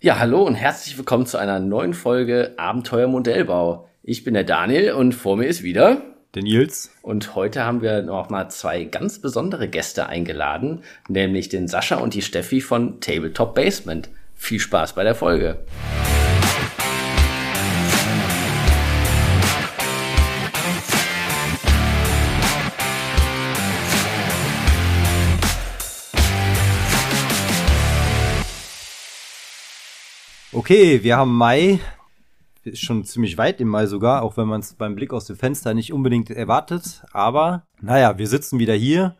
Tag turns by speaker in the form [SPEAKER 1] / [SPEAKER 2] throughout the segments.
[SPEAKER 1] Ja, hallo und herzlich willkommen zu einer neuen Folge Abenteuer Modellbau. Ich bin der Daniel und vor mir ist wieder
[SPEAKER 2] der Nils.
[SPEAKER 1] Und heute haben wir noch mal zwei ganz besondere Gäste eingeladen, nämlich den Sascha und die Steffi von Tabletop Basement. Viel Spaß bei der Folge.
[SPEAKER 2] Okay, wir haben Mai, ist schon ziemlich weit im Mai sogar, auch wenn man es beim Blick aus dem Fenster nicht unbedingt erwartet. Aber naja, wir sitzen wieder hier.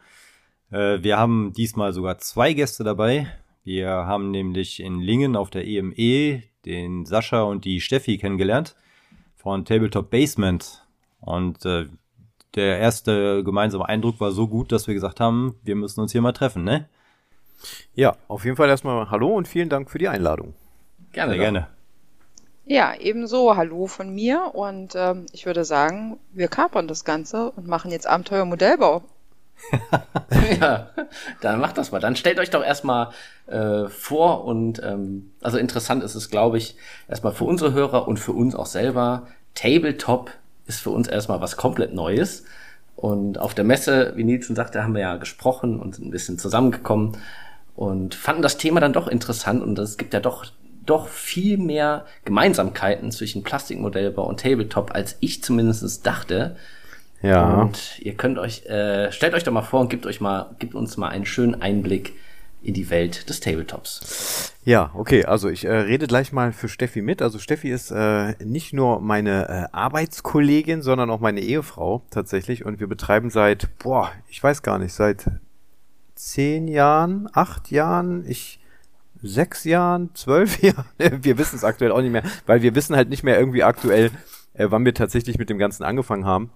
[SPEAKER 2] Äh, wir haben diesmal sogar zwei Gäste dabei. Wir haben nämlich in Lingen auf der EME e den Sascha und die Steffi kennengelernt von Tabletop Basement. Und äh, der erste gemeinsame Eindruck war so gut, dass wir gesagt haben, wir müssen uns hier mal treffen, ne?
[SPEAKER 3] Ja, auf jeden Fall erstmal Hallo und vielen Dank für die Einladung.
[SPEAKER 2] Gerne, Sehr gerne.
[SPEAKER 4] Ja, ebenso. Hallo von mir. Und ähm, ich würde sagen, wir kapern das Ganze und machen jetzt Abenteuer Modellbau.
[SPEAKER 1] ja, dann macht das mal. Dann stellt euch doch erstmal äh, vor und ähm, also interessant ist es, glaube ich, erstmal für unsere Hörer und für uns auch selber. Tabletop ist für uns erstmal was komplett Neues. Und auf der Messe, wie Nielsen sagte, haben wir ja gesprochen und sind ein bisschen zusammengekommen und fanden das Thema dann doch interessant und es gibt ja doch doch viel mehr Gemeinsamkeiten zwischen Plastikmodellbau und Tabletop, als ich zumindest dachte. Ja. Und ihr könnt euch, äh, stellt euch doch mal vor und gebt euch mal, gebt uns mal einen schönen Einblick in die Welt des Tabletops.
[SPEAKER 3] Ja, okay, also ich äh, rede gleich mal für Steffi mit. Also Steffi ist äh, nicht nur meine äh, Arbeitskollegin, sondern auch meine Ehefrau tatsächlich. Und wir betreiben seit, boah, ich weiß gar nicht, seit zehn Jahren, acht Jahren, ich sechs Jahren, zwölf Jahren, wir wissen es aktuell auch nicht mehr, weil wir wissen halt nicht mehr irgendwie aktuell, äh, wann wir tatsächlich mit dem Ganzen angefangen haben.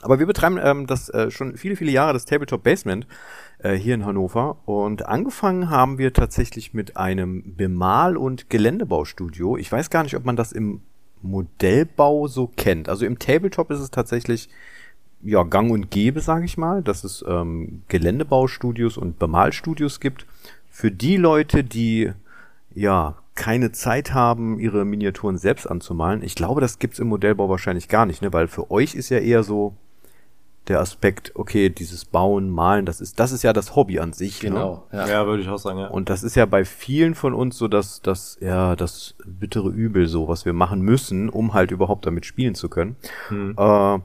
[SPEAKER 3] Aber wir betreiben ähm, das äh, schon viele, viele Jahre das Tabletop Basement äh, hier in Hannover und angefangen haben wir tatsächlich mit einem Bemal- und Geländebaustudio. Ich weiß gar nicht, ob man das im Modellbau so kennt. Also im Tabletop ist es tatsächlich ja gang und gäbe, sage ich mal, dass es ähm, Geländebaustudios und Bemalstudios gibt für die Leute, die ja keine Zeit haben, ihre Miniaturen selbst anzumalen. Ich glaube, das gibt's im Modellbau wahrscheinlich gar nicht, ne? Weil für euch ist ja eher so der Aspekt, okay, dieses Bauen, Malen, das ist, das ist ja das Hobby an sich.
[SPEAKER 2] Ne? Genau,
[SPEAKER 3] ne? ja. ja, würde ich auch sagen, ja. Und das ist ja bei vielen von uns so, dass das, ja, das bittere Übel so, was wir machen müssen, um halt überhaupt damit spielen zu können. Hm. Äh,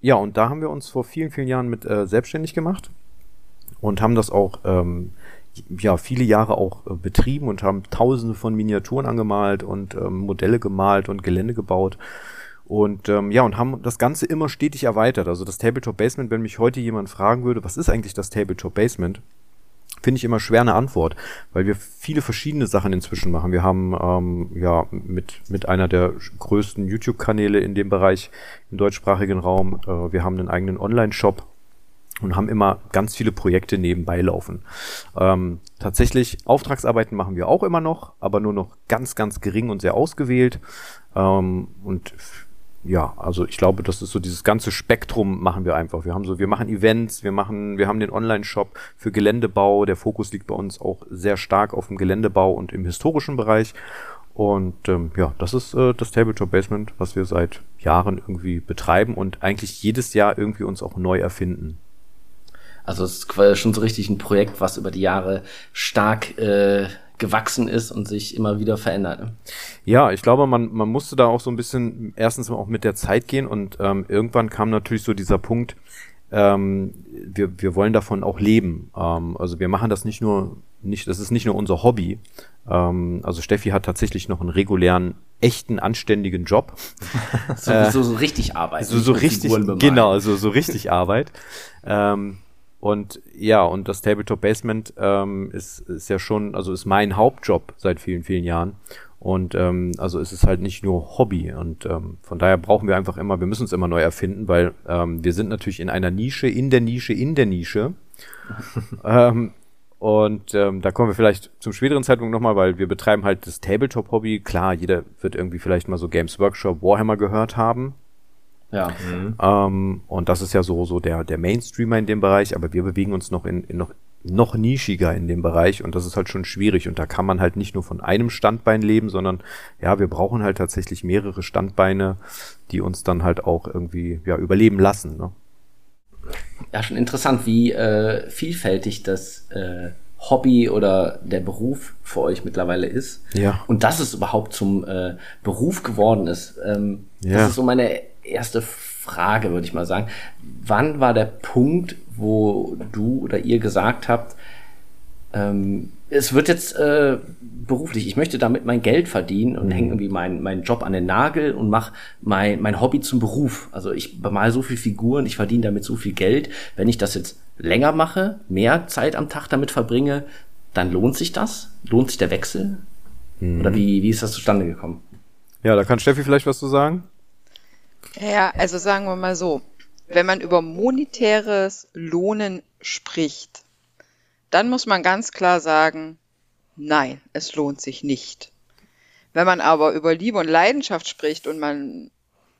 [SPEAKER 3] ja, und da haben wir uns vor vielen, vielen Jahren mit äh, selbstständig gemacht und haben das auch ähm, ja viele Jahre auch äh, betrieben und haben tausende von Miniaturen angemalt und ähm, Modelle gemalt und Gelände gebaut. Und ähm, ja, und haben das Ganze immer stetig erweitert. Also das Tabletop Basement, wenn mich heute jemand fragen würde, was ist eigentlich das Tabletop Basement, finde ich immer schwer eine Antwort, weil wir viele verschiedene Sachen inzwischen machen. Wir haben ähm, ja mit, mit einer der größten YouTube-Kanäle in dem Bereich im deutschsprachigen Raum. Äh, wir haben einen eigenen Online-Shop und haben immer ganz viele Projekte nebenbei laufen. Ähm, tatsächlich Auftragsarbeiten machen wir auch immer noch, aber nur noch ganz, ganz gering und sehr ausgewählt. Ähm, und ja, also ich glaube, das ist so dieses ganze Spektrum machen wir einfach. Wir haben so, wir machen Events, wir machen, wir haben den Online-Shop für Geländebau. Der Fokus liegt bei uns auch sehr stark auf dem Geländebau und im historischen Bereich. Und ähm, ja, das ist äh, das Tabletop Basement, was wir seit Jahren irgendwie betreiben und eigentlich jedes Jahr irgendwie uns auch neu erfinden.
[SPEAKER 1] Also es ist schon so richtig ein Projekt, was über die Jahre stark äh, gewachsen ist und sich immer wieder verändert. Ne?
[SPEAKER 3] Ja, ich glaube, man, man musste da auch so ein bisschen erstens auch mit der Zeit gehen und ähm, irgendwann kam natürlich so dieser Punkt, ähm, wir, wir wollen davon auch leben. Ähm, also wir machen das nicht nur, nicht, das ist nicht nur unser Hobby. Ähm, also Steffi hat tatsächlich noch einen regulären, echten, anständigen Job.
[SPEAKER 1] so, äh, so, so richtig Arbeit.
[SPEAKER 3] So, so richtig, genau, also so richtig Arbeit. Ähm, und ja, und das Tabletop Basement ähm, ist, ist ja schon, also ist mein Hauptjob seit vielen, vielen Jahren. Und ähm, also ist es halt nicht nur Hobby. Und ähm, von daher brauchen wir einfach immer, wir müssen uns immer neu erfinden, weil ähm, wir sind natürlich in einer Nische, in der Nische, in der Nische. ähm, und ähm, da kommen wir vielleicht zum späteren Zeitpunkt nochmal, weil wir betreiben halt das Tabletop-Hobby. Klar, jeder wird irgendwie vielleicht mal so Games Workshop Warhammer gehört haben. Ja. Mhm. Ähm, und das ist ja so, so der, der Mainstreamer in dem Bereich, aber wir bewegen uns noch in, in noch noch nischiger in dem Bereich und das ist halt schon schwierig und da kann man halt nicht nur von einem Standbein leben, sondern ja, wir brauchen halt tatsächlich mehrere Standbeine, die uns dann halt auch irgendwie ja überleben lassen. Ne?
[SPEAKER 1] Ja, schon interessant, wie äh, vielfältig das äh, Hobby oder der Beruf für euch mittlerweile ist.
[SPEAKER 3] Ja.
[SPEAKER 1] Und dass es überhaupt zum äh, Beruf geworden ist. Ähm,
[SPEAKER 3] Ja.
[SPEAKER 1] Das ist so meine erste Frage, würde ich mal sagen. Wann war der Punkt, wo du oder ihr gesagt habt, ähm, es wird jetzt äh, beruflich, ich möchte damit mein Geld verdienen und hänge irgendwie meinen meinen Job an den Nagel und mache mein, mein Hobby zum Beruf. Also ich bemal so viel Figuren, ich verdiene damit so viel Geld. Wenn ich das jetzt länger mache, mehr Zeit am Tag damit verbringe, dann lohnt sich das? Lohnt sich der Wechsel? Oder wie, wie ist das zustande gekommen?
[SPEAKER 3] Ja, da kann Steffi vielleicht was zu sagen.
[SPEAKER 4] Ja, also sagen wir mal so, wenn man über monetäres Lohnen spricht, dann muss man ganz klar sagen, nein, es lohnt sich nicht. Wenn man aber über Liebe und Leidenschaft spricht und man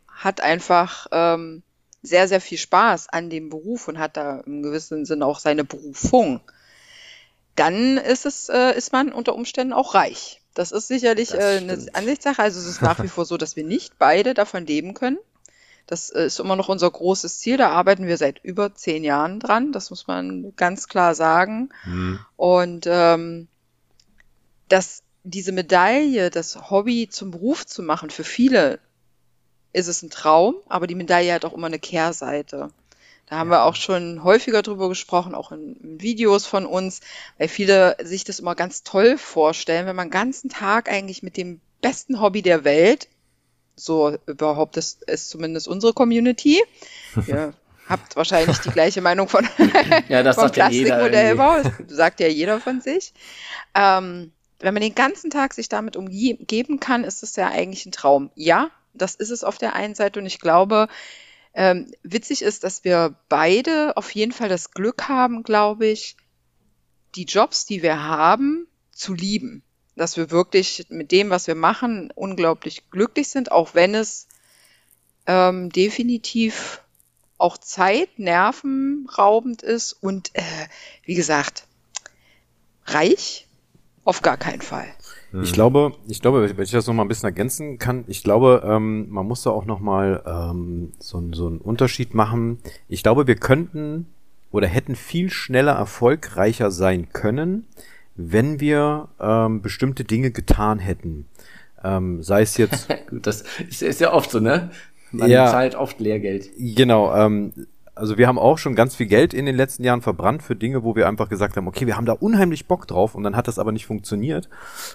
[SPEAKER 4] hat einfach ähm, sehr, sehr viel Spaß an dem Beruf und hat da im gewissen Sinne auch seine Berufung, dann ist es, äh, ist man unter Umständen auch reich. Das ist sicherlich
[SPEAKER 1] Das
[SPEAKER 4] äh, eine. Ansichtssache. Also es ist nach wie vor so, dass wir nicht beide davon leben können. Das äh, ist immer noch unser großes Ziel. Da arbeiten wir seit über zehn Jahren dran. Das muss man ganz klar sagen. Und ähm, dass diese Medaille, das Hobby zum Beruf zu machen, für viele ist es ein Traum, aber die Medaille hat auch immer eine Kehrseite. Da haben wir auch schon häufiger drüber gesprochen, auch in, in Videos von uns, weil viele sich das immer ganz toll vorstellen, wenn man den ganzen Tag eigentlich mit dem besten Hobby der Welt, so überhaupt ist, ist zumindest unsere Community, ihr habt wahrscheinlich die gleiche Meinung von,
[SPEAKER 1] Ja, das
[SPEAKER 4] vom
[SPEAKER 1] sagt ja jeder.
[SPEAKER 4] Plastikmodellbau, das sagt ja jeder von sich. Ähm, wenn man den ganzen Tag sich damit umgeben kann, ist es ja eigentlich ein Traum. Ja, das ist es auf der einen Seite und ich glaube, ähm, witzig ist, dass wir beide auf jeden Fall das Glück haben, glaube ich, die Jobs, die wir haben, zu lieben. Dass wir wirklich mit dem, was wir machen, unglaublich glücklich sind, auch wenn es ähm, definitiv auch Zeit, nervenraubend ist und äh, wie gesagt, reich auf gar keinen Fall.
[SPEAKER 3] Ich glaube, ich glaube, wenn ich das noch mal ein bisschen ergänzen kann, ich glaube, ähm, man muss da auch noch mal ähm, so, so einen Unterschied machen. Ich glaube, wir könnten oder hätten viel schneller erfolgreicher sein können, wenn wir ähm, bestimmte Dinge getan hätten. Ähm, sei es jetzt
[SPEAKER 1] Gut, das ist, ist ja oft so, ne? Man
[SPEAKER 3] Ja.
[SPEAKER 1] zahlt oft Lehrgeld.
[SPEAKER 3] Genau, ähm, also wir haben auch schon ganz viel Geld in den letzten Jahren verbrannt für Dinge, wo wir einfach gesagt haben, okay, wir haben da unheimlich Bock drauf und dann hat das aber nicht funktioniert.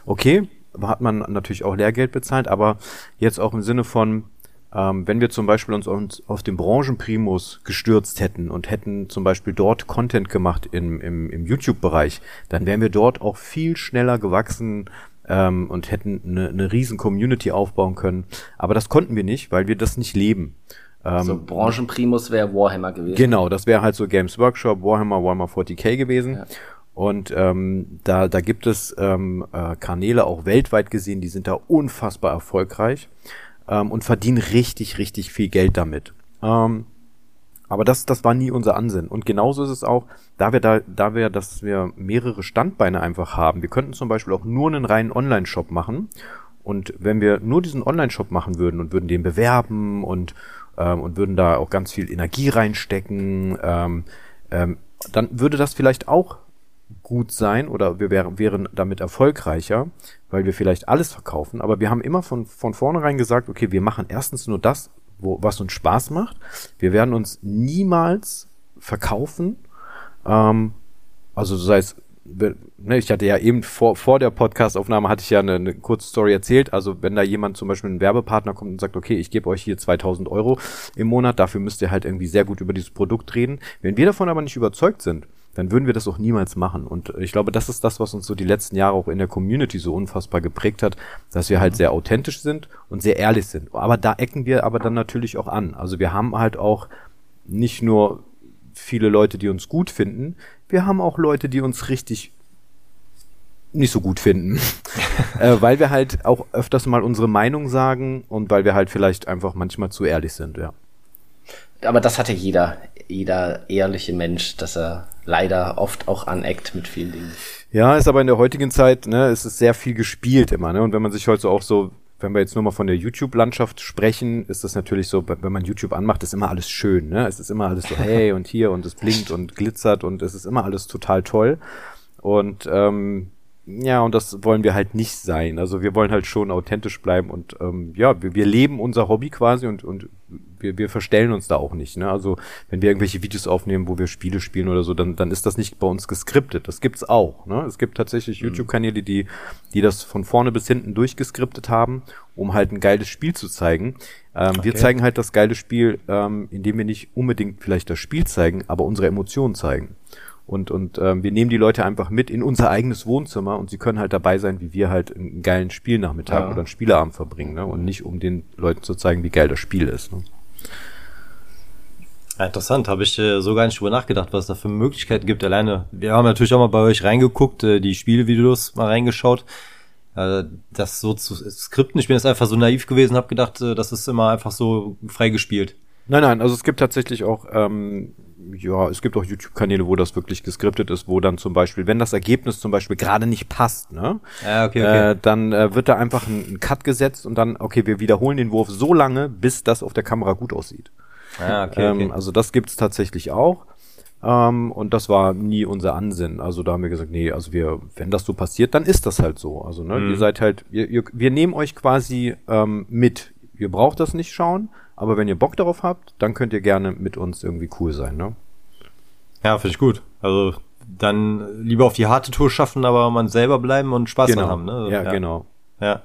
[SPEAKER 3] Okay, hat man natürlich auch Lehrgeld bezahlt, aber jetzt auch im Sinne von, ähm, wenn wir zum Beispiel uns, uns auf den Branchenprimus gestürzt hätten und hätten zum Beispiel dort Content gemacht im, im, im YouTube-Bereich, dann wären wir dort auch viel schneller gewachsen ähm, und hätten eine, eine riesen Community aufbauen können. Aber das konnten wir nicht, weil wir das nicht leben. Ähm,
[SPEAKER 1] so Branchenprimus wäre Warhammer gewesen.
[SPEAKER 3] Genau, das wäre halt so Games Workshop, Warhammer, Warhammer 40k gewesen.
[SPEAKER 1] Ja.
[SPEAKER 3] Und ähm, da, da gibt es ähm, äh, Kanäle auch weltweit gesehen, die sind da unfassbar erfolgreich ähm, und verdienen richtig, richtig viel Geld damit. Ähm, aber das, das war nie unser Ansinn. Und genauso ist es auch, da wir da, da wir, dass wir mehrere Standbeine einfach haben. Wir könnten zum Beispiel auch nur einen reinen Online-Shop machen. Und wenn wir nur diesen Online-Shop machen würden und würden den bewerben und, ähm, und würden da auch ganz viel Energie reinstecken, ähm, ähm, dann würde das vielleicht auch gut sein oder wir wären, wären damit erfolgreicher, weil wir vielleicht alles verkaufen. Aber wir haben immer von, von vornherein gesagt, okay, wir machen erstens nur das, wo, was uns Spaß macht. Wir werden uns niemals verkaufen. Ähm, also sei es, ne, ich hatte ja eben vor, vor der Podcastaufnahme hatte ich ja eine, eine kurze Story erzählt. Also wenn da jemand zum Beispiel ein Werbepartner kommt und sagt, okay, ich gebe euch hier 2000 Euro im Monat, dafür müsst ihr halt irgendwie sehr gut über dieses Produkt reden. Wenn wir davon aber nicht überzeugt sind, dann würden wir das auch niemals machen. Und ich glaube, das ist das, was uns so die letzten Jahre auch in der Community so unfassbar geprägt hat, dass wir halt sehr authentisch sind und sehr ehrlich sind. Aber da ecken wir aber dann natürlich auch an. Also wir haben halt auch nicht nur viele Leute, die uns gut finden, wir haben auch Leute, die uns richtig nicht so gut finden, äh, weil wir halt auch öfters mal unsere Meinung sagen und weil wir halt vielleicht einfach manchmal zu ehrlich sind, ja.
[SPEAKER 1] Aber das hatte jeder, jeder ehrliche Mensch, dass er leider oft auch aneckt mit vielen Dingen.
[SPEAKER 3] Ja, ist aber in der heutigen Zeit, ne, es ist sehr viel gespielt immer, ne? Und wenn man sich heute so auch so, wenn wir jetzt nur mal von der YouTube-Landschaft sprechen, ist das natürlich so, wenn man YouTube anmacht, ist immer alles schön, ne? Es ist immer alles so, hey und hier und es blinkt und glitzert und es ist immer alles total toll. Und ähm, ja, und das wollen wir halt nicht sein. Also wir wollen halt schon authentisch bleiben und ähm, ja, wir, wir leben unser Hobby quasi und, und wir, wir verstellen uns da auch nicht. Ne? Also wenn wir irgendwelche Videos aufnehmen, wo wir Spiele spielen oder so, dann, dann ist das nicht bei uns geskriptet. Das gibt's auch. Ne? Es gibt tatsächlich mhm. YouTube-Kanäle, die, die das von vorne bis hinten durchgeskriptet haben, um halt ein geiles Spiel zu zeigen. Ähm, okay. Wir zeigen halt das geile Spiel, ähm, indem wir nicht unbedingt vielleicht das Spiel zeigen, aber unsere Emotionen zeigen. Und, und ähm, wir nehmen die Leute einfach mit in unser eigenes Wohnzimmer und sie können halt dabei sein, wie wir halt einen geilen Spielnachmittag ja. oder einen Spieleabend verbringen. Ne? Und nicht, um den Leuten zu zeigen, wie geil das Spiel ist. Ne?
[SPEAKER 2] Ja, interessant, habe ich äh, so gar nicht drüber nachgedacht, was es da für Möglichkeiten gibt. Alleine, wir haben natürlich auch mal bei euch reingeguckt, äh, die Spielvideos mal reingeschaut. Äh, das so zu skripten, ich bin jetzt einfach so naiv gewesen, habe gedacht, äh, das ist immer einfach so frei gespielt.
[SPEAKER 3] Nein, nein, also es gibt tatsächlich auch ähm, ja, es gibt auch YouTube-Kanäle, wo das wirklich geskriptet ist, wo dann zum Beispiel, wenn das Ergebnis zum Beispiel gerade nicht passt, ne,
[SPEAKER 2] ja, okay, okay.
[SPEAKER 3] Äh, dann äh, wird da einfach ein, ein, Cut gesetzt und dann, okay, wir wiederholen den Wurf so lange, bis das auf der Kamera gut aussieht.
[SPEAKER 2] Ja, okay, ähm, okay.
[SPEAKER 3] Also das gibt's tatsächlich auch. Ähm, und das war nie unser Ansinn. Also da haben wir gesagt, nee, also wir, wenn das so passiert, dann ist das halt so. Also ne, mhm. ihr seid halt, ihr, ihr, wir nehmen euch quasi ähm, mit. Ihr braucht das nicht schauen, aber wenn ihr Bock darauf habt, dann könnt ihr gerne mit uns irgendwie cool sein, ne?
[SPEAKER 2] Ja, finde ich gut. Also dann lieber auf die harte Tour schaffen, aber man selber bleiben und Spaß
[SPEAKER 3] genau.
[SPEAKER 2] haben, ne?
[SPEAKER 3] Ja, ja, genau.
[SPEAKER 2] Ja.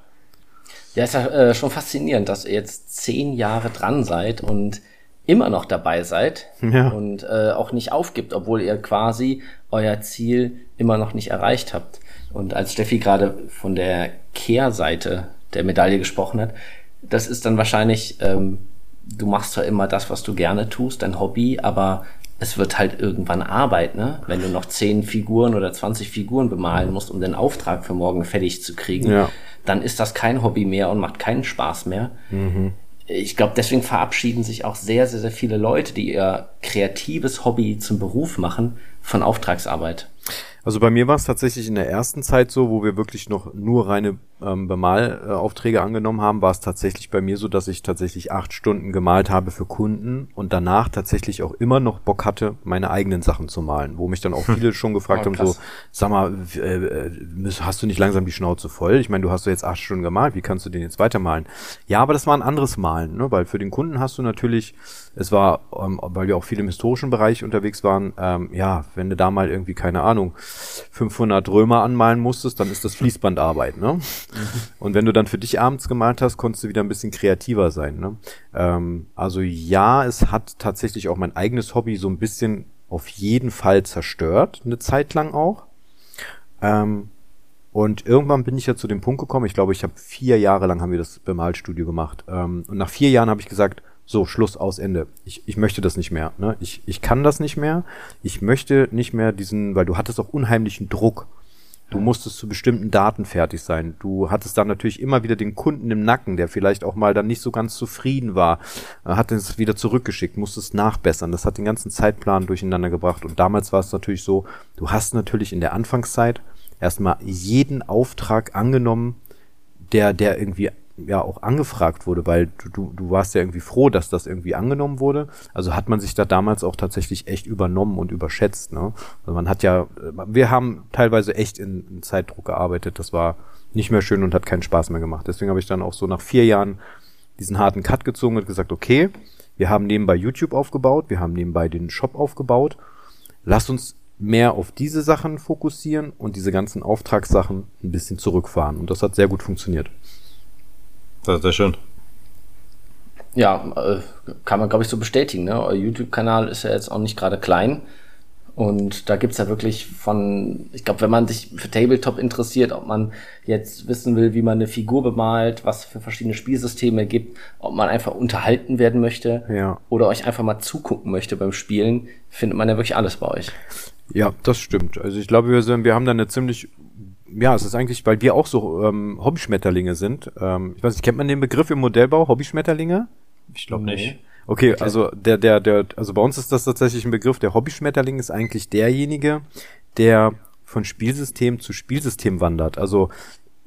[SPEAKER 1] Ja, ist ja äh, schon faszinierend, dass ihr jetzt zehn Jahre dran seid und immer noch dabei seid
[SPEAKER 3] ja.
[SPEAKER 1] und äh, auch nicht aufgibt, obwohl ihr quasi euer Ziel immer noch nicht erreicht habt. Und als Steffi gerade von der Kehrseite der Medaille gesprochen hat, das ist dann wahrscheinlich ähm, du machst zwar immer das, was du gerne tust, dein Hobby, aber es wird halt irgendwann Arbeit, ne? Wenn du noch 10 Figuren oder 20 Figuren bemalen musst, um den Auftrag für morgen fertig zu kriegen,
[SPEAKER 3] ja.
[SPEAKER 1] dann ist das kein Hobby mehr und macht keinen Spaß mehr.
[SPEAKER 3] Mhm.
[SPEAKER 1] Ich glaube, deswegen verabschieden sich auch sehr, sehr, sehr viele Leute, die ihr kreatives Hobby zum Beruf machen, von Auftragsarbeit.
[SPEAKER 3] Also bei mir war es tatsächlich in der ersten Zeit so, wo wir wirklich noch nur reine ähm, Bemalaufträge angenommen haben, war es tatsächlich bei mir so, dass ich tatsächlich acht Stunden gemalt habe für Kunden und danach tatsächlich auch immer noch Bock hatte, meine eigenen Sachen zu malen, wo mich dann auch viele schon gefragt oh, haben, so, sag mal, äh, hast du nicht langsam die Schnauze voll? Ich meine, du hast du jetzt acht Stunden gemalt, wie kannst du den jetzt weitermalen? Ja, aber das war ein anderes Malen, ne? weil für den Kunden hast du natürlich, es war, ähm, weil wir auch viel im historischen Bereich unterwegs waren, ähm, ja, wenn du da mal irgendwie, keine Ahnung, 500 Römer anmalen musstest, dann ist das Fließbandarbeit, ne? Und wenn du dann für dich abends gemalt hast, konntest du wieder ein bisschen kreativer sein. Ne? Ähm, also ja, es hat tatsächlich auch mein eigenes Hobby so ein bisschen auf jeden Fall zerstört, eine Zeit lang auch. Ähm, und irgendwann bin ich ja zu dem Punkt gekommen, ich glaube, ich habe vier Jahre lang haben wir das Bemalstudio gemacht. Ähm, und nach vier Jahren habe ich gesagt, so, Schluss, aus, Ende. Ich, ich möchte das nicht mehr. Ne? Ich, ich kann das nicht mehr. Ich möchte nicht mehr diesen, weil du hattest auch unheimlichen Druck. Du musstest zu bestimmten Daten fertig sein. Du hattest dann natürlich immer wieder den Kunden im Nacken, der vielleicht auch mal dann nicht so ganz zufrieden war, äh, hat es wieder zurückgeschickt, musstest nachbessern. Das hat den ganzen Zeitplan durcheinander gebracht. Und damals war es natürlich so, du hast natürlich in der Anfangszeit erstmal jeden Auftrag angenommen, der, der irgendwie ja auch angefragt wurde, weil du, du, du warst ja irgendwie froh, dass das irgendwie angenommen wurde. Also hat man sich da damals auch tatsächlich echt übernommen und überschätzt. Ne? Also man hat ja, wir haben teilweise echt in, in Zeitdruck gearbeitet. Das war nicht mehr schön und hat keinen Spaß mehr gemacht. Deswegen habe ich dann auch so nach vier Jahren diesen harten Cut gezogen und gesagt, okay, wir haben nebenbei YouTube aufgebaut, wir haben nebenbei den Shop aufgebaut. Lass uns mehr auf diese Sachen fokussieren und diese ganzen Auftragssachen ein bisschen zurückfahren. Und das hat sehr gut funktioniert.
[SPEAKER 2] Das ist sehr schön.
[SPEAKER 1] Ja, äh, kann man, glaube ich, so bestätigen. Ne? Euer YouTube-Kanal ist ja jetzt auch nicht gerade klein. Und da gibt's ja wirklich von, ich glaube, wenn man sich für Tabletop interessiert, ob man jetzt wissen will, wie man eine Figur bemalt, was für verschiedene Spielsysteme gibt, ob man einfach unterhalten werden möchte
[SPEAKER 3] ja.
[SPEAKER 1] oder euch einfach mal zugucken möchte beim Spielen, findet man ja wirklich alles bei euch.
[SPEAKER 3] Ja, das stimmt. Also ich glaube, wir, sind, wir haben da eine ziemlich ja, es ist eigentlich, weil wir auch so ähm, Hobbyschmetterlinge sind. Ähm, ich weiß nicht, kennt man den Begriff im Modellbau, Hobbyschmetterlinge?
[SPEAKER 2] Ich glaube nicht.
[SPEAKER 3] Okay, okay, also der, der, der, also bei uns ist das tatsächlich ein Begriff. Der Hobby-Schmetterling ist eigentlich derjenige, der von Spielsystem zu Spielsystem wandert. Also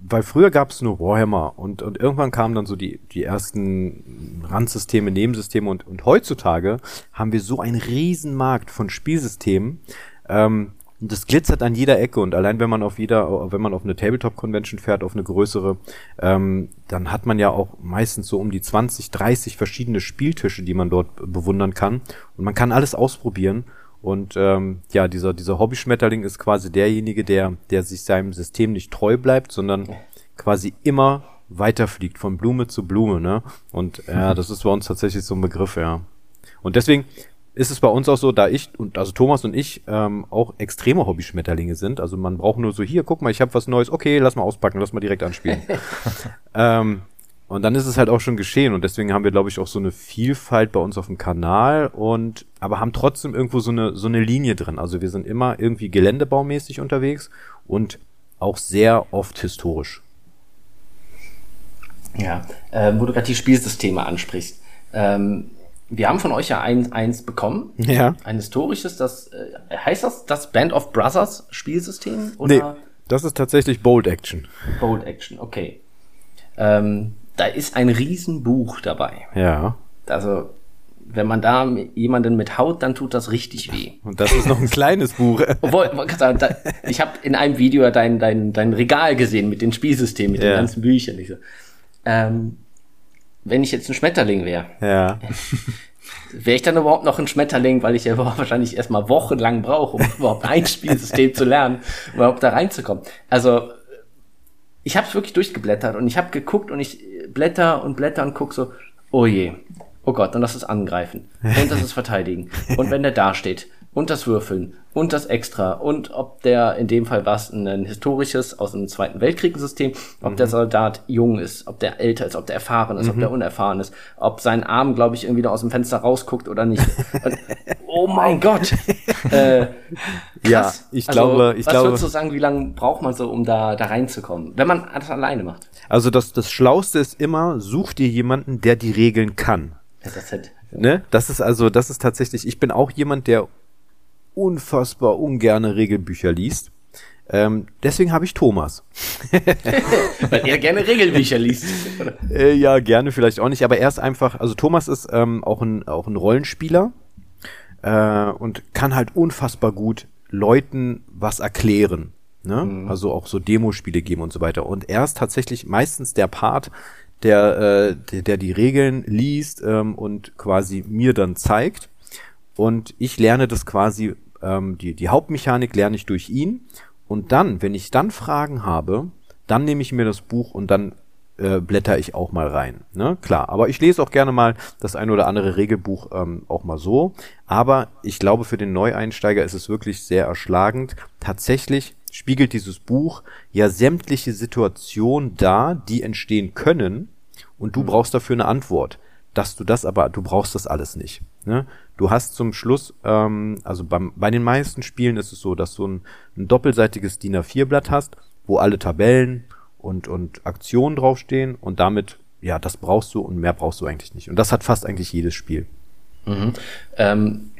[SPEAKER 3] weil früher gab es nur Warhammer und, und irgendwann kamen dann so die, die ersten Randsysteme, Nebensysteme und, und heutzutage haben wir so einen Riesenmarkt von Spielsystemen. Ähm, und das glitzert an jeder Ecke und allein wenn man auf jeder, wenn man auf eine Tabletop-Convention fährt, auf eine größere, ähm, dann hat man ja auch meistens so um die 20, 30 verschiedene Spieltische, die man dort bewundern kann. Und man kann alles ausprobieren. Und ähm, ja, dieser, dieser Hobby-Schmetterling ist quasi derjenige, der, der sich seinem System nicht treu bleibt, sondern quasi immer weiterfliegt von Blume zu Blume, ne? Und ja, das ist bei uns tatsächlich so ein Begriff, ja. Und deswegen ist es bei uns auch so, da ich und also Thomas und ich ähm, auch extreme Hobby-Schmetterlinge sind. Also man braucht nur so hier, guck mal, ich habe was Neues. Okay, lass mal auspacken, lass mal direkt anspielen. ähm, und dann ist es halt auch schon geschehen und deswegen haben wir, glaube ich, auch so eine Vielfalt bei uns auf dem Kanal und aber haben trotzdem irgendwo so eine so eine Linie drin. Also wir sind immer irgendwie geländebaumäßig unterwegs und auch sehr oft historisch.
[SPEAKER 1] Ja, äh, wo du gerade die Spielsysteme ansprichst. Ähm, wir haben von euch ja ein, eins bekommen.
[SPEAKER 3] Ja.
[SPEAKER 1] Ein historisches, das äh, heißt das das Band of Brothers Spielsystem? Oder?
[SPEAKER 3] Nee, das ist tatsächlich Bold Action.
[SPEAKER 1] Bold Action, okay. Ähm, da ist ein Riesenbuch dabei.
[SPEAKER 3] Ja.
[SPEAKER 1] Also, wenn man da jemanden mit haut, dann tut das richtig weh.
[SPEAKER 3] Und das ist noch ein kleines Buch.
[SPEAKER 1] Obwohl, ich habe in einem Video dein, dein, dein Regal gesehen mit den Spielsystemen, mit ja. den ganzen Büchern. Ich so, ähm, wenn ich jetzt ein Schmetterling wäre,
[SPEAKER 3] ja.
[SPEAKER 1] wäre ich dann überhaupt noch ein Schmetterling, weil ich ja wahrscheinlich erstmal wochenlang brauche, um überhaupt ein Spielsystem zu lernen, um überhaupt da reinzukommen. Also ich habe es wirklich durchgeblättert und ich habe geguckt und ich blätter und blätter und guck so, oh je, oh Gott, und das ist angreifen und das ist verteidigen und wenn der da steht und das Würfeln und das Extra und ob der, in dem Fall was ein historisches aus dem Zweiten Weltkriegssystem, ob mhm. der Soldat jung ist, ob der älter ist, ob der erfahren ist, mhm. ob der unerfahren ist, ob sein Arm, glaube ich, irgendwie da aus dem Fenster rausguckt oder nicht. Und, oh mein Gott!
[SPEAKER 3] Äh, ja, ich also, glaube, ich
[SPEAKER 1] was
[SPEAKER 3] glaube.
[SPEAKER 1] Was würdest du sagen, wie lange braucht man so, um da, da reinzukommen, wenn man das alleine macht?
[SPEAKER 3] Also das, das Schlauste ist immer, such dir jemanden, der die Regeln kann.
[SPEAKER 1] Ja, das, hat,
[SPEAKER 3] ne? das ist also, das ist tatsächlich, ich bin auch jemand, der unfassbar ungerne Regelbücher liest. Ähm, deswegen habe ich Thomas.
[SPEAKER 1] Weil er gerne Regelbücher liest.
[SPEAKER 3] äh, ja, gerne vielleicht auch nicht, aber er ist einfach, also Thomas ist ähm, auch, ein, auch ein Rollenspieler äh, und kann halt unfassbar gut Leuten was erklären. Ne? Mhm. Also auch so Demospiele geben und so weiter. Und er ist tatsächlich meistens der Part, der, äh, der, der die Regeln liest ähm, und quasi mir dann zeigt. Und ich lerne das quasi ähm, die, die Hauptmechanik lerne ich durch ihn. Und dann, wenn ich dann Fragen habe, dann nehme ich mir das Buch und dann äh, blätter ich auch mal rein. Ne? Klar, aber ich lese auch gerne mal das ein oder andere Regelbuch ähm, auch mal so. Aber ich glaube, für den Neueinsteiger ist es wirklich sehr erschlagend. Tatsächlich spiegelt dieses Buch ja sämtliche Situationen dar, die entstehen können. Und du mhm. brauchst dafür eine Antwort. Dass du das aber, du brauchst das alles nicht. Ne? Du hast zum Schluss, ähm, also beim, bei den meisten Spielen ist es so, dass du ein, ein doppelseitiges DIN A4-Blatt hast, wo alle Tabellen und, und Aktionen draufstehen und damit, ja, das brauchst du und mehr brauchst du eigentlich nicht. Und das hat fast eigentlich jedes Spiel.
[SPEAKER 1] Mhm. Ähm,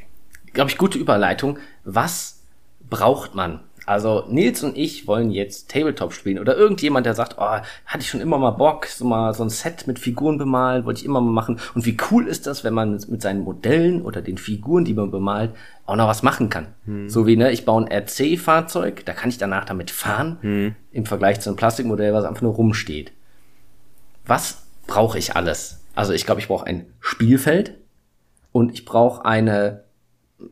[SPEAKER 1] Glaube ich, gute Überleitung. Was braucht man also Nils und ich wollen jetzt Tabletop spielen oder irgendjemand, der sagt, oh, hatte ich schon immer mal Bock, so mal so ein Set mit Figuren bemalen, wollte ich immer mal machen. Und wie cool ist das, wenn man mit seinen Modellen oder den Figuren, die man bemalt, auch noch was machen kann. Hm. So wie, ne, ich baue ein RC-Fahrzeug, da kann ich danach damit fahren, hm. im Vergleich zu einem Plastikmodell, was einfach nur rumsteht. Was brauche ich alles? Also ich glaube, ich brauche ein Spielfeld und ich brauche eine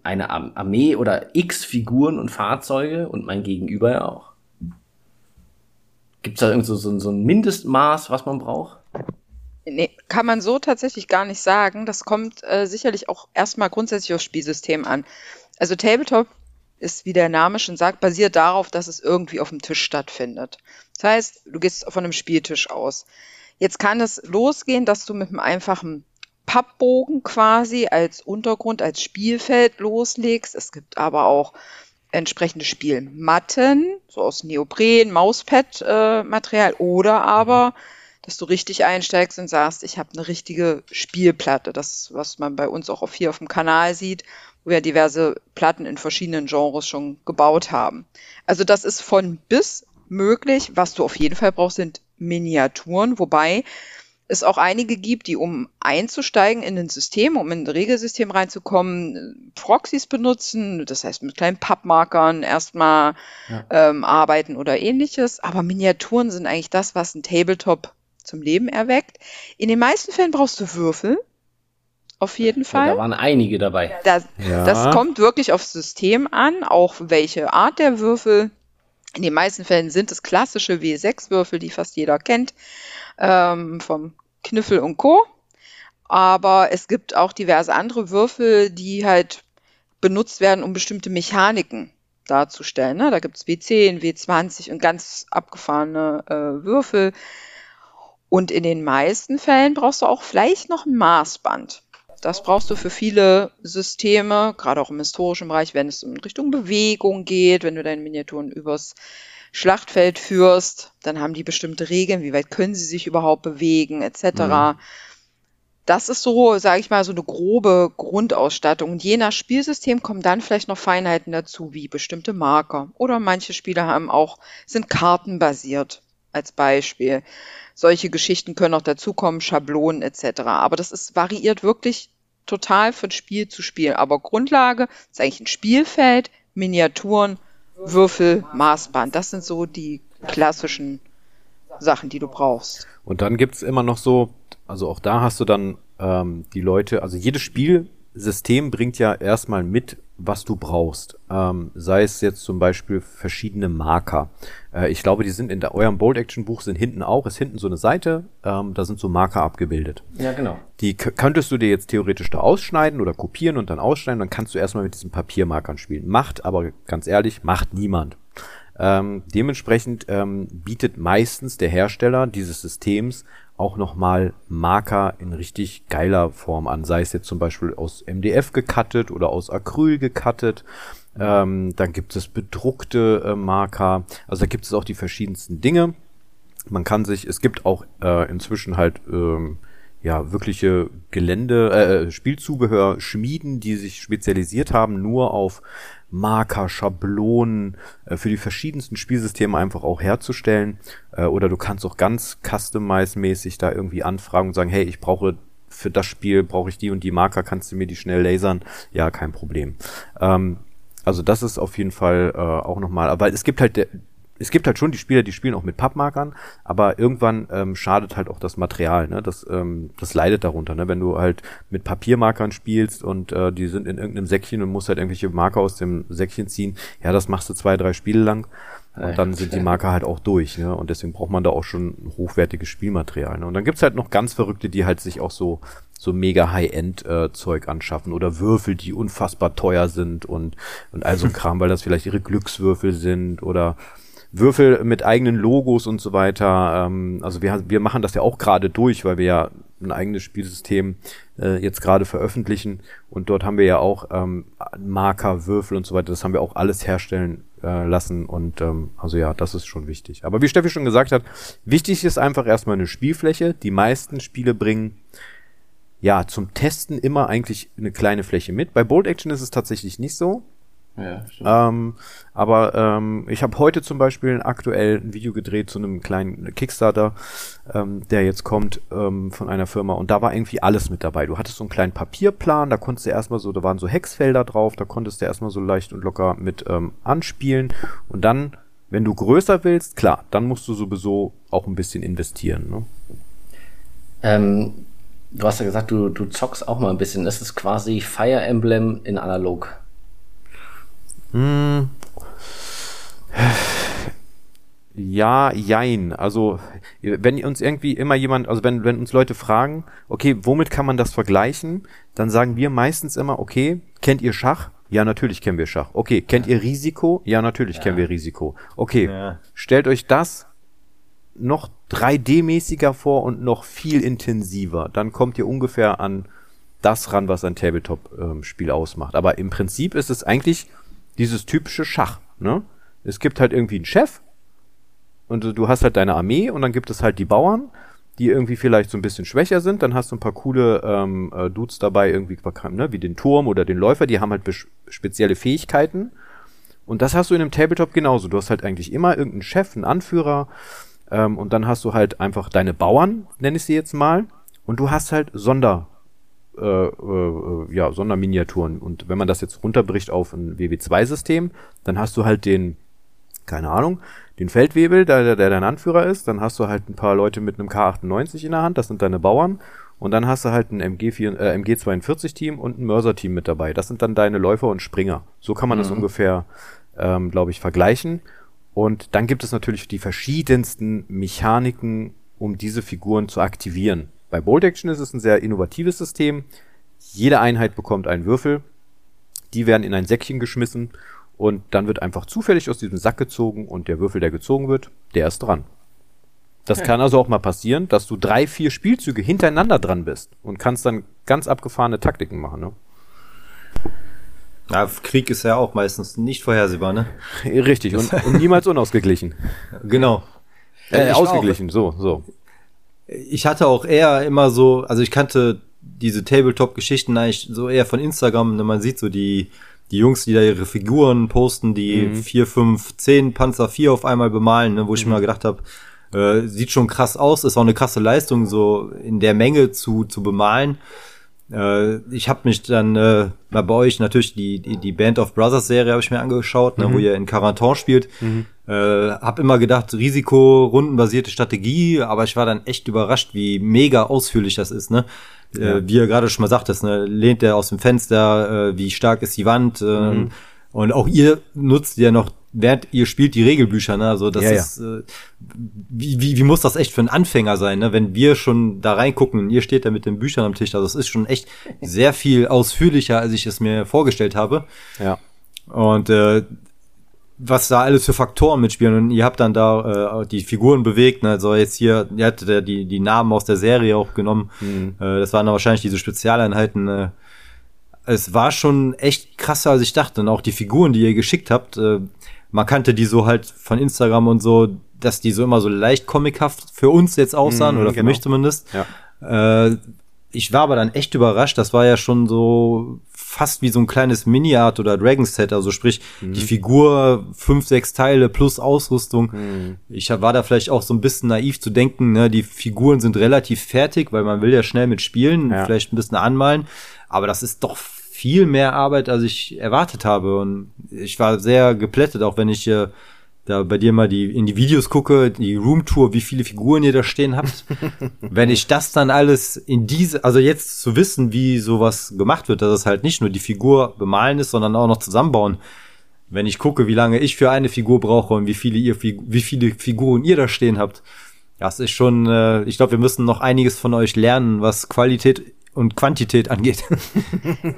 [SPEAKER 1] eine Armee oder x Figuren und Fahrzeuge und mein Gegenüber ja auch. Gibt es da irgend so, so, so ein Mindestmaß, was man braucht?
[SPEAKER 4] Nee, kann man so tatsächlich gar nicht sagen. Das kommt äh, sicherlich auch erstmal grundsätzlich aufs Spielsystem an. Also Tabletop ist, wie der Name schon sagt, basiert darauf, dass es irgendwie auf dem Tisch stattfindet. Das heißt, du gehst von einem Spieltisch aus. Jetzt kann es losgehen, dass du mit einem einfachen Pappbogen quasi als Untergrund, als Spielfeld loslegst. Es gibt aber auch entsprechende Spielmatten, so aus Neopren, Mauspad-Material oder aber dass du richtig einsteigst und sagst, ich habe eine richtige Spielplatte. Das, was man bei uns auch auf hier auf dem Kanal sieht, wo wir diverse Platten in verschiedenen Genres schon gebaut haben. Also das ist von bis möglich. Was du auf jeden Fall brauchst, sind Miniaturen, wobei es auch einige gibt, die um einzusteigen in ein System, um in ein Regelsystem reinzukommen, Proxys benutzen, das heißt mit kleinen Pappmarkern erstmal ja. ähm, arbeiten oder ähnliches. Aber Miniaturen sind eigentlich das, was ein Tabletop zum Leben erweckt. In den meisten Fällen brauchst du Würfel. Auf jeden Fall. Ja,
[SPEAKER 1] da waren einige dabei.
[SPEAKER 4] Das, ja. das kommt wirklich aufs System an, auch welche Art der Würfel. In den meisten Fällen sind es klassische W6-Würfel, die fast jeder kennt, ähm, vom Kniffel und Co. Aber es gibt auch diverse andere Würfel, die halt benutzt werden, um bestimmte Mechaniken darzustellen. Ne? Da gibt es W10, W20 und ganz abgefahrene äh, Würfel. Und in den meisten Fällen brauchst du auch vielleicht noch ein Maßband. Das brauchst du für viele Systeme, gerade auch im historischen Bereich, wenn es in Richtung Bewegung geht, wenn du deine Miniaturen übers Schlachtfeld führst, dann haben die bestimmte Regeln, wie weit können sie sich überhaupt bewegen, etc. Mhm. Das ist so, sage ich mal, so eine grobe Grundausstattung. Und je nach Spielsystem kommen dann vielleicht noch Feinheiten dazu, wie bestimmte Marker. Oder manche Spiele haben auch, sind kartenbasiert als Beispiel. Solche Geschichten können auch dazukommen, Schablonen etc. Aber das ist variiert wirklich total von Spiel zu Spiel. Aber Grundlage ist eigentlich ein Spielfeld, Miniaturen, Würfel, Maßband. Das sind so die klassischen Sachen, die du brauchst.
[SPEAKER 3] Und dann gibt's immer noch so, also auch da hast du dann ähm, die Leute, also jedes Spielsystem bringt ja erstmal mit, was du brauchst. Ähm, sei es jetzt zum Beispiel verschiedene Marker. Äh, ich glaube, die sind in der, eurem Bold Action Buch sind hinten auch, ist hinten so eine Seite, ähm, da sind so Marker abgebildet.
[SPEAKER 1] Ja, genau.
[SPEAKER 3] Die könntest du dir jetzt theoretisch da ausschneiden oder kopieren und dann ausschneiden, dann kannst du erstmal mit diesen Papiermarkern spielen. Macht, aber ganz ehrlich, macht niemand. Ähm, dementsprechend ähm, bietet meistens der Hersteller dieses Systems auch nochmal Marker in richtig geiler Form an, sei es jetzt zum Beispiel aus MDF gecuttet oder aus Acryl gecuttet. Ähm, dann gibt es bedruckte äh, Marker. Also da gibt es auch die verschiedensten Dinge. Man kann sich, es gibt auch äh, inzwischen halt ähm, ja wirkliche Gelände, äh, Spielzubehör Schmieden, die sich spezialisiert haben nur auf Marker, Schablonen äh, für die verschiedensten Spielsysteme einfach auch herzustellen. Äh, oder du kannst auch ganz customize-mäßig da irgendwie anfragen und sagen, hey, ich brauche für das Spiel brauche ich die und die Marker, kannst du mir die schnell lasern? Ja, kein Problem. Ähm, also das ist auf jeden Fall äh, auch nochmal, aber es gibt halt es gibt halt schon die Spieler, die spielen auch mit Pappmarkern, aber irgendwann ähm, schadet halt auch das Material, ne? Das, ähm, das leidet darunter, ne? Wenn du halt mit Papiermarkern spielst und äh, die sind in irgendeinem Säckchen und musst halt irgendwelche Marker aus dem Säckchen ziehen, ja, das machst du zwei, drei Spiele lang und dann sind die Marker halt auch durch, ne? Und deswegen braucht man da auch schon hochwertiges Spielmaterial. Ne? Und dann gibt's halt noch ganz Verrückte, die halt sich auch so so mega High-End-Zeug äh, anschaffen oder Würfel, die unfassbar teuer sind und und all so Kram, weil das vielleicht ihre Glückswürfel sind oder Würfel mit eigenen Logos und so weiter. Ähm, also wir, wir machen das ja auch gerade durch, weil wir ja ein eigenes Spielsystem äh, jetzt gerade veröffentlichen und dort haben wir ja auch ähm, Marker, Würfel und so weiter. Das haben wir auch alles herstellen äh, lassen und ähm, also ja, das ist schon wichtig. Aber wie Steffi schon gesagt hat, wichtig ist einfach erstmal eine Spielfläche. Die meisten Spiele bringen ja zum Testen immer eigentlich eine kleine Fläche mit. Bei Bold Action ist es tatsächlich nicht so. Ja, ähm, aber ähm, ich habe heute zum Beispiel aktuell ein Video gedreht zu einem kleinen Kickstarter, ähm, der jetzt kommt ähm, von einer Firma und da war irgendwie alles mit dabei. Du hattest so einen kleinen Papierplan, da konntest du erstmal so, da waren so Hexfelder drauf, da konntest du erstmal so leicht und locker mit ähm, anspielen und dann, wenn du größer willst, klar, dann musst du sowieso auch ein bisschen investieren. Ne?
[SPEAKER 1] Ähm, du hast ja gesagt, du, du zockst auch mal ein bisschen. Das ist quasi Fire Emblem in analog. Hm.
[SPEAKER 3] Ja, jein. Also, wenn uns irgendwie immer jemand, also wenn, wenn uns Leute fragen, okay, womit kann man das vergleichen, dann sagen wir meistens immer, okay, kennt ihr Schach? Ja, natürlich kennen wir Schach. Okay, kennt ihr Risiko? Ja, natürlich ja. kennen wir Risiko. Okay, ja. stellt euch das noch 3D-mäßiger vor und noch viel intensiver. Dann kommt ihr ungefähr an das ran, was ein Tabletop-Spiel ähm, ausmacht. Aber im Prinzip ist es eigentlich dieses typische Schach. Ne? Es gibt halt irgendwie einen Chef und du hast halt deine Armee und dann gibt es halt die Bauern die irgendwie vielleicht so ein bisschen schwächer sind. Dann hast du ein paar coole ähm, äh, Dudes dabei, irgendwie ne, wie den Turm oder den Läufer, die haben halt spezielle Fähigkeiten. Und das hast du in einem Tabletop genauso. Du hast halt eigentlich immer irgendeinen Chef, einen Anführer, ähm, und dann hast du halt einfach deine Bauern, nenne ich sie jetzt mal, und du hast halt Sonder, äh, äh, ja, Sonderminiaturen. Und wenn man das jetzt runterbricht auf ein WW2-System, dann hast du halt den, keine Ahnung, den Feldwebel, der, der dein Anführer ist, dann hast du halt ein paar Leute mit einem K98 in der Hand, das sind deine Bauern, und dann hast du halt ein MG4, äh, MG42-Team und ein Mörser-Team mit dabei. Das sind dann deine Läufer und Springer. So kann man mhm. das ungefähr, ähm, glaube ich, vergleichen. Und dann gibt es natürlich die verschiedensten Mechaniken, um diese Figuren zu aktivieren. Bei Bolt Action ist es ein sehr innovatives System. Jede Einheit bekommt einen Würfel. Die werden in ein Säckchen geschmissen und dann wird einfach zufällig aus diesem Sack gezogen und der Würfel, der gezogen wird, der ist dran. Das kann also auch mal passieren, dass du drei, vier Spielzüge hintereinander dran bist und kannst dann ganz abgefahrene Taktiken machen. Ne?
[SPEAKER 2] Ja, Krieg ist ja auch meistens nicht vorhersehbar, ne?
[SPEAKER 3] Richtig, und, und niemals unausgeglichen.
[SPEAKER 2] Genau.
[SPEAKER 3] Äh, ausgeglichen, so, so.
[SPEAKER 2] Ich hatte auch eher immer so, also ich kannte diese Tabletop-Geschichten eigentlich so eher von Instagram, ne? man sieht so die die Jungs, die da ihre Figuren posten, die mhm. vier, fünf, zehn Panzer vier auf einmal bemalen, ne, wo ich mhm. mir gedacht habe, äh, sieht schon krass aus, ist auch eine krasse Leistung, so in der Menge zu, zu bemalen. Äh, ich habe mich dann äh, mal bei euch natürlich die, die, die Band of Brothers Serie habe ich mir angeschaut, mhm. ne, wo mhm. ihr in Quarantan spielt. Mhm. Äh, hab immer gedacht, Risiko, rundenbasierte Strategie, aber ich war dann echt überrascht, wie mega ausführlich das ist, ne? Äh, ja. Äh, wie ihr gerade schon mal sagtest, ne, lehnt er aus dem Fenster, äh, wie stark ist die Wand, äh, mhm. und auch ihr nutzt ja noch während ihr spielt die Regelbücher, ne? Also das ja, ist, ja. Äh, wie, wie, wie muss das echt für einen Anfänger sein, ne? Wenn wir schon da reingucken und ihr steht da mit den Büchern am Tisch, also es ist schon echt sehr viel ausführlicher, als ich es mir vorgestellt habe.
[SPEAKER 3] Ja.
[SPEAKER 2] Und äh, was da alles für Faktoren mitspielen und ihr habt dann da äh, die Figuren bewegt, ne? also jetzt hier, ihr hattet ja die, die Namen aus der Serie auch genommen, mhm. äh, das waren dann wahrscheinlich diese Spezialeinheiten, äh, es war schon echt krasser, als ich dachte und auch die Figuren, die ihr geschickt habt, äh, man kannte die so halt von Instagram und so, dass die so immer so leicht comichaft für uns jetzt aussahen, mhm, oder für genau. mich zumindest. Ja. Äh, ich war aber dann echt überrascht, das war ja schon so fast wie so ein kleines Mini-Art oder Dragon-Set, also sprich, mhm. die Figur, fünf, sechs Teile plus Ausrüstung. Mhm. Ich war da vielleicht auch so ein bisschen naiv zu denken, ne, die Figuren sind relativ fertig, weil man will ja schnell mit spielen, ja. vielleicht ein bisschen anmalen, aber das ist doch viel mehr Arbeit, als ich erwartet habe. Und ich war sehr geplättet, auch wenn ich äh, da bei dir mal die in die Videos gucke, die Roomtour, wie viele Figuren ihr da stehen habt. wenn ich das dann alles in diese, also jetzt zu wissen, wie sowas gemacht wird, dass es halt nicht nur die Figur bemalen ist, sondern auch noch zusammenbauen. Wenn ich gucke, wie lange ich für eine Figur brauche und wie viele ihr, wie viele Figuren ihr da stehen habt, das ist schon, äh, ich glaube, wir müssen noch einiges von euch lernen, was Qualität und Quantität angeht.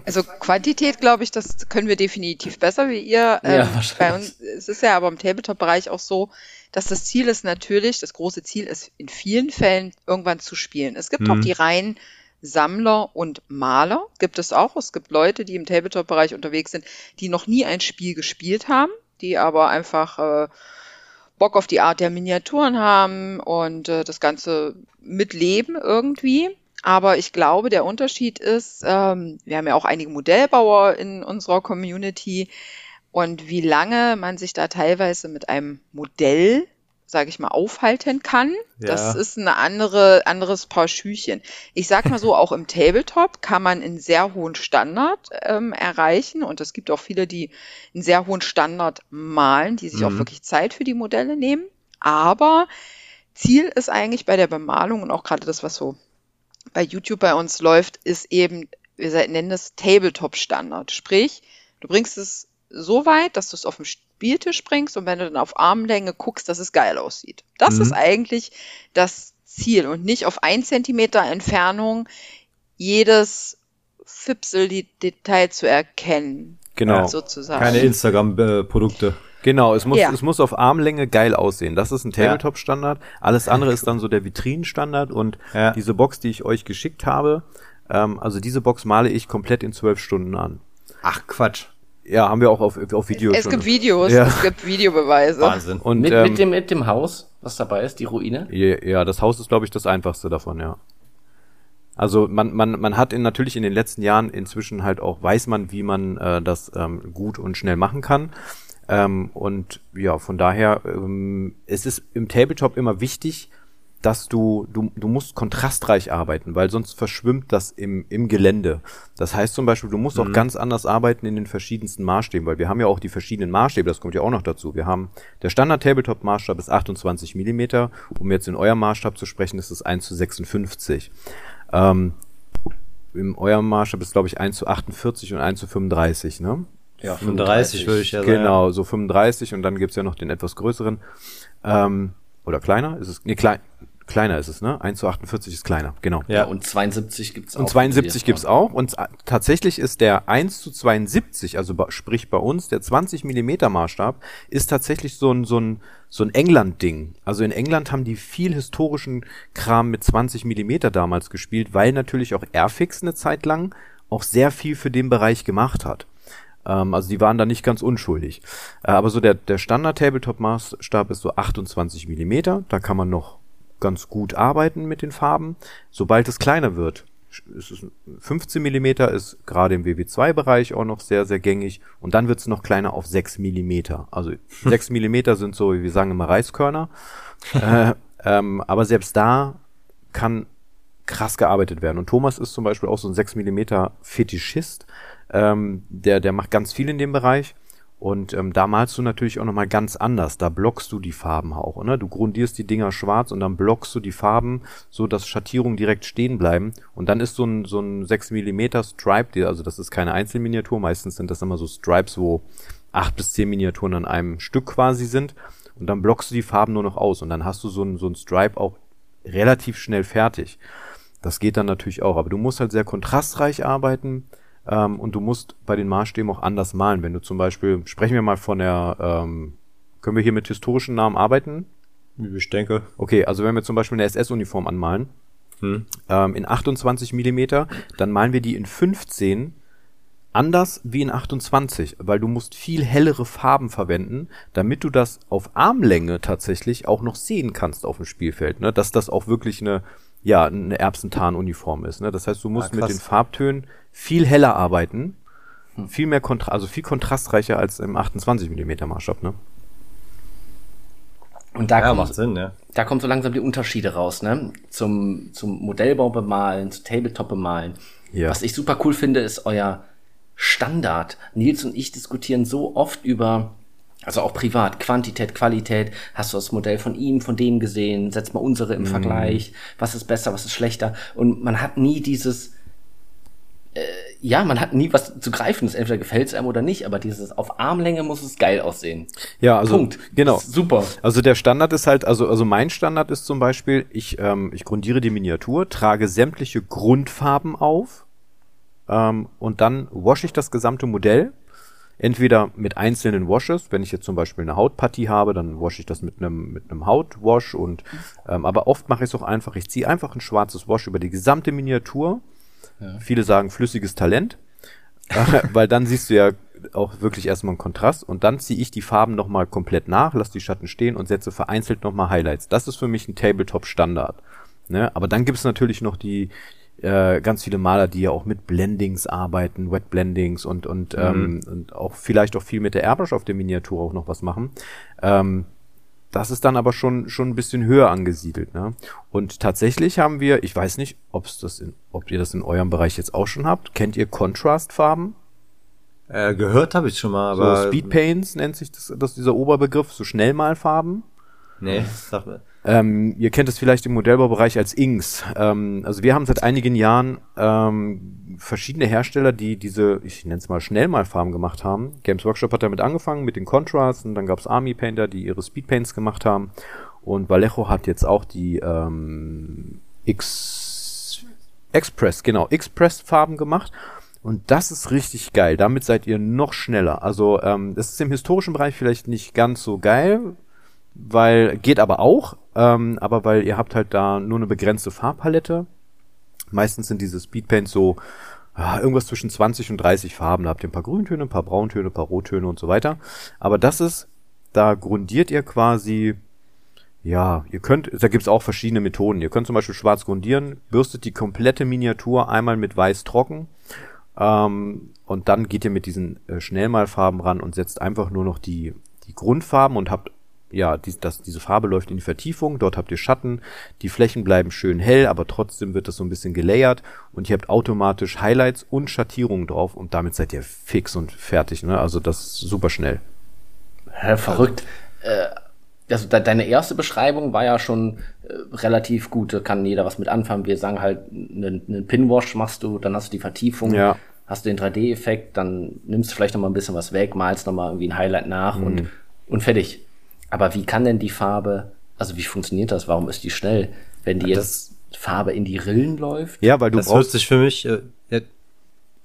[SPEAKER 4] Also Quantität, glaube ich, das können wir definitiv besser wie ihr. Ähm, ja, bei uns es ist ja aber im Tabletop-Bereich auch so, dass das Ziel ist natürlich, das große Ziel ist in vielen Fällen irgendwann zu spielen. Es gibt mhm. auch die reinen Sammler und Maler, gibt es auch. Es gibt Leute, die im Tabletop-Bereich unterwegs sind, die noch nie ein Spiel gespielt haben, die aber einfach äh, Bock auf die Art der Miniaturen haben und äh, das Ganze mitleben irgendwie. Aber ich glaube, der Unterschied ist, ähm, wir haben ja auch einige Modellbauer in unserer Community und wie lange man sich da teilweise mit einem Modell, sage ich mal, aufhalten kann, ja. das ist ein andere, anderes Paar Schüchen. Ich sag mal so, auch im Tabletop kann man einen sehr hohen Standard ähm, erreichen und es gibt auch viele, die einen sehr hohen Standard malen, die sich mhm. auch wirklich Zeit für die Modelle nehmen. Aber Ziel ist eigentlich bei der Bemalung und auch gerade das, was so bei YouTube bei uns läuft, ist eben, wir nennen es Tabletop-Standard. Sprich, du bringst es so weit, dass du es auf dem Spieltisch bringst und wenn du dann auf Armlänge guckst, dass es geil aussieht. Das mhm. ist eigentlich das Ziel und nicht auf ein Zentimeter Entfernung jedes Fipsel-Detail zu erkennen.
[SPEAKER 2] Genau. Sozusagen. Keine Instagram-Produkte.
[SPEAKER 3] Genau, es muss, ja. es muss auf Armlänge geil aussehen. Das ist ein Tabletop-Standard. Alles andere ist dann so der Vitrinenstandard und ja. diese Box, die ich euch geschickt habe, ähm, also diese Box male ich komplett in zwölf Stunden an.
[SPEAKER 2] Ach Quatsch.
[SPEAKER 3] Ja, haben wir auch auf, auf Video
[SPEAKER 4] es
[SPEAKER 3] schon.
[SPEAKER 4] gibt Videos,
[SPEAKER 3] Ja.
[SPEAKER 4] es gibt Videobeweise.
[SPEAKER 2] Wahnsinn.
[SPEAKER 3] Und,
[SPEAKER 1] mit,
[SPEAKER 3] ähm,
[SPEAKER 1] mit, dem, mit dem Haus, was dabei ist, die Ruine.
[SPEAKER 3] Ja, ja, das Haus ist, glaube ich, das einfachste davon, ja. Also man, man, man hat in, natürlich in den letzten Jahren inzwischen halt auch, weiß man, wie man äh, das ähm, gut und schnell machen kann. Ähm, und ja, von daher, ähm, es ist im Tabletop immer wichtig, dass du, du, du musst kontrastreich arbeiten, weil sonst verschwimmt das im, im Gelände. Das heißt zum Beispiel, du musst auch ganz anders arbeiten in den verschiedensten Maßstäben, weil wir haben ja auch die verschiedenen Maßstäbe, das kommt ja auch noch dazu. Wir haben, der Standard-Tabletop-Maßstab ist 28 Millimeter. um jetzt in eurem Maßstab zu sprechen, ist es 1 zu 56. Ähm, in eurem Maßstab ist, glaube ich, 1 zu 48 und 1 zu 35, ne?
[SPEAKER 1] Ja,
[SPEAKER 2] 35 würde ich ja sagen.
[SPEAKER 3] Genau, so 35 und dann gibt's ja noch den etwas größeren. Ähm, oder kleiner? Ist es? Nee, klein, kleiner ist es, ne? 1 zu 48 ist kleiner, genau.
[SPEAKER 1] Ja, und 72 gibt's auch.
[SPEAKER 3] Und 72 gibt's auch. Und äh, tatsächlich ist der 1 zu 72, also sprich bei uns, der 20 Millimeter Maßstab, ist tatsächlich so ein, so ein, so ein England-Ding. Also in England haben die viel historischen Kram mit 20 Millimeter damals gespielt, weil natürlich auch Airfix eine Zeit lang auch sehr viel für den Bereich gemacht hat. Ähm, also die waren da nicht ganz unschuldig. Äh, aber so der, der Standard-Tabletop-Maßstab ist so 28 Millimeter. Da kann man noch ganz gut arbeiten mit den Farben. Sobald es kleiner wird, ist es 15 Millimeter ist gerade im WW2-Bereich auch noch sehr, sehr gängig. Und dann wird es noch kleiner auf 6 Millimeter. Also 6 Millimeter sind so, wie wir sagen immer, Reiskörner. äh, ähm, aber selbst da kann krass gearbeitet werden. Und Thomas ist zum Beispiel auch so ein 6 Millimeter Fetischist. Ähm, der, der macht ganz viel in dem Bereich. Und ähm, da malst du natürlich auch nochmal ganz anders. Da blockst du die Farben auch. Ne? Du grundierst die Dinger schwarz und dann blockst du die Farben, so dass Schattierungen direkt stehen bleiben. Und dann ist so ein, so ein 6 Millimeter Stripe, die- also das ist keine Einzelminiatur, meistens sind das immer so Stripes, wo acht bis zehn Miniaturen an einem Stück quasi sind. Und dann blockst du die Farben nur noch aus. Und dann hast du so ein, so ein Stripe auch relativ schnell fertig. Das geht dann natürlich auch. Aber du musst halt sehr kontrastreich arbeiten. Ähm, und du musst bei den Maßstäben auch anders malen. Wenn du zum Beispiel, sprechen wir mal von der, ähm, können wir hier mit historischen Namen arbeiten?
[SPEAKER 2] Ich denke.
[SPEAKER 3] Okay, also wenn wir zum Beispiel eine SS-Uniform anmalen,
[SPEAKER 2] Hm.
[SPEAKER 3] ähm, in 28 Millimeter, dann malen wir die in 15 anders wie in 28, weil du musst viel hellere Farben verwenden, damit du das auf Armlänge tatsächlich auch noch sehen kannst auf dem Spielfeld, ne? dass das auch wirklich eine ja eine Erbsentarnuniform ist. Ne? Das heißt, du musst
[SPEAKER 2] Ah,
[SPEAKER 3] mit den Farbtönen viel heller arbeiten, viel mehr Kontra also viel kontrastreicher als im 28 Millimeter Maßstab. Ne?
[SPEAKER 1] Und da
[SPEAKER 2] Ja,
[SPEAKER 1] kommt,
[SPEAKER 2] macht Sinn, ja.
[SPEAKER 1] da kommen so langsam die Unterschiede raus, ne? Zum, zum Modellbau bemalen, zu Tabletop bemalen.
[SPEAKER 3] Ja.
[SPEAKER 1] Was ich super cool finde, ist euer Standard. Nils und ich diskutieren so oft über, also auch privat, Quantität, Qualität. Hast du das Modell von ihm, von dem gesehen? Setz mal unsere im Vergleich. Was ist besser, was ist schlechter? Und man hat nie dieses, äh, ja, man hat nie was zu greifen. Das entweder gefällt es einem oder nicht, aber dieses auf Armlänge muss es geil aussehen.
[SPEAKER 3] Ja, also
[SPEAKER 1] Punkt.
[SPEAKER 3] genau.
[SPEAKER 1] Super.
[SPEAKER 3] Also der Standard ist halt, also, also mein Standard ist zum Beispiel, ich, ähm, ich grundiere die Miniatur, trage sämtliche Grundfarben auf ähm, und dann wasche ich das gesamte Modell. Entweder mit einzelnen Washes, wenn ich jetzt zum Beispiel eine Hautpartie habe, dann wasche ich das mit einem mit einem Hautwash und ähm, aber oft mache ich es auch einfach, ich ziehe einfach ein schwarzes Wash über die gesamte Miniatur. Viele sagen flüssiges Talent, weil dann siehst du ja auch wirklich erstmal einen Kontrast und dann ziehe ich die Farben nochmal komplett nach, lasse die Schatten stehen und setze vereinzelt nochmal Highlights. Das ist für mich ein Tabletop-Standard. Ne? Aber dann gibt es natürlich noch die äh, ganz viele Maler, die ja auch mit Blendings arbeiten, Wet Blendings und, und, ähm, und auch vielleicht auch viel mit der Airbrush auf der Miniatur auch noch was machen. Ähm, das ist dann aber schon schon ein bisschen höher angesiedelt, ne? Und tatsächlich haben wir, ich weiß nicht, ob's das in, ob ihr das in eurem Bereich jetzt auch schon habt. Kennt ihr Contrastfarben?
[SPEAKER 2] Äh, gehört habe ich schon mal, aber.
[SPEAKER 3] so Speed Paints nennt sich das, das dieser Oberbegriff, so Schnellmalfarben.
[SPEAKER 2] Nee, sag mal.
[SPEAKER 3] Ähm, ihr kennt es vielleicht im Modellbaubereich als Inks. Ähm, also wir haben seit einigen Jahren ähm, verschiedene Hersteller, die diese, ich nenne es mal Schnellmalfarben gemacht haben. Games Workshop hat damit angefangen mit den Contrasts und dann gab es Army Painter, die ihre Speed Paints gemacht haben. Und Vallejo hat jetzt auch die ähm, X Express, genau, Express Farben gemacht. Und das ist richtig geil. Damit seid ihr noch schneller. Also ähm, das ist im historischen Bereich vielleicht nicht ganz so geil, weil geht aber auch, ähm, aber weil ihr habt halt da nur eine begrenzte Farbpalette. Meistens sind diese Speedpaints so ja, irgendwas zwischen 20 und 30 Farben. Da habt ihr ein paar Grüntöne, ein paar Brauntöne, ein paar Rottöne und so weiter. Aber das ist, da grundiert ihr quasi, ja, ihr könnt, da gibt's auch verschiedene Methoden. Ihr könnt zum Beispiel schwarz grundieren, bürstet die komplette Miniatur einmal mit weiß trocken ähm, und dann geht ihr mit diesen äh, Schnellmalfarben ran und setzt einfach nur noch die, die Grundfarben und habt ja, die, das, diese Farbe läuft in die Vertiefung, dort habt ihr Schatten, die Flächen bleiben schön hell, aber trotzdem wird das so ein bisschen gelayert und ihr habt automatisch Highlights und Schattierungen drauf und damit seid ihr fix und fertig, ne? Also das ist super schnell.
[SPEAKER 1] Hä, verrückt. Äh, also de deine erste Beschreibung war ja schon äh, relativ gut, da kann jeder was mit anfangen. Wir sagen halt, einen, einen Pinwash machst du, dann hast du die Vertiefung,
[SPEAKER 3] Ja.
[SPEAKER 1] hast du den 3D-Effekt, dann nimmst du vielleicht noch mal ein bisschen was weg, malst noch mal irgendwie ein Highlight nach
[SPEAKER 3] Mhm.
[SPEAKER 1] und, und fertig. Aber wie kann denn die Farbe, also wie funktioniert das? Warum ist die schnell? Wenn die jetzt Farbe in die Rillen läuft?
[SPEAKER 3] Ja, weil du
[SPEAKER 2] das hört
[SPEAKER 3] brauchst
[SPEAKER 2] sich für mich, äh,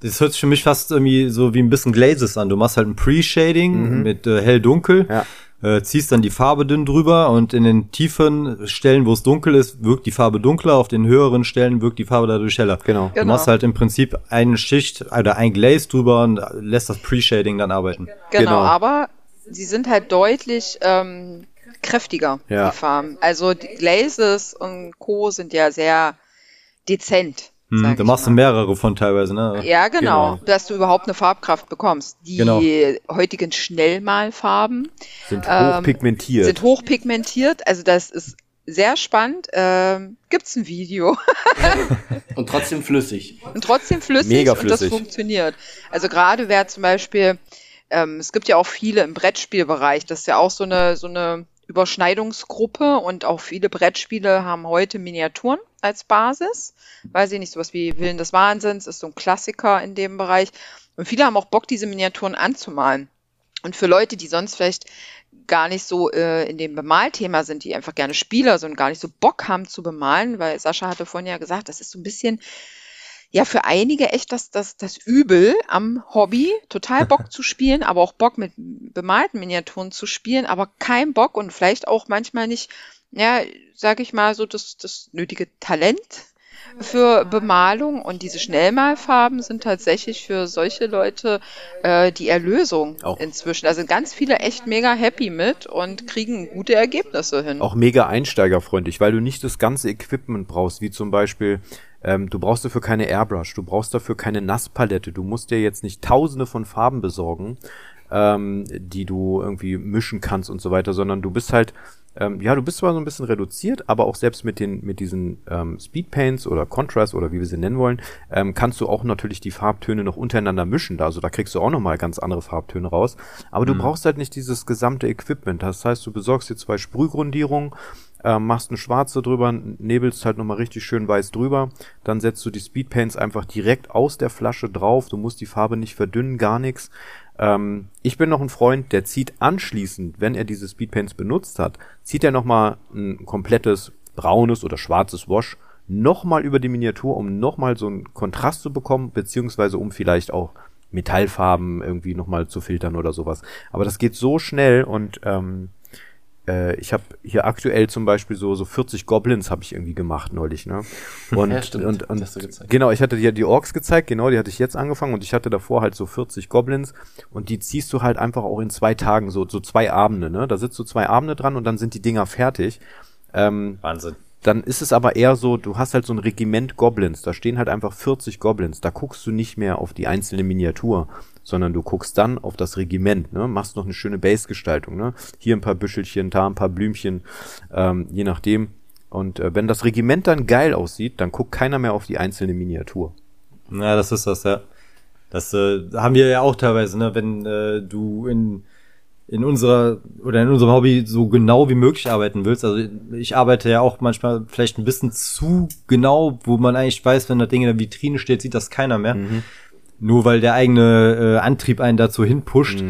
[SPEAKER 2] das hört sich für mich fast irgendwie so wie ein bisschen Glazes an. Du machst halt ein Pre-Shading mit äh, hell-dunkel,
[SPEAKER 3] Ja.
[SPEAKER 2] äh, ziehst dann die Farbe dünn drüber und in den tiefen Stellen, wo es dunkel ist, wirkt die Farbe dunkler, auf den höheren Stellen wirkt die Farbe dadurch heller.
[SPEAKER 3] Genau.
[SPEAKER 2] Du
[SPEAKER 4] Genau.
[SPEAKER 2] machst halt im Prinzip eine Schicht oder ein Glaze drüber und lässt das Pre-Shading dann arbeiten.
[SPEAKER 4] Genau,
[SPEAKER 3] Genau.
[SPEAKER 4] aber sie sind halt deutlich ähm, kräftiger,
[SPEAKER 3] Ja.
[SPEAKER 4] die Farben. Also die Glazes und Co. sind ja sehr dezent.
[SPEAKER 2] Hm, da machst du
[SPEAKER 4] mal.
[SPEAKER 2] mehrere von teilweise, ne?
[SPEAKER 4] Ja, genau,
[SPEAKER 3] Genau.
[SPEAKER 4] dass du überhaupt eine Farbkraft bekommst. Die
[SPEAKER 2] Genau.
[SPEAKER 4] heutigen Schnellmalfarben
[SPEAKER 3] sind
[SPEAKER 4] ähm,
[SPEAKER 3] hochpigmentiert.
[SPEAKER 4] sind hochpigmentiert. Also das ist sehr spannend. Ähm, gibt's ein Video
[SPEAKER 1] Und trotzdem flüssig.
[SPEAKER 4] und trotzdem flüssig,
[SPEAKER 3] Mega
[SPEAKER 4] und das
[SPEAKER 3] flüssig.
[SPEAKER 4] funktioniert. Also gerade wer zum Beispiel, ähm, es gibt ja auch viele im Brettspielbereich, das ist ja auch so eine, so eine Überschneidungsgruppe und auch viele Brettspiele haben heute Miniaturen als Basis. Weiß ich nicht, sowas wie Willen des Wahnsinns ist so ein Klassiker in dem Bereich. Und viele haben auch Bock, diese Miniaturen anzumalen. Und für Leute, die sonst vielleicht gar nicht so äh, in dem Bemalthema sind, die einfach gerne Spieler sind und gar nicht so Bock haben zu bemalen, weil Sascha hatte vorhin ja gesagt, das ist so ein bisschen, ja, für einige echt das, das, das Übel am Hobby, total Bock zu spielen, aber auch Bock mit bemalten Miniaturen zu spielen, aber kein Bock und vielleicht auch manchmal nicht, ja, sag ich mal, so das, das nötige Talent für Bemalung und diese Schnellmalfarben sind tatsächlich für solche Leute äh, die Erlösung
[SPEAKER 3] Auch.
[SPEAKER 4] inzwischen. Da sind ganz viele echt mega happy mit und kriegen gute Ergebnisse hin.
[SPEAKER 3] auch mega einsteigerfreundlich, weil du nicht das ganze Equipment brauchst, wie zum Beispiel, ähm, du brauchst dafür keine Airbrush, du brauchst dafür keine Nasspalette, du musst dir jetzt nicht tausende von Farben besorgen, ähm, die du irgendwie mischen kannst und so weiter, sondern du bist halt, ähm, ja, du bist zwar so ein bisschen reduziert, aber auch selbst mit den, mit diesen ähm, Speedpaints oder Contrast oder wie wir sie nennen wollen, ähm, kannst du auch natürlich die Farbtöne noch untereinander mischen. Also da kriegst du auch nochmal ganz andere Farbtöne raus. Aber du brauchst halt nicht dieses gesamte Equipment. Das heißt, du besorgst dir zwei Sprühgrundierungen, ähm, machst eine schwarze drüber, nebelst halt nochmal richtig schön weiß drüber, dann setzt du die Speedpaints einfach direkt aus der Flasche drauf, du musst die Farbe nicht verdünnen, gar nichts. Ähm, ich bin noch ein Freund, der zieht anschließend, wenn er diese Speedpaints benutzt hat, zieht er nochmal ein komplettes braunes oder schwarzes Wash nochmal über die Miniatur, um nochmal so einen Kontrast zu bekommen, beziehungsweise um vielleicht auch Metallfarben irgendwie nochmal zu filtern oder sowas. Aber das geht so schnell und ähm, äh, ich habe hier aktuell zum Beispiel so so 40 Goblins habe ich irgendwie gemacht neulich, ne? Und,
[SPEAKER 1] Ja, stimmt.
[SPEAKER 3] und, und
[SPEAKER 1] Hast du gezeigt.
[SPEAKER 3] genau, ich hatte dir die Orks gezeigt, genau, die hatte ich jetzt angefangen und ich hatte davor halt so 40 Goblins und die ziehst du halt einfach auch in zwei Tagen, so so zwei Abende, ne? Da sitzt du zwei Abende dran und dann sind die Dinger fertig. Ähm,
[SPEAKER 2] Wahnsinn.
[SPEAKER 3] dann ist es aber eher so, du hast halt so ein Regiment Goblins, da stehen halt einfach 40 Goblins, da guckst du nicht mehr auf die einzelne Miniatur, sondern du guckst dann auf das Regiment, ne, machst noch eine schöne Base-Gestaltung, ne, hier ein paar Büschelchen, da ein paar Blümchen, ähm, je nachdem. Und äh, wenn das Regiment dann geil aussieht, dann guckt keiner mehr auf die einzelne Miniatur.
[SPEAKER 2] Ja, das ist das, ja. Das äh, haben wir ja auch teilweise, ne? Wenn äh, du in, in unserer oder in unserem Hobby so genau wie möglich arbeiten willst. Also ich arbeite ja auch manchmal vielleicht ein bisschen zu genau, wo man eigentlich weiß, wenn das Ding in der Vitrine steht, sieht das keiner mehr. Nur weil der eigene äh, Antrieb einen dazu hinpusht.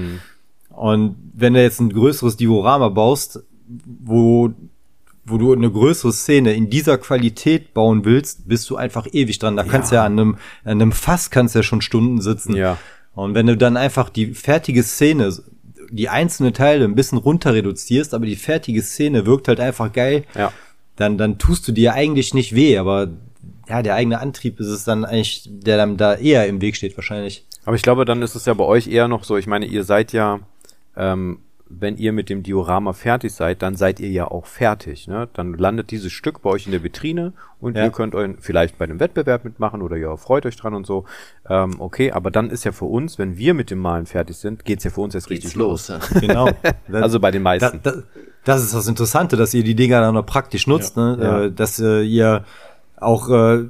[SPEAKER 2] Und wenn du jetzt ein größeres Diorama baust, wo wo du eine größere Szene in dieser Qualität bauen willst, bist du einfach ewig dran. Da kannst du ja an einem, an einem Fass kannst ja schon Stunden sitzen.
[SPEAKER 3] Ja.
[SPEAKER 2] Und wenn du dann einfach die fertige Szene, die einzelnen Teile ein bisschen runter reduzierst, aber die fertige Szene wirkt halt einfach geil,
[SPEAKER 3] Ja.
[SPEAKER 2] dann, dann tust du dir eigentlich nicht weh, aber ja, der eigene Antrieb ist es dann eigentlich, der dann da eher im Weg steht wahrscheinlich.
[SPEAKER 3] Aber ich glaube, dann ist es ja bei euch eher noch so, ich meine, ihr seid ja, ähm, wenn ihr mit dem Diorama fertig seid, dann seid ihr ja auch fertig. Ne? Dann landet dieses Stück bei euch in der Vitrine und
[SPEAKER 2] Ja.
[SPEAKER 3] ihr könnt euch vielleicht bei einem Wettbewerb mitmachen oder ihr freut euch dran und so. Ähm, okay, aber dann ist ja für uns, wenn wir mit dem Malen fertig sind, geht's ja für uns erst richtig
[SPEAKER 1] Geht's
[SPEAKER 3] los.
[SPEAKER 1] los. ja.
[SPEAKER 2] Genau.
[SPEAKER 3] Also bei den
[SPEAKER 2] Da,
[SPEAKER 3] meisten.
[SPEAKER 2] da, das ist das Interessante, dass ihr die Dinger dann noch praktisch nutzt, ne?
[SPEAKER 3] Ja.
[SPEAKER 2] Äh, dass äh, ihr auch äh,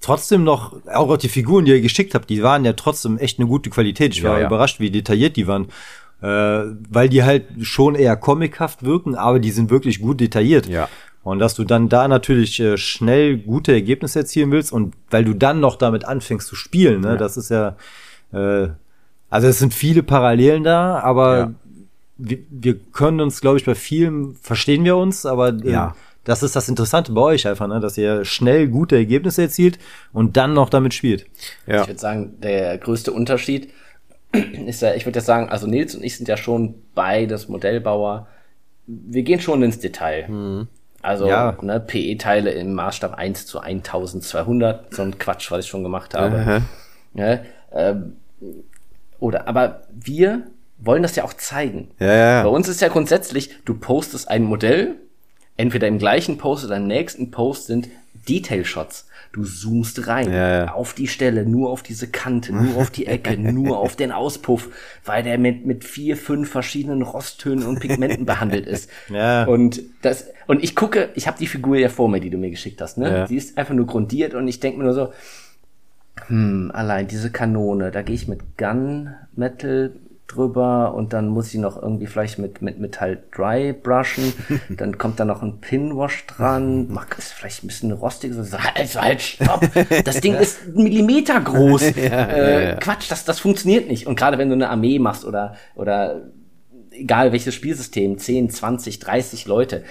[SPEAKER 2] trotzdem noch, auch die Figuren, die ihr geschickt habt, die waren ja trotzdem echt eine gute Qualität. Ich war
[SPEAKER 3] Ja, ja.
[SPEAKER 2] überrascht, wie detailliert die waren. Äh, weil die halt schon eher comichaft wirken, aber die sind wirklich gut detailliert.
[SPEAKER 3] Ja.
[SPEAKER 2] Und dass du dann da natürlich äh, schnell gute Ergebnisse erzielen willst und weil du dann noch damit anfängst zu spielen, ne,
[SPEAKER 3] Ja.
[SPEAKER 2] das ist ja, äh, also es sind viele Parallelen da, aber wir, wir können uns, glaube ich, bei vielem verstehen wir uns, aber äh,
[SPEAKER 3] Ja.
[SPEAKER 2] Das ist das Interessante bei euch einfach, ne, dass ihr schnell gute Ergebnisse erzielt und dann noch damit spielt.
[SPEAKER 3] Ja.
[SPEAKER 1] Ich würde sagen, der größte Unterschied ist ja, ich würde ja sagen, also Nils und ich sind ja schon beides Modellbauer. Wir gehen schon ins Detail. Also
[SPEAKER 2] Ja.
[SPEAKER 1] ne, PE-Teile im Maßstab 1 zu 1200, so ein Quatsch, was ich schon gemacht habe. Ne? Ähm, oder, aber wir wollen das ja auch zeigen.
[SPEAKER 3] Ja, ja,
[SPEAKER 1] Bei uns ist ja grundsätzlich, du postest ein Modell, entweder im gleichen Post oder im nächsten Post sind Detail-Shots. Du zoomst rein,
[SPEAKER 3] Ja, ja.
[SPEAKER 1] auf die Stelle, nur auf diese Kante, nur auf die Ecke, nur auf den Auspuff, weil der mit, mit vier, fünf verschiedenen Rosttönen und Pigmenten behandelt ist.
[SPEAKER 2] Ja.
[SPEAKER 1] Und das, und ich gucke, ich habe die Figur ja vor mir, die du mir geschickt hast, ne? Die ist einfach nur grundiert und ich denke mir nur so, hm, allein diese Kanone, da gehe ich mit Gunmetal drüber und dann muss ich noch irgendwie vielleicht mit, mit Metall Dry brushen. dann kommt da noch ein Pinwash dran. Mag ist vielleicht ein bisschen rostig. So, also halt, stopp! Das Ding ist ein Millimeter groß. äh,
[SPEAKER 3] ja, ja.
[SPEAKER 1] Quatsch, das, das funktioniert nicht. Und gerade wenn du eine Armee machst oder, oder egal welches Spielsystem, 10, 20, 30 Leute.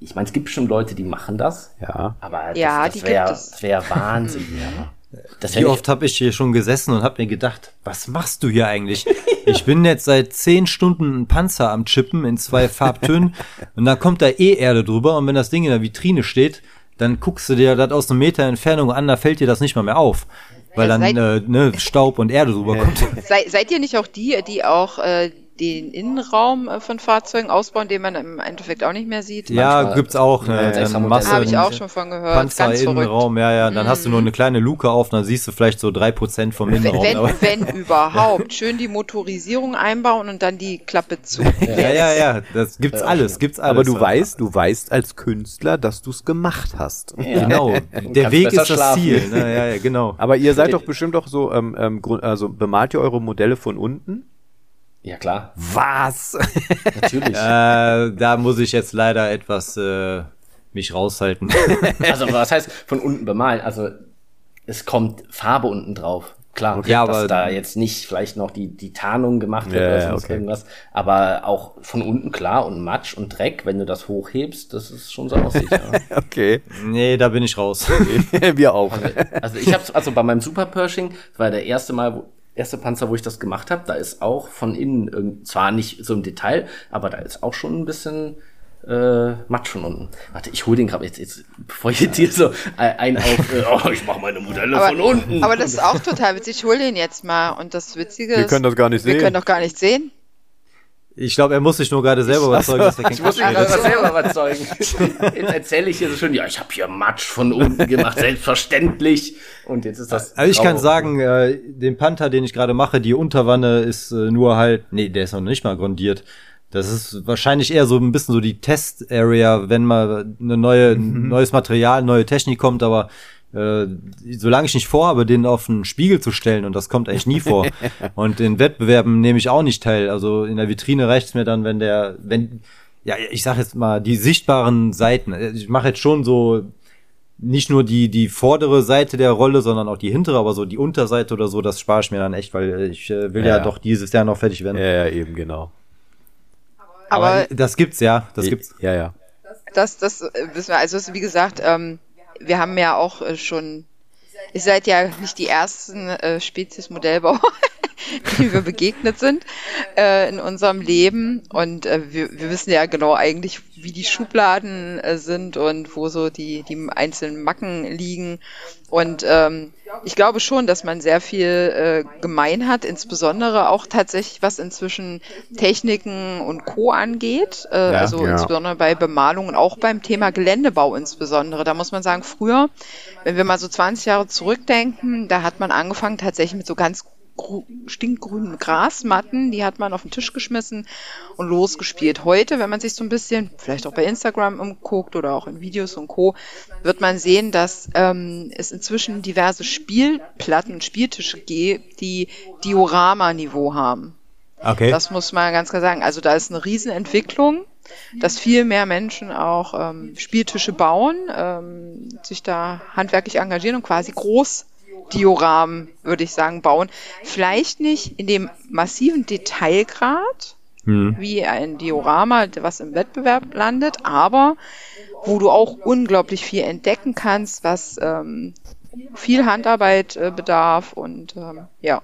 [SPEAKER 1] Ich meine, es gibt schon Leute, die machen das.
[SPEAKER 3] Ja.
[SPEAKER 1] Aber das,
[SPEAKER 4] Ja,
[SPEAKER 1] das
[SPEAKER 4] die
[SPEAKER 1] wäre wär Wahnsinn. ja. Das
[SPEAKER 2] Wie oft habe ich hier schon gesessen und habe mir gedacht, was machst du hier eigentlich? Ich bin jetzt seit zehn Stunden einen Panzer am Chippen in zwei Farbtönen und dann kommt da eh Erde drüber und wenn das Ding in der Vitrine steht, dann guckst du dir das aus einem Meter Entfernung an, da fällt dir das nicht mal mehr auf, weil
[SPEAKER 4] Ja,
[SPEAKER 2] dann äh, ne, Staub und Erde drüber kommt.
[SPEAKER 4] Sei, seid ihr nicht auch die, die auch äh, den Innenraum äh, von Fahrzeugen ausbauen, den man im Endeffekt auch nicht mehr sieht?
[SPEAKER 2] Ja,
[SPEAKER 1] Manchmal-
[SPEAKER 2] gibt's auch
[SPEAKER 1] Ja,
[SPEAKER 2] eine
[SPEAKER 1] Modelle.
[SPEAKER 2] Masse.
[SPEAKER 4] Habe ich auch schon von gehört.
[SPEAKER 2] Panzer
[SPEAKER 4] Ganz verrückt. Mhm.
[SPEAKER 2] Innenraum, ja, ja. Dann hast du nur eine kleine Luke auf, dann siehst du vielleicht so drei Prozent vom
[SPEAKER 4] Wenn,
[SPEAKER 2] Innenraum. aber-
[SPEAKER 4] wenn, wenn überhaupt. Schön die Motorisierung einbauen und dann die Klappe zu.
[SPEAKER 2] ja, ja, ja, das gibt's alles, gibt's alles.
[SPEAKER 3] Aber du weißt, du weißt als Künstler, dass du es gemacht hast.
[SPEAKER 1] Ja.
[SPEAKER 2] Genau, der Weg ist das
[SPEAKER 1] schlafen.
[SPEAKER 2] Ziel. Ne? Ja, ja, genau.
[SPEAKER 3] Aber ihr seid doch bestimmt auch so, ähm, ähm, Grund- also bemalt ihr eure Modelle von unten?
[SPEAKER 1] Ja, klar,
[SPEAKER 3] Was?
[SPEAKER 1] natürlich.
[SPEAKER 2] Äh, da muss ich jetzt leider etwas äh, mich raushalten.
[SPEAKER 1] Also, was heißt von unten bemalen? Also, es kommt Farbe unten drauf. Klar,
[SPEAKER 2] Ja,
[SPEAKER 1] dass
[SPEAKER 2] aber-
[SPEAKER 1] da jetzt nicht vielleicht noch die, die Tarnung gemacht wird
[SPEAKER 3] Ja,
[SPEAKER 1] oder
[SPEAKER 3] ja,
[SPEAKER 1] sonst
[SPEAKER 3] okay.
[SPEAKER 1] irgendwas. Aber auch von unten klar und Matsch und Dreck, wenn du das hochhebst, das ist schon so aussieht. ja.
[SPEAKER 3] okay.
[SPEAKER 2] nee, da bin ich raus.
[SPEAKER 3] Wir auch.
[SPEAKER 1] Also ich habe also bei meinem Super Pershing, das war der erste Mal, wo, erste Panzer, wo ich das gemacht habe, da ist auch von innen irgend- zwar nicht so im Detail, aber da ist auch schon ein bisschen äh, Matsch von unten. Warte, ich hole den gerade jetzt, jetzt, bevor ich jetzt hier so ein auf, äh, oh, ich mache meine Modelle
[SPEAKER 4] Aber,
[SPEAKER 1] von unten.
[SPEAKER 4] aber das ist auch total witzig. Ich hol den jetzt mal. Und das Witzige
[SPEAKER 3] Wir
[SPEAKER 4] ist,
[SPEAKER 3] können das gar nicht
[SPEAKER 4] wir
[SPEAKER 3] sehen.
[SPEAKER 4] können doch gar nicht sehen.
[SPEAKER 2] Ich glaube, er muss sich nur gerade selber überzeugen, dass er kein
[SPEAKER 1] ich muss mich gerade selber überzeugen. Jetzt erzähle ich hier so schön, ja, ich habe hier Matsch von unten gemacht, selbstverständlich. Und jetzt ist das.
[SPEAKER 2] Also ich kann sagen, äh, den Panther, den ich gerade mache, die Unterwanne ist äh, nur halt, nee, der ist noch nicht mal grundiert. Das ist wahrscheinlich eher so ein bisschen so die Test-Area, wenn mal eine neue,
[SPEAKER 1] Mhm.
[SPEAKER 2] neues Material, neue Technik kommt, aber äh, solange ich nicht vorhabe, den auf einen Spiegel zu stellen, und das kommt eigentlich nie vor. und in Wettbewerben nehme ich auch nicht teil. Also in der Vitrine reicht's mir dann, wenn der, wenn, ja, ich sag jetzt mal, die sichtbaren Seiten. Ich mache jetzt schon so nicht nur die, die vordere Seite der Rolle, sondern auch die hintere, aber so die Unterseite oder so, das spare ich mir dann echt, weil ich äh, will ja,
[SPEAKER 3] Ja.
[SPEAKER 2] doch dieses Jahr noch fertig werden.
[SPEAKER 3] Ja, ja, eben, genau.
[SPEAKER 4] Aber
[SPEAKER 2] das gibt's ja, das gibt's.
[SPEAKER 3] Ja, ja.
[SPEAKER 4] das, das äh, wissen wir. Also es wie gesagt, ähm, wir haben ja auch äh, schon, ihr seid ja nicht die ersten äh, Spezies Modellbauer, denen wir begegnet sind äh, in unserem Leben. Und äh, wir, wir wissen ja genau eigentlich, wie die Schubladen äh, sind und wo so die, die einzelnen Macken liegen. Und ähm, ich glaube schon, dass man sehr viel äh, gemein hat, insbesondere auch tatsächlich, was inzwischen Techniken und Co. angeht. Äh, ja, also ja. insbesondere bei Bemalung und auch beim Thema Geländebau insbesondere. Da muss man sagen, früher, wenn wir mal so 20 Jahre zurückdenken, da hat man angefangen tatsächlich mit so ganz stinkgrünen Grasmatten, die hat man auf den Tisch geschmissen und losgespielt. Heute, wenn man sich so ein bisschen, vielleicht auch bei Instagram umguckt oder auch in Videos und Co., wird man sehen, dass ähm, es inzwischen diverse Spielplatten, Spieltische gibt, die Diorama-Niveau haben. Okay. Das muss man ganz klar sagen. Also da ist eine Riesenentwicklung, dass viel mehr Menschen auch ähm, Spieltische bauen, ähm, sich da handwerklich engagieren und quasi groß Dioramen, würde ich sagen, bauen. Vielleicht nicht in dem massiven Detailgrad hm. wie ein Diorama, was im Wettbewerb landet, aber wo du auch unglaublich viel entdecken kannst, was ähm, viel Handarbeit äh, bedarf und ähm, ja.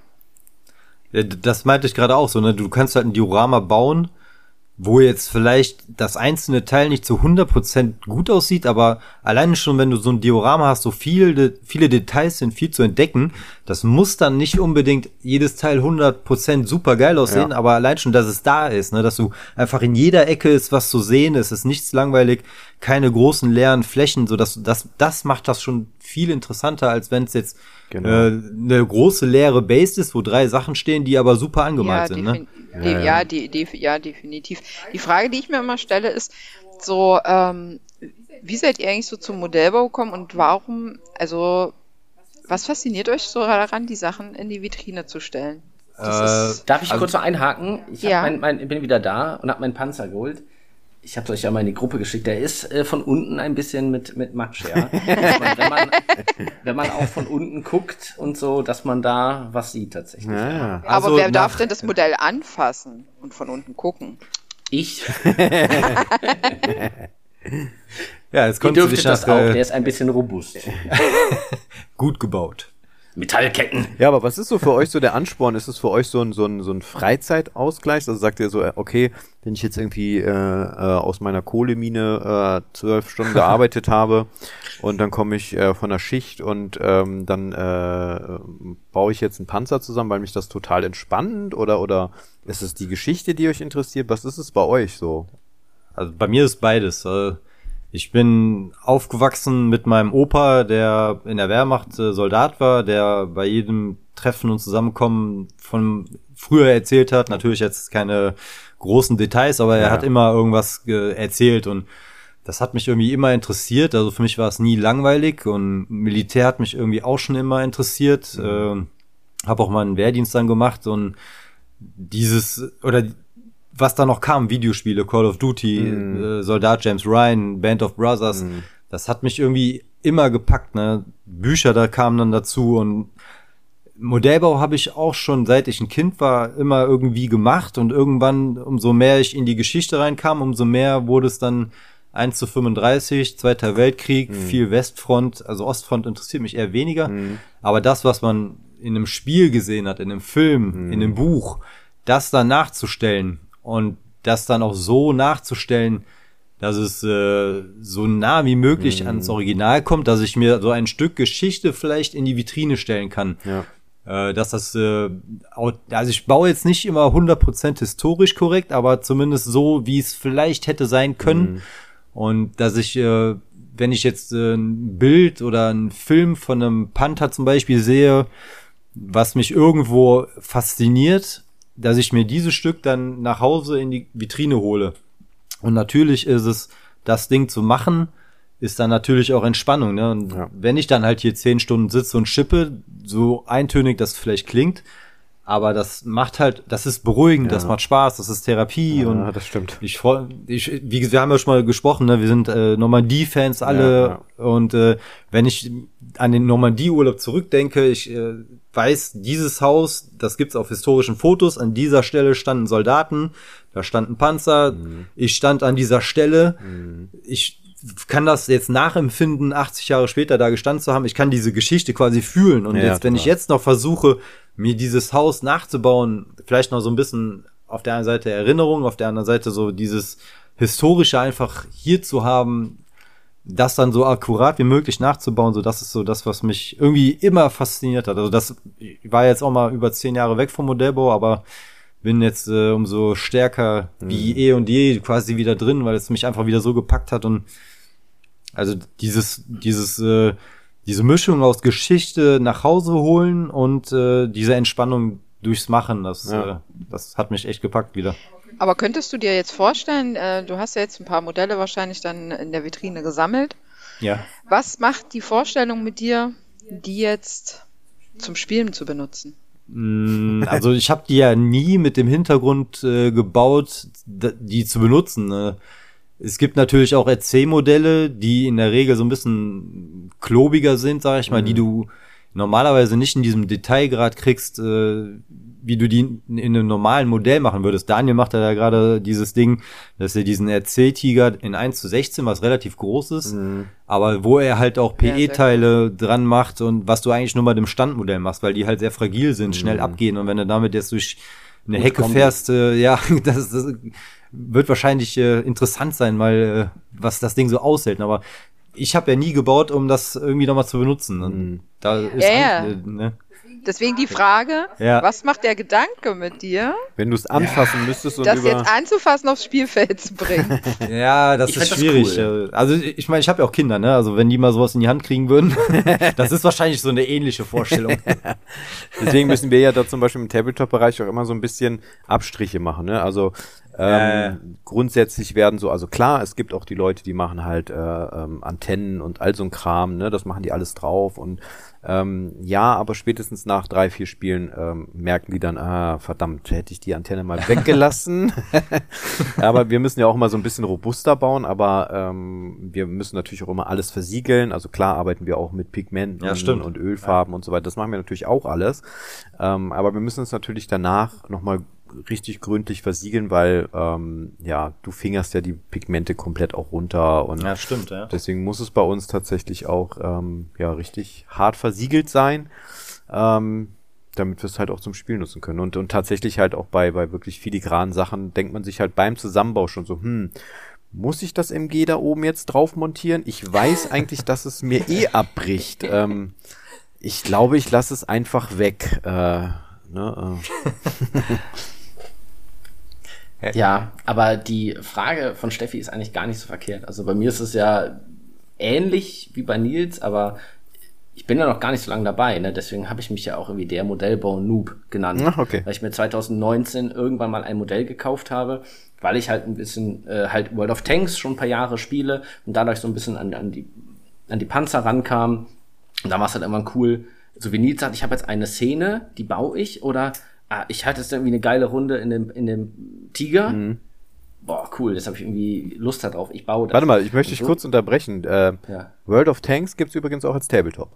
[SPEAKER 2] Das meinte ich gerade auch so, ne? Du kannst halt ein Diorama bauen wo jetzt vielleicht das einzelne Teil nicht zu 100% gut aussieht, aber alleine schon, wenn du so ein Diorama hast, so viele, viele Details sind, viel zu entdecken, das muss dann nicht unbedingt jedes Teil 100% super geil aussehen, ja. aber allein schon, dass es da ist, ne, dass du einfach in jeder Ecke ist was zu sehen, es ist nichts langweilig, keine großen leeren Flächen, so dass das, das macht das schon viel interessanter, als wenn es jetzt genau. äh, eine große leere Base ist, wo drei Sachen stehen, die aber super angemalt ja, sind, ne?
[SPEAKER 4] Die, ja, ja. Die, die, ja, definitiv. Die Frage, die ich mir immer stelle, ist so, ähm, wie seid ihr eigentlich so zum Modellbau gekommen und warum, also, was fasziniert euch so daran, die Sachen in die Vitrine zu stellen?
[SPEAKER 1] Äh, darf ich also, kurz noch einhaken? Ich ja. mein, mein, bin wieder da und habe meinen Panzer geholt ich habe euch ja mal in die Gruppe geschickt, der ist äh, von unten ein bisschen mit, mit Matsch, ja. wenn, man, wenn man auch von unten guckt und so, dass man da was sieht tatsächlich. Ja.
[SPEAKER 4] Also Aber wer darf denn das Modell anfassen und von unten gucken?
[SPEAKER 1] Ich.
[SPEAKER 2] ja, jetzt kommt
[SPEAKER 1] das auch, der ist ein bisschen robust.
[SPEAKER 2] Gut gebaut.
[SPEAKER 1] Metallketten.
[SPEAKER 3] Ja, aber was ist so für euch so der Ansporn? Ist es für euch so ein, so ein, so ein Freizeitausgleich? Also sagt ihr so, okay, wenn ich jetzt irgendwie äh, äh, aus meiner Kohlemine äh, zwölf Stunden gearbeitet habe und dann komme ich äh, von der Schicht und ähm, dann äh, baue ich jetzt einen Panzer zusammen, weil mich das total entspannt oder, oder ist es die Geschichte, die euch interessiert? Was ist es bei euch so?
[SPEAKER 2] Also bei mir ist beides. Äh ich bin aufgewachsen mit meinem Opa, der in der Wehrmacht äh, Soldat war, der bei jedem Treffen und Zusammenkommen von früher erzählt hat. Natürlich jetzt keine großen Details, aber er ja. hat immer irgendwas erzählt und das hat mich irgendwie immer interessiert. Also für mich war es nie langweilig und Militär hat mich irgendwie auch schon immer interessiert. Mhm. Äh, habe auch mal einen Wehrdienst dann gemacht und dieses oder was da noch kam, Videospiele, Call of Duty, mm. äh, Soldat James Ryan, Band of Brothers, mm. das hat mich irgendwie immer gepackt, ne? Bücher da kamen dann dazu und Modellbau habe ich auch schon, seit ich ein Kind war, immer irgendwie gemacht und irgendwann, umso mehr ich in die Geschichte reinkam, umso mehr wurde es dann 1 zu 35, Zweiter Weltkrieg, mm. viel Westfront, also Ostfront interessiert mich eher weniger, mm. aber das, was man in einem Spiel gesehen hat, in einem Film, mm. in einem Buch, das dann nachzustellen und das dann auch so nachzustellen, dass es äh, so nah wie möglich mhm. ans Original kommt, dass ich mir so ein Stück Geschichte vielleicht in die Vitrine stellen kann. Ja. Äh, dass das, äh, also ich baue jetzt nicht immer 100% historisch korrekt, aber zumindest so, wie es vielleicht hätte sein können. Mhm. Und dass ich, äh, wenn ich jetzt äh, ein Bild oder einen Film von einem Panther zum Beispiel sehe, was mich irgendwo fasziniert, dass ich mir dieses Stück dann nach Hause in die Vitrine hole. Und natürlich ist es, das Ding zu machen, ist dann natürlich auch Entspannung. Ne? Und ja. wenn ich dann halt hier zehn Stunden sitze und schippe, so eintönig das vielleicht klingt, aber das macht halt, das ist beruhigend, ja. das macht Spaß, das ist Therapie
[SPEAKER 3] ja,
[SPEAKER 2] und
[SPEAKER 3] das stimmt.
[SPEAKER 2] Ich freue, ich, wie wir haben ja schon mal gesprochen, ne? wir sind äh, Normandie-Fans alle ja, und äh, wenn ich an den Normandie-Urlaub zurückdenke, ich äh, weiß, dieses Haus, das gibt's auf historischen Fotos, an dieser Stelle standen Soldaten, da standen Panzer, mhm. ich stand an dieser Stelle, mhm. ich kann das jetzt nachempfinden, 80 Jahre später da gestanden zu haben. Ich kann diese Geschichte quasi fühlen. Und jetzt, wenn ich
[SPEAKER 3] total.
[SPEAKER 2] jetzt noch versuche, mir dieses Haus nachzubauen, vielleicht noch so ein bisschen auf der einen Seite Erinnerung, auf der anderen Seite so dieses historische einfach hier zu haben, das dann so akkurat wie möglich nachzubauen, so das ist so das, was mich irgendwie immer fasziniert hat. Also das ich war jetzt auch mal über zehn Jahre weg vom Modellbau, aber bin jetzt äh, umso stärker wie eh und je quasi wieder drin, weil es mich einfach wieder so gepackt hat und also dieses dieses äh, diese Mischung aus Geschichte nach Hause holen und äh, diese Entspannung durchs Machen, das
[SPEAKER 3] Ja.
[SPEAKER 2] äh, das hat mich echt gepackt wieder.
[SPEAKER 4] Aber könntest du dir jetzt vorstellen, äh, du hast ja jetzt ein paar Modelle wahrscheinlich dann in der Vitrine gesammelt.
[SPEAKER 2] Ja.
[SPEAKER 4] Was macht die Vorstellung mit dir, die jetzt zum Spielen zu benutzen?
[SPEAKER 2] Mm, Also ich habe die ja nie mit dem Hintergrund äh, gebaut, die zu benutzen. Ne? Es gibt natürlich auch RC-Modelle, die in der Regel so ein bisschen klobiger sind, sag ich mal, die du normalerweise nicht in diesem Detailgrad kriegst, äh, wie du die in, in einem normalen Modell machen würdest. Daniel macht ja da gerade dieses Ding, dass er diesen RC-Tiger in 1 zu 16, was relativ groß ist, aber wo er halt auch PE-Teile dran macht und was du eigentlich nur bei dem Standmodell machst, weil die halt sehr fragil sind, schnell abgehen und wenn du damit jetzt durch eine Hecke
[SPEAKER 1] Kombi.
[SPEAKER 2] fährst, äh, ja, das, das wird wahrscheinlich äh, interessant sein, weil äh, was das Ding so aushält. Aber ich habe ja nie gebaut, um das irgendwie nochmal zu benutzen. Und da ist
[SPEAKER 4] Ja, ja.
[SPEAKER 2] an- äh, ne?
[SPEAKER 4] Deswegen die Frage,
[SPEAKER 2] Ja.
[SPEAKER 4] was macht der Gedanke mit dir,
[SPEAKER 3] Wenn du es anfassen müsstest und
[SPEAKER 4] das
[SPEAKER 3] über.
[SPEAKER 4] jetzt anzufassen aufs Spielfeld zu bringen?
[SPEAKER 2] Ja, das
[SPEAKER 1] Ich
[SPEAKER 2] ist
[SPEAKER 1] fänd das
[SPEAKER 2] schwierig.
[SPEAKER 1] cool.
[SPEAKER 2] Äh, Also ich meine, ich habe ja auch Kinder, ne? Also wenn die mal sowas in die Hand kriegen würden, das ist wahrscheinlich so eine ähnliche Vorstellung.
[SPEAKER 3] Deswegen müssen wir ja da zum Beispiel im Tabletop-Bereich auch immer so ein bisschen Abstriche machen. Ne? Also ähm,
[SPEAKER 2] Ja, ja.
[SPEAKER 3] grundsätzlich werden so, also klar, es gibt auch die Leute, die machen halt äh, ähm, Antennen und all so ein Kram, ne? Das machen die alles drauf und ähm, ja, aber spätestens nach drei, vier Spielen ähm, merken die dann, ah, verdammt, hätte ich die Antenne mal weggelassen. aber wir müssen ja auch immer so ein bisschen robuster bauen, aber ähm, wir müssen natürlich auch immer alles versiegeln. Also klar arbeiten wir auch mit Pigmenten
[SPEAKER 2] Ja,
[SPEAKER 3] und Ölfarben und so weiter. Das machen wir natürlich auch alles. Ähm, aber wir müssen es natürlich danach nochmal richtig gründlich versiegeln, weil ähm, ja, du fingerst ja die Pigmente komplett auch runter und
[SPEAKER 2] stimmt, ja.
[SPEAKER 3] deswegen muss es bei uns tatsächlich auch ähm, ja richtig hart versiegelt sein, ähm, damit wir es halt auch zum Spiel nutzen können. Und, und tatsächlich halt auch bei, bei wirklich filigranen Sachen denkt man sich halt beim Zusammenbau schon so, hm, muss ich das MG da oben jetzt drauf montieren? Ich weiß eigentlich, dass es mir eh abbricht. Ähm, ich glaube, ich lasse es einfach weg. Äh, ne, äh.
[SPEAKER 1] Ja, aber die Frage von Steffi ist eigentlich gar nicht so verkehrt. Also bei mir ist es ja ähnlich wie bei Nils, aber ich bin ja noch gar nicht so lange dabei, ne? deswegen habe ich mich ja auch irgendwie der Modellbau-Noob genannt.
[SPEAKER 3] Ach, okay.
[SPEAKER 1] Weil ich mir 2019 irgendwann mal ein Modell gekauft habe, weil ich halt ein bisschen äh, halt World of Tanks schon ein paar Jahre spiele und dadurch so ein bisschen an, an, die, an die Panzer rankam. Und da war es halt irgendwann cool, so wie Nils sagt, ich habe jetzt eine Szene, die baue ich oder ah, ich hatte jetzt irgendwie eine geile Runde in dem, in dem Tiger. Boah, cool, das habe ich irgendwie Lust darauf. Ich baue das.
[SPEAKER 3] Mhm. Warte mal, ich möchte dich
[SPEAKER 1] so-
[SPEAKER 3] kurz unterbrechen. Äh,
[SPEAKER 1] Ja.
[SPEAKER 3] World of Tanks gibt's übrigens auch als Tabletop.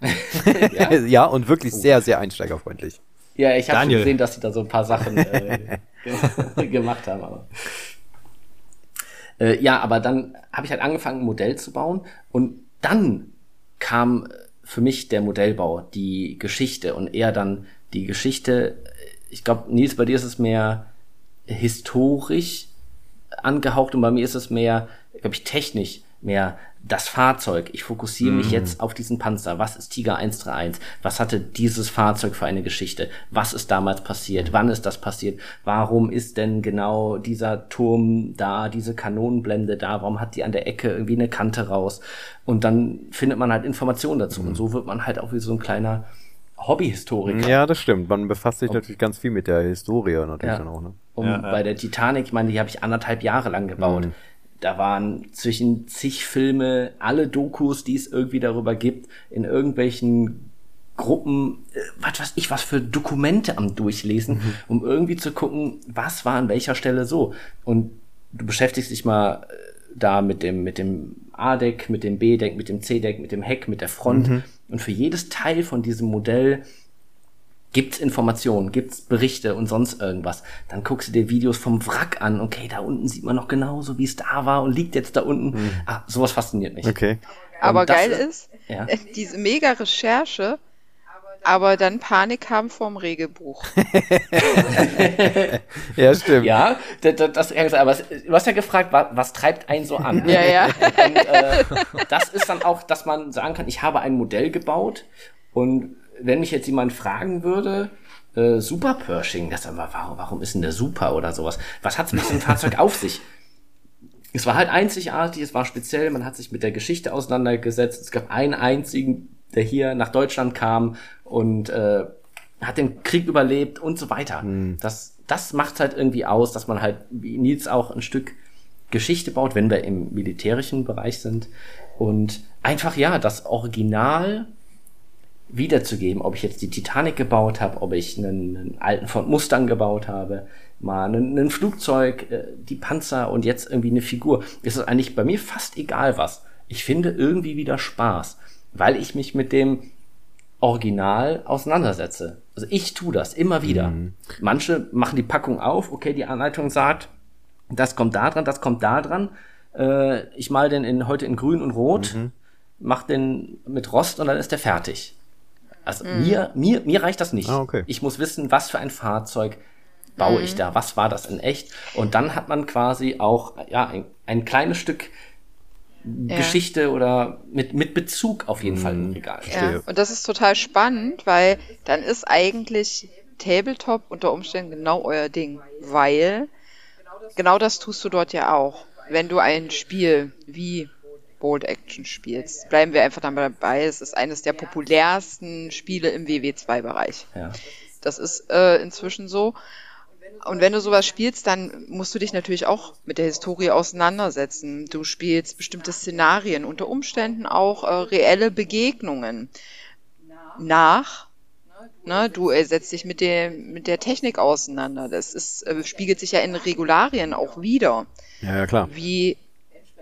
[SPEAKER 1] Ja?
[SPEAKER 3] ja, und wirklich sehr, sehr einsteigerfreundlich.
[SPEAKER 1] Ja, ich habe
[SPEAKER 2] Daniel.
[SPEAKER 1] gesehen, dass sie da so ein paar Sachen äh, ge gemacht haben. Aber. Äh, ja, aber dann habe ich halt angefangen, ein Modell zu bauen und dann kam für mich der Modellbau, die Geschichte und eher dann die Geschichte. Ich glaube, Nils, bei dir ist es mehr historisch angehaucht und bei mir ist es mehr, glaube ich, technisch, mehr das Fahrzeug. Ich fokussiere mich jetzt auf diesen Panzer. Was ist Tiger 131? Was hatte dieses Fahrzeug für eine Geschichte? Was ist damals passiert? Wann ist das passiert? Warum ist denn genau dieser Turm da, diese Kanonenblende da? Warum hat die an der Ecke irgendwie eine Kante raus? Und dann findet man halt Informationen dazu. Und so wird man halt auch wie so ein kleiner Hobbyhistoriker.
[SPEAKER 3] Ja, das stimmt. Man befasst sich natürlich ganz viel mit der Historie natürlich
[SPEAKER 1] Ja.
[SPEAKER 3] dann auch. Ne?
[SPEAKER 1] Um
[SPEAKER 2] Ja, ja.
[SPEAKER 1] bei der Titanic, ich meine, die habe ich anderthalb Jahre lang gebaut.
[SPEAKER 3] Mhm.
[SPEAKER 1] Da waren zwischen zig Filme, alle Dokus, die es irgendwie darüber gibt, in irgendwelchen Gruppen, äh, was weiß ich, was für Dokumente am Durchlesen,
[SPEAKER 3] Mhm.
[SPEAKER 1] um irgendwie zu gucken, was war an welcher Stelle so. Und du beschäftigst dich mal äh, da mit dem, mit dem A-Deck, mit dem B-Deck, mit dem C-Deck, mit dem Heck, mit der Front.
[SPEAKER 3] Mhm.
[SPEAKER 1] Und für jedes Teil von diesem Modell Gibt's Informationen, gibt's Berichte und sonst irgendwas? Dann guckst du dir Videos vom Wrack an. Okay, da unten sieht man noch genauso, wie es da war und liegt jetzt da unten. Mhm. Ah, sowas fasziniert mich.
[SPEAKER 3] Okay.
[SPEAKER 4] Aber geil ist, ja. diese mega Recherche, aber dann Panik haben vorm Regelbuch.
[SPEAKER 3] ja, stimmt.
[SPEAKER 1] Ja, das, das, aber du hast ja gefragt, was, was treibt einen so an?
[SPEAKER 4] Ja, ja. Und,
[SPEAKER 1] äh, das ist dann auch, dass man sagen kann, ich habe ein Modell gebaut und wenn mich jetzt jemand fragen würde, äh, Super Pershing, das aber, warum, warum ist denn der Super oder sowas? Was hat es mit dem Fahrzeug auf sich? Es war halt einzigartig, es war speziell, man hat sich mit der Geschichte auseinandergesetzt. Es gab einen einzigen, der hier nach Deutschland kam und äh, hat den Krieg überlebt und so weiter. Mhm. Das, das macht halt irgendwie aus, dass man halt, wie Nils auch, ein Stück Geschichte baut, wenn wir im militärischen Bereich sind. Und einfach, ja, das Original wiederzugeben, ob ich jetzt die Titanic gebaut habe, ob ich einen, einen alten Ford Mustang gebaut habe, mal einen, einen Flugzeug, äh, die Panzer und jetzt irgendwie eine Figur, ist es eigentlich bei mir fast egal was. Ich finde irgendwie wieder Spaß, weil ich mich mit dem Original auseinandersetze. Also ich tue das immer wieder. Mhm. Manche machen die Packung auf, okay, die Anleitung sagt, das kommt da dran, das kommt da dran. Äh, ich mal den in, heute in grün und rot, mhm. mach den mit Rost und dann ist der fertig. Also mhm. mir, mir, mir reicht das nicht.
[SPEAKER 3] Ah, okay.
[SPEAKER 1] Ich muss wissen, was für ein Fahrzeug baue mhm. ich da, was war das in echt. Und dann hat man quasi auch ja, ein, ein kleines Stück ja. Geschichte oder mit, mit Bezug auf jeden mhm. Fall im Regal.
[SPEAKER 4] Ja. Und das ist total spannend, weil dann ist eigentlich Tabletop unter Umständen genau euer Ding, weil genau das tust du dort ja auch. Wenn du ein Spiel wie Bold Action spielst. Bleiben wir einfach dabei. Es ist eines der populärsten Spiele im WW2-Bereich. Ja. Das ist äh, inzwischen so. Und wenn du sowas spielst, dann musst du dich natürlich auch mit der Historie auseinandersetzen. Du spielst bestimmte Szenarien, unter Umständen auch äh, reelle Begegnungen nach. Ne, du setzt dich mit der, mit der Technik auseinander. Das ist, äh, spiegelt sich ja in Regularien auch wieder.
[SPEAKER 3] Ja, ja klar.
[SPEAKER 4] Wie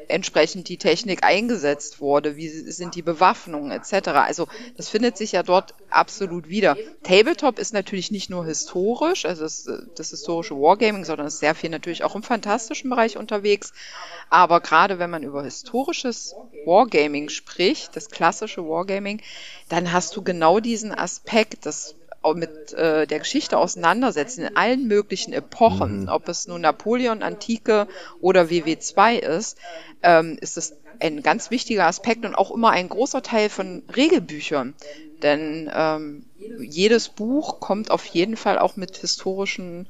[SPEAKER 4] entsprechend die Technik eingesetzt wurde, wie sind die Bewaffnungen etc. Also das findet sich ja dort absolut wieder. Tabletop ist natürlich nicht nur historisch, also das, das historische Wargaming, sondern ist sehr viel natürlich auch im fantastischen Bereich unterwegs. Aber gerade wenn man über historisches Wargaming spricht, das klassische Wargaming, dann hast du genau diesen Aspekt, das mit äh, der Geschichte auseinandersetzen in allen möglichen Epochen, mhm. ob es nun Napoleon, Antike oder WW2 ist, ähm, ist es ein ganz wichtiger Aspekt und auch immer ein großer Teil von Regelbüchern. Denn ähm, jedes Buch kommt auf jeden Fall auch mit historischen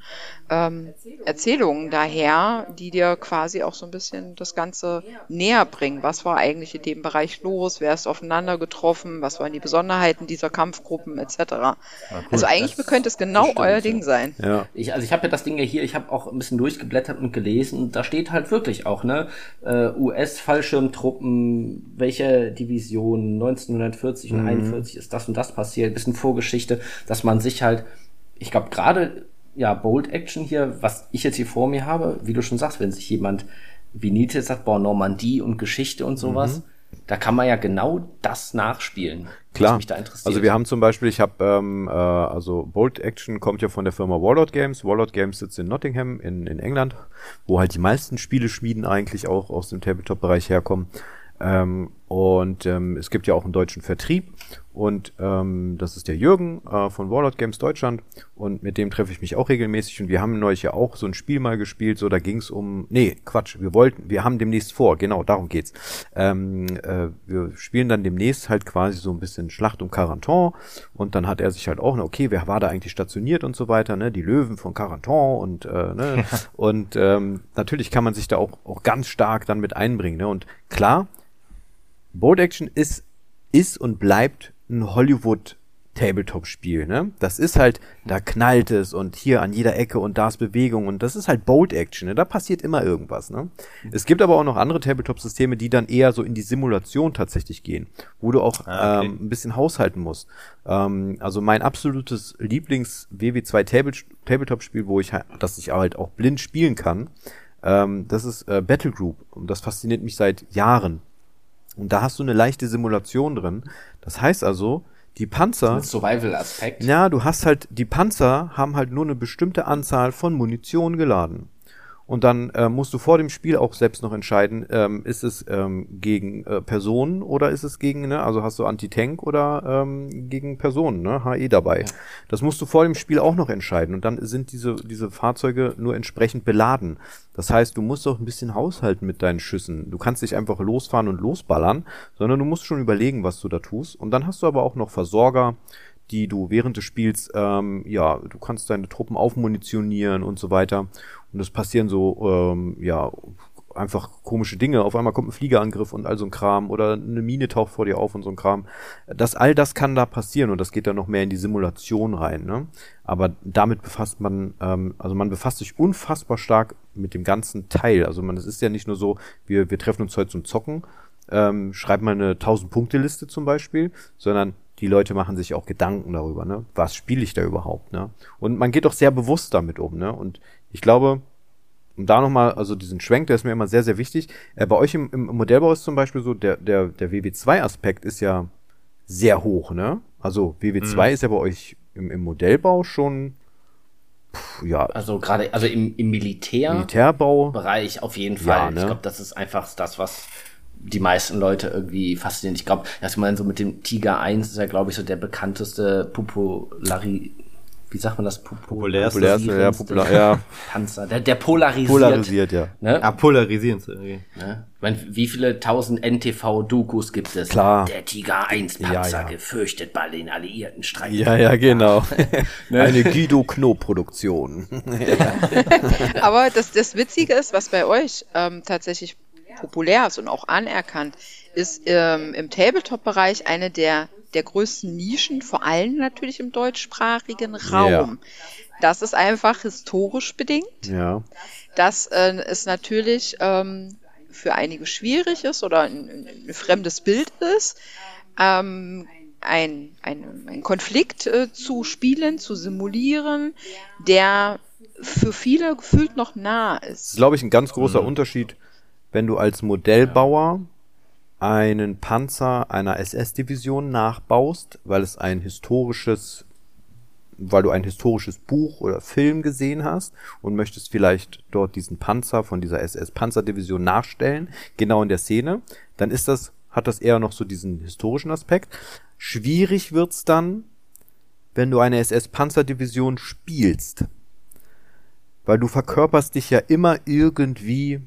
[SPEAKER 4] ähm, Erzählungen daher, die dir quasi auch so ein bisschen das Ganze näher bringen. Was war eigentlich in dem Bereich los? Wer ist aufeinander getroffen? Was waren die Besonderheiten dieser Kampfgruppen etc.? Ja, cool. Also eigentlich das könnte es genau stimmt, euer Ding sein.
[SPEAKER 1] Ja. Ich, also ich habe ja das Ding ja hier, ich habe auch ein bisschen durchgeblättert und gelesen. Da steht halt wirklich auch, ne, äh, US-Fallschirmtruppen, welche Division 1940 und mhm. 41 ist das und das passiert, bisschen Vorgeschichte, dass man sich halt, ich glaube gerade ja, Bold Action hier, was ich jetzt hier vor mir habe, wie du schon sagst, wenn sich jemand wie Nietzsche sagt, boah, Normandie und Geschichte und sowas, mhm. da kann man ja genau das nachspielen.
[SPEAKER 3] Klar. mich da interessiert. Also wir haben zum Beispiel, ich habe, ähm, äh, also Bold Action kommt ja von der Firma Warlord Games. Warlord Games sitzt in Nottingham in, in England, wo halt die meisten Spiele schmieden eigentlich auch aus dem Tabletop-Bereich herkommen. Ähm, und ähm, es gibt ja auch einen deutschen Vertrieb. Und ähm, das ist der Jürgen äh, von Warlord Games Deutschland. Und mit dem treffe ich mich auch regelmäßig. Und wir haben neulich ja auch so ein Spiel mal gespielt, so da ging es um, nee, Quatsch, wir wollten, wir haben demnächst vor, genau, darum geht's. Ähm, äh, wir spielen dann demnächst halt quasi so ein bisschen Schlacht um Carentan und dann hat er sich halt auch, okay, wer war da eigentlich stationiert und so weiter, ne, die Löwen von Carentan und äh, ne, und ähm, natürlich kann man sich da auch, auch ganz stark dann mit einbringen, ne, und klar, Board Action ist, ist und bleibt ein Hollywood Tabletop-Spiel, ne? Das ist halt, da knallt es und hier an jeder Ecke und da ist Bewegung und das ist halt Bold Action, ne? Da passiert immer irgendwas, ne? Es gibt aber auch noch andere Tabletop-Systeme, die dann eher so in die Simulation tatsächlich gehen, wo du auch ah, okay. ähm, ein bisschen haushalten musst. Ähm, also mein absolutes Lieblings-WW2 Tabletop-Spiel, wo ich halt, das ich halt auch blind spielen kann, ähm, das ist äh, Battle Group und das fasziniert mich seit Jahren. Und da hast du eine leichte Simulation drin. Das heißt also, Die Panzer.
[SPEAKER 1] Survival-Aspekt.
[SPEAKER 3] Ja, du hast halt, die Panzer haben halt nur eine bestimmte Anzahl von Munition geladen. Und dann äh, musst du vor dem Spiel auch selbst noch entscheiden, ähm, ist es ähm, gegen äh, Personen oder ist es gegen, ne, also hast du Anti-Tank oder ähm, gegen Personen, ne, HE dabei. Ja. Das musst du vor dem Spiel auch noch entscheiden. Und dann sind diese, diese Fahrzeuge nur entsprechend beladen. Das heißt, du musst auch ein bisschen haushalten mit deinen Schüssen. Du kannst nicht einfach losfahren und losballern, sondern du musst schon überlegen, was du da tust. Und dann hast du aber auch noch Versorger, die du während des Spiels, ähm, ja, du kannst deine Truppen aufmunitionieren und so weiter. Und es passieren so, ähm, ja, einfach komische Dinge. Auf einmal kommt ein Fliegerangriff und all so ein Kram oder eine Mine taucht vor dir auf und so ein Kram. Das, all das kann da passieren und das geht dann noch mehr in die Simulation rein. Ne? Aber damit befasst man, ähm, also man befasst sich unfassbar stark mit dem ganzen Teil. Also man, es ist ja nicht nur so, wir, wir treffen uns heute zum Zocken, ähm, schreibt mal eine 1000-Punkte-Liste zum Beispiel, sondern die Leute machen sich auch Gedanken darüber, ne? Was spiele ich da überhaupt, ne? Und man geht doch sehr bewusst damit um, ne? Und ich glaube, um da nochmal, also diesen Schwenk, der ist mir immer sehr, sehr wichtig. Äh, bei euch im, im Modellbau ist zum Beispiel so, der, der, der WW2-Aspekt ist ja sehr hoch, ne? Also WW2 mhm. ist ja bei euch im, im Modellbau schon
[SPEAKER 1] pff, ja. Also gerade, also im, im Militär
[SPEAKER 3] Militärbau
[SPEAKER 1] Bereich auf jeden Fall. Ja, ne? Ich glaube, das ist einfach das, was die meisten Leute irgendwie fasziniert. Ich glaube, dass man so mit dem Tiger 1 ist ja, glaube ich, so der bekannteste Populari wie sagt man das?
[SPEAKER 3] Populärste, Populärste ja, popular, ja.
[SPEAKER 1] Panzer. Der, der polarisiert.
[SPEAKER 3] Polarisiert, ja.
[SPEAKER 2] Ne? Ah, polarisieren. Okay.
[SPEAKER 1] Ne? Ich meine, wie viele tausend NTV-Dokus gibt es?
[SPEAKER 3] Klar.
[SPEAKER 1] Der Tiger 1 Panzer ja, ja. gefürchtet bei den alliierten Streitkräften.
[SPEAKER 3] Ja, ja, genau. ne? Eine Guido Knob-Produktion.
[SPEAKER 4] Aber das, das Witzige ist, was bei euch ähm, tatsächlich populär ist und auch anerkannt, ist ähm, im Tabletop-Bereich eine der der größten Nischen, vor allem natürlich im deutschsprachigen Raum. Ja. Das ist einfach historisch bedingt.
[SPEAKER 3] Ja.
[SPEAKER 4] Dass äh, es natürlich ähm, für einige schwierig ist oder ein, ein fremdes Bild ist, ähm, ein, ein, ein Konflikt äh, zu spielen, zu simulieren, der für viele gefühlt noch nah ist. Das ist,
[SPEAKER 3] glaube ich, ein ganz großer mhm. Unterschied, wenn du als Modellbauer einen Panzer einer SS-Division nachbaust, weil es ein historisches, weil du ein historisches Buch oder Film gesehen hast und möchtest vielleicht dort diesen Panzer von dieser SS-Panzerdivision nachstellen, genau in der Szene, dann ist das, hat das eher noch so diesen historischen Aspekt. Schwierig wird's dann, wenn du eine SS-Panzerdivision spielst. Weil du verkörperst dich ja immer irgendwie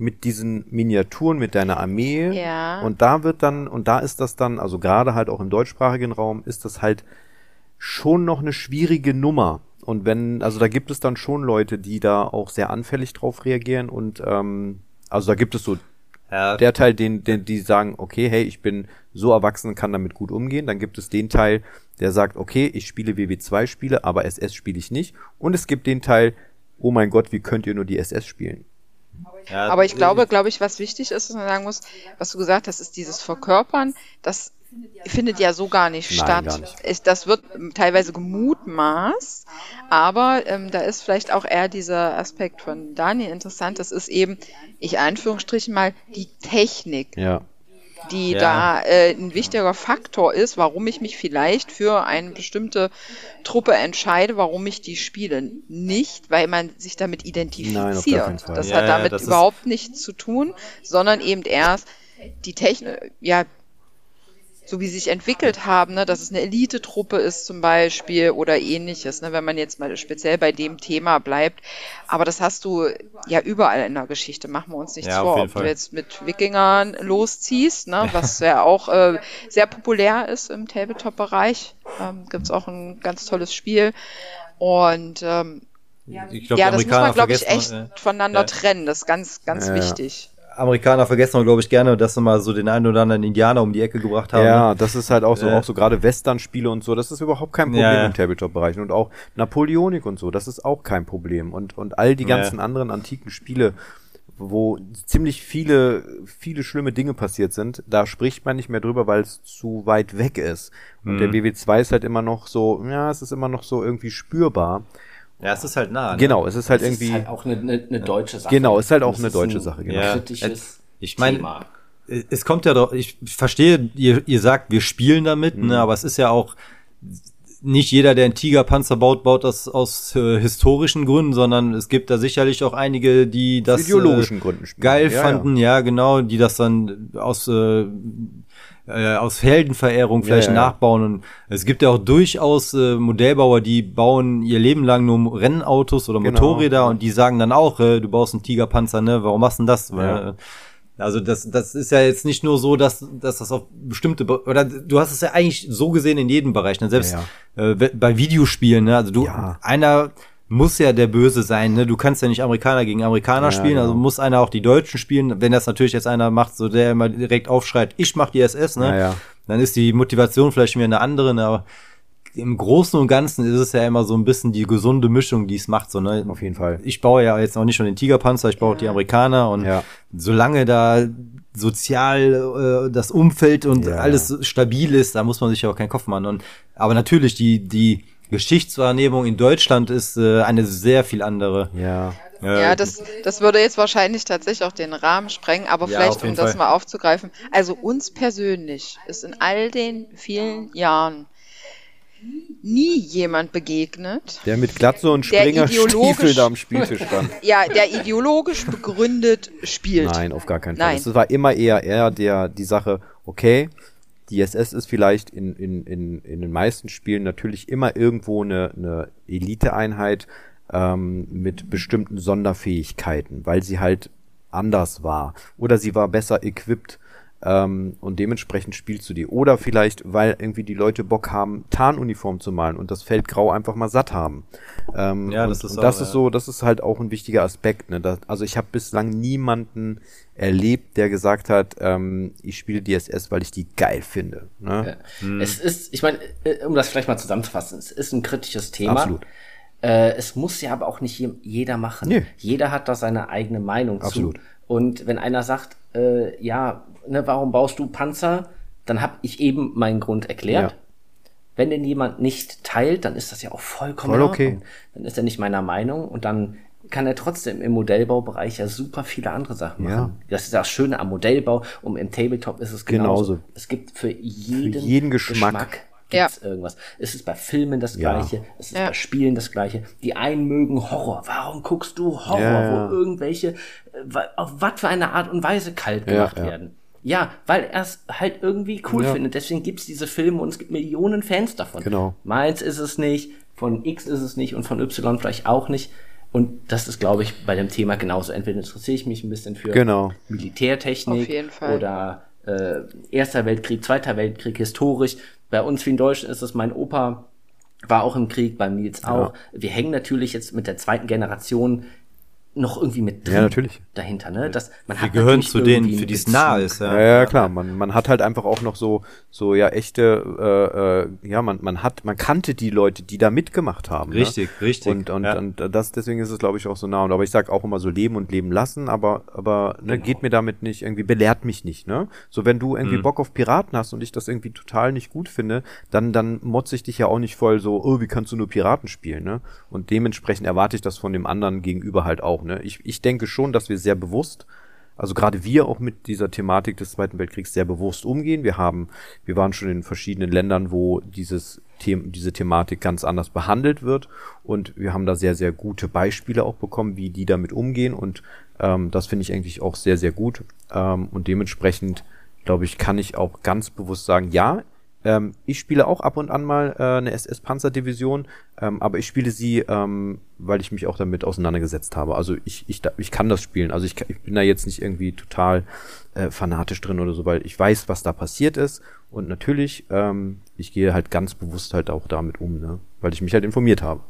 [SPEAKER 3] mit diesen Miniaturen, mit deiner Armee.
[SPEAKER 4] Ja.
[SPEAKER 3] Und da wird dann, und da ist das dann, also gerade halt auch im deutschsprachigen Raum, ist das halt schon noch eine schwierige Nummer. Und wenn, also da gibt es dann schon Leute, die da auch sehr anfällig drauf reagieren und ähm, also da gibt es so ja. der Teil, den, den, die sagen, okay, hey, ich bin so erwachsen, kann damit gut umgehen. Dann gibt es den Teil, der sagt, okay, ich spiele WW2-Spiele, aber SS spiele ich nicht. Und es gibt den Teil, oh mein Gott, wie könnt ihr nur die SS spielen?
[SPEAKER 4] Ja, Aber ich glaube, glaube ich, was wichtig ist, was man sagen muss, was du gesagt hast, ist dieses Verkörpern, das findet ja so gar nicht Nein, statt. Gar nicht. Das wird teilweise gemutmaßt, aber ähm, da ist vielleicht auch eher dieser Aspekt von Daniel interessant. Das ist eben, ich Anführungsstrichen mal, die Technik.
[SPEAKER 3] Ja
[SPEAKER 4] die ja. da äh, ein wichtiger Faktor ist, warum ich mich vielleicht für eine bestimmte Truppe entscheide, warum ich die spiele. Nicht, weil man sich damit identifiziert. Nein, das ja, hat damit ja, überhaupt nichts zu tun, sondern eben erst die Technik, ja, so wie sie sich entwickelt haben, ne, dass es eine Elite-Truppe ist zum Beispiel oder ähnliches, ne, wenn man jetzt mal speziell bei dem Thema bleibt. Aber das hast du ja überall in der Geschichte, machen wir uns nichts ja, vor. Ob Fall. du jetzt mit Wikingern losziehst, ne, was ja auch äh, sehr populär ist im Tabletop-Bereich, ähm, gibt auch ein ganz tolles Spiel. Und ähm, glaub, ja, das muss man, glaube ich, echt äh, voneinander ja. trennen. Das ist ganz, ganz ja. wichtig.
[SPEAKER 2] Amerikaner vergessen glaube ich, gerne, dass sie mal so den einen oder anderen Indianer um die Ecke gebracht haben.
[SPEAKER 3] Ja, das ist halt auch so, äh. auch so gerade Western-Spiele und so, das ist überhaupt kein Problem ja. im Tabletop-Bereich. Und auch Napoleonik und so, das ist auch kein Problem. Und, und all die ganzen ja. anderen antiken Spiele, wo ziemlich viele, viele schlimme Dinge passiert sind, da spricht man nicht mehr drüber, weil es zu weit weg ist. Und mhm. der WW2 ist halt immer noch so, ja, es ist immer noch so irgendwie spürbar.
[SPEAKER 2] Ja, es ist halt nah.
[SPEAKER 3] Ne? Genau, es ist halt es irgendwie. Es ist
[SPEAKER 1] halt auch eine, eine, eine deutsche Sache.
[SPEAKER 3] Genau, es ist halt auch eine deutsche ein Sache. Genau. Ja,
[SPEAKER 2] ich meine, es kommt ja doch, ich verstehe, ihr, ihr sagt, wir spielen damit, ne, mhm. ne, aber es ist ja auch nicht jeder, der einen Tigerpanzer baut, baut das aus äh, historischen Gründen, sondern es gibt da sicherlich auch einige, die das
[SPEAKER 3] ideologischen äh, Gründen
[SPEAKER 2] spielen. geil ja, fanden, ja. ja. genau, die das dann aus äh, äh, aus Heldenverehrung vielleicht ja, nachbauen und es gibt ja auch durchaus äh, Modellbauer, die bauen ihr Leben lang nur Rennautos oder genau. Motorräder und die sagen dann auch, äh, du baust einen Tigerpanzer, ne? Warum machst du denn das? Weil, also das, das ist ja jetzt nicht nur so, dass, dass das auf bestimmte oder du hast es ja eigentlich so gesehen in jedem Bereich, ne? selbst ja, ja. Äh, bei Videospielen, ne? Also du ja. einer muss ja der Böse sein, ne? Du kannst ja nicht Amerikaner gegen Amerikaner spielen, also genau. muss einer auch die Deutschen spielen. Wenn das natürlich jetzt einer macht, so der immer direkt aufschreit, ich mach die SS, ne? Ja, Dann ist die Motivation vielleicht wieder eine andere, ne? Aber im Großen und Ganzen ist es ja immer so ein bisschen die gesunde Mischung, die es macht. So, ne?
[SPEAKER 3] Auf jeden Fall.
[SPEAKER 2] Ich baue ja jetzt auch nicht schon den Tigerpanzer, ich baue auch die Amerikaner und ja. solange da sozial äh, das Umfeld und ja. alles stabil ist, da muss man sich ja auch keinen Kopf machen. Und, aber natürlich, die, die Geschichtswahrnehmung in Deutschland ist äh, eine sehr viel andere.
[SPEAKER 3] Ja.
[SPEAKER 4] Ja, das, das würde jetzt wahrscheinlich tatsächlich auch den Rahmen sprengen, aber ja, vielleicht, um das Fall. mal aufzugreifen. Also uns persönlich ist in all den vielen Jahren nie jemand begegnet.
[SPEAKER 3] Der mit Glatze und Springerstiefel da am Spieltisch stand.
[SPEAKER 4] Ja, der ideologisch begründet spielt.
[SPEAKER 3] Nein, auf gar keinen Fall. Es war immer eher eher der, die Sache, okay, die SS ist vielleicht in, in, in, in den meisten Spielen natürlich immer irgendwo eine, eine Eliteeinheit ähm, mit bestimmten Sonderfähigkeiten, weil sie halt anders war. Oder sie war besser equipped ähm, und dementsprechend spielst du die. Oder vielleicht, weil irgendwie die Leute Bock haben, Tarnuniform zu malen und das Feld grau einfach mal satt haben. Ähm, ja, das und, ist, und das auch, ist so, das ist halt auch ein wichtiger Aspekt. Ne? Das, also ich habe bislang niemanden erlebt, der gesagt hat, ähm, ich spiele DSS, weil ich die geil finde. Ne?
[SPEAKER 1] Ja. Hm. Es ist, ich meine, äh, um das vielleicht mal zusammenzufassen, es ist ein kritisches Thema. Absolut. Äh, es muss ja aber auch nicht jeder machen. Nee. Jeder hat da seine eigene Meinung Absolut. zu. Und wenn einer sagt, äh, ja, ne, warum baust du Panzer? Dann habe ich eben meinen Grund erklärt. Ja. Wenn den jemand nicht teilt, dann ist das ja auch vollkommen
[SPEAKER 3] Voll okay.
[SPEAKER 1] Dann ist er nicht meiner Meinung und dann kann er trotzdem im Modellbaubereich ja super viele andere Sachen machen. Ja. Das ist das Schöne am Modellbau und im Tabletop ist es genauso. genauso. Es gibt für jeden,
[SPEAKER 3] für jeden Geschmack, Geschmack
[SPEAKER 1] gibt's ja. irgendwas. Es ist bei Filmen das Gleiche, ja. es ist ja. bei Spielen das Gleiche. Die einen mögen Horror. Warum guckst du Horror, ja. wo irgendwelche, äh, auf was für eine Art und Weise kalt gemacht werden? Ja, weil er es halt irgendwie cool ja. findet. Deswegen gibt's diese Filme und es gibt Millionen Fans davon.
[SPEAKER 3] Genau.
[SPEAKER 1] Meins ist es nicht, von X ist es nicht und von Y vielleicht auch nicht. Und das ist, glaube ich, bei dem Thema genauso. Entweder interessiere ich mich ein bisschen für
[SPEAKER 3] genau.
[SPEAKER 1] Militärtechnik oder äh, Erster Weltkrieg, Zweiter Weltkrieg, historisch. Bei uns wie in Deutschland ist es mein Opa, war auch im Krieg, beim Nils auch. Ja. Wir hängen natürlich jetzt mit der zweiten Generation noch irgendwie mit
[SPEAKER 3] drin ja, natürlich.
[SPEAKER 1] dahinter, ne? Das,
[SPEAKER 2] man Wir hat gehören zu denen, für die es nah ist.
[SPEAKER 3] Ja. ja, ja, klar. Man, man hat halt einfach auch noch so, so ja echte, äh, äh, ja, man, man hat, man kannte die Leute, die da mitgemacht haben.
[SPEAKER 2] Ne? Richtig,
[SPEAKER 3] ne?
[SPEAKER 2] richtig.
[SPEAKER 3] Und, und, ja. und das, deswegen ist es, glaube ich, auch so nah. Und aber ich sag auch immer so leben und leben lassen, aber, aber ne, genau. geht mir damit nicht, irgendwie belehrt mich nicht, ne? So wenn du irgendwie mhm. Bock auf Piraten hast und ich das irgendwie total nicht gut finde, dann, dann motze ich dich ja auch nicht voll so, oh, wie kannst du nur Piraten spielen, ne? Und dementsprechend erwarte ich das von dem anderen gegenüber halt auch auch. Ne? Ich, ich denke schon, dass wir sehr bewusst, also gerade wir auch mit dieser Thematik des Zweiten Weltkriegs sehr bewusst umgehen. Wir haben, wir waren schon in verschiedenen Ländern, wo dieses The diese Thematik ganz anders behandelt wird und wir haben da sehr, sehr gute Beispiele auch bekommen, wie die damit umgehen und ähm, das finde ich eigentlich auch sehr, sehr gut ähm, und dementsprechend glaube ich, kann ich auch ganz bewusst sagen, ja, ähm, ich spiele auch ab und an mal äh, eine SS-Panzerdivision, ähm, aber ich spiele sie, ähm, weil ich mich auch damit auseinandergesetzt habe. Also ich, ich, ich kann das spielen. Also ich, ich bin da jetzt nicht irgendwie total äh, fanatisch drin oder so, weil ich weiß, was da passiert ist. Und natürlich, ähm, ich gehe halt ganz bewusst halt auch damit um, ne? weil ich mich halt informiert habe.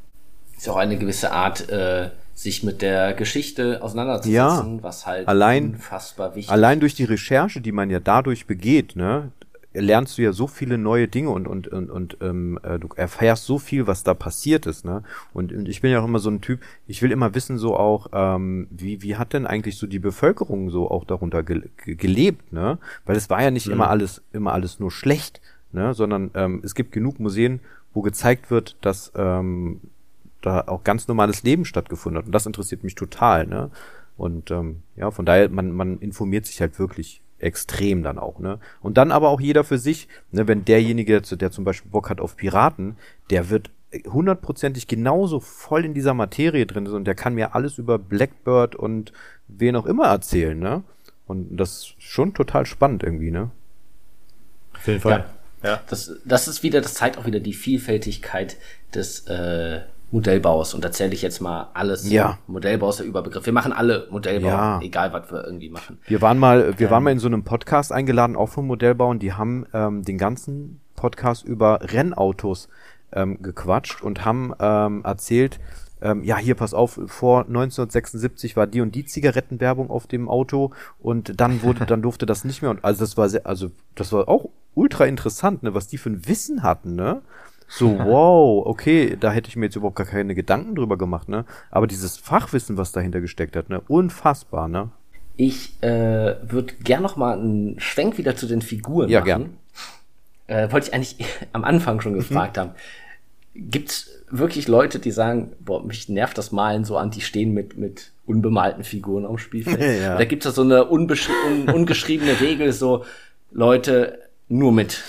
[SPEAKER 1] Ist auch eine gewisse Art, äh, sich mit der Geschichte auseinanderzusetzen,
[SPEAKER 3] ja,
[SPEAKER 1] was halt
[SPEAKER 3] allein, unfassbar wichtig ist. Allein durch die Recherche, die man ja dadurch begeht, ne, lernst du ja so viele neue Dinge und und und, und ähm, äh, du erfährst so viel, was da passiert ist, ne? Und, und ich bin ja auch immer so ein Typ, ich will immer wissen so auch, ähm, wie wie hat denn eigentlich so die Bevölkerung so auch darunter ge gelebt, ne? Weil es war ja nicht mhm. immer alles immer alles nur schlecht, ne? Sondern ähm, es gibt genug Museen, wo gezeigt wird, dass ähm, da auch ganz normales Leben stattgefunden hat und das interessiert mich total, ne? Und ähm, ja, von daher man man informiert sich halt wirklich extrem dann auch, ne? Und dann aber auch jeder für sich, ne, wenn derjenige, der zum Beispiel Bock hat auf Piraten, der wird hundertprozentig genauso voll in dieser Materie drin ist und der kann mir alles über Blackbird und wen auch immer erzählen, ne? Und das ist schon total spannend irgendwie, ne?
[SPEAKER 1] Auf jeden Fall. Ja. ja. Das, das ist wieder, das zeigt auch wieder die Vielfältigkeit des äh, Modellbaus. Und da zähle ich jetzt mal alles.
[SPEAKER 3] Ja.
[SPEAKER 1] Modellbau ist der Überbegriff. Wir machen alle Modellbau, ja. egal was wir irgendwie machen.
[SPEAKER 3] Wir waren mal, wir ähm, waren mal in so einem Podcast eingeladen, auch vom Modellbau, und die haben ähm, den ganzen Podcast über Rennautos ähm, gequatscht und haben ähm, erzählt, ähm, ja, hier pass auf, vor 1976 war die und die Zigarettenwerbung auf dem Auto und dann wurde, dann durfte das nicht mehr und also das war sehr, also das war auch ultra interessant, ne, was die für ein Wissen hatten, ne? So, wow, okay, da hätte ich mir jetzt überhaupt gar keine Gedanken drüber gemacht, ne? Aber dieses Fachwissen, was dahinter gesteckt hat, ne? Unfassbar, ne?
[SPEAKER 1] Ich äh, würde gern noch mal einen Schwenk wieder zu den Figuren
[SPEAKER 3] ja, machen.
[SPEAKER 1] Gern. Äh, wollte ich eigentlich am Anfang schon gefragt haben. Gibt's wirklich Leute, die sagen, boah, mich nervt das Malen so an, die stehen mit, mit unbemalten Figuren am Spielfeld. ja. Da gibt's ja so eine un ungeschriebene Regel, so Leute nur mit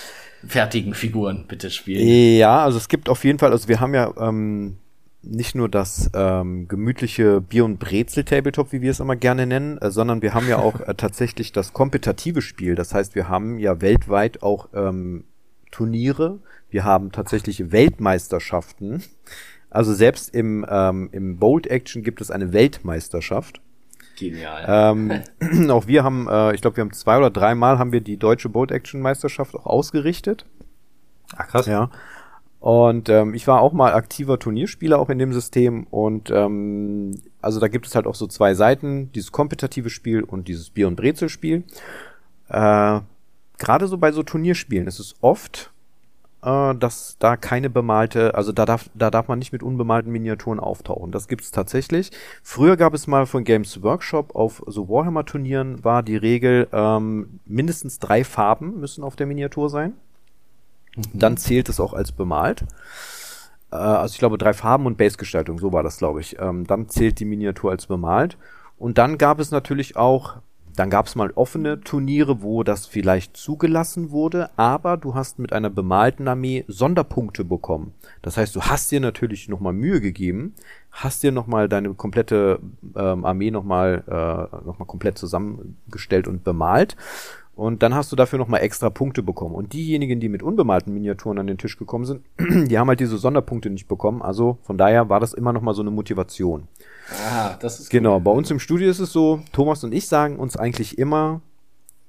[SPEAKER 1] fertigen Figuren bitte spielen.
[SPEAKER 3] Ja, also es gibt auf jeden Fall, also wir haben ja ähm, nicht nur das ähm, gemütliche Bier- und Brezel-Tabletop, wie wir es immer gerne nennen, äh, sondern wir haben ja auch äh, tatsächlich das kompetitive Spiel. Das heißt, wir haben ja weltweit auch ähm, Turniere, wir haben tatsächliche Weltmeisterschaften. Also selbst im, ähm, im Bold Action gibt es eine Weltmeisterschaft.
[SPEAKER 1] Genial.
[SPEAKER 3] Ähm, auch wir haben, äh, ich glaube, wir haben zwei oder dreimal haben wir die deutsche Boat Action Meisterschaft auch ausgerichtet.
[SPEAKER 2] Ach krass.
[SPEAKER 3] Ja. Und ähm, ich war auch mal aktiver Turnierspieler auch in dem System und ähm, also da gibt es halt auch so zwei Seiten, dieses kompetitive Spiel und dieses Bier- und Brezelspiel. Äh, Gerade so bei so Turnierspielen ist es oft äh, dass da keine bemalte, also da darf, da darf man nicht mit unbemalten Miniaturen auftauchen. Das gibt es tatsächlich. Früher gab es mal von Games Workshop auf so Warhammer-Turnieren war die Regel, ähm, mindestens drei Farben müssen auf der Miniatur sein. Mhm. Dann zählt es auch als bemalt. Äh, also ich glaube drei Farben und Base-Gestaltung, so war das, glaube ich. Ähm, dann zählt die Miniatur als bemalt. Und dann gab es natürlich auch dann gab es mal offene Turniere, wo das vielleicht zugelassen wurde, aber du hast mit einer bemalten Armee Sonderpunkte bekommen. Das heißt, du hast dir natürlich nochmal Mühe gegeben, hast dir nochmal deine komplette ähm, Armee nochmal äh, noch komplett zusammengestellt und bemalt. Und dann hast du dafür nochmal extra Punkte bekommen. Und diejenigen, die mit unbemalten Miniaturen an den Tisch gekommen sind, die haben halt diese Sonderpunkte nicht bekommen. Also von daher war das immer nochmal so eine Motivation.
[SPEAKER 1] Ah, das ist
[SPEAKER 3] Genau, gut. bei uns im Studio ist es so, Thomas und ich sagen uns eigentlich immer,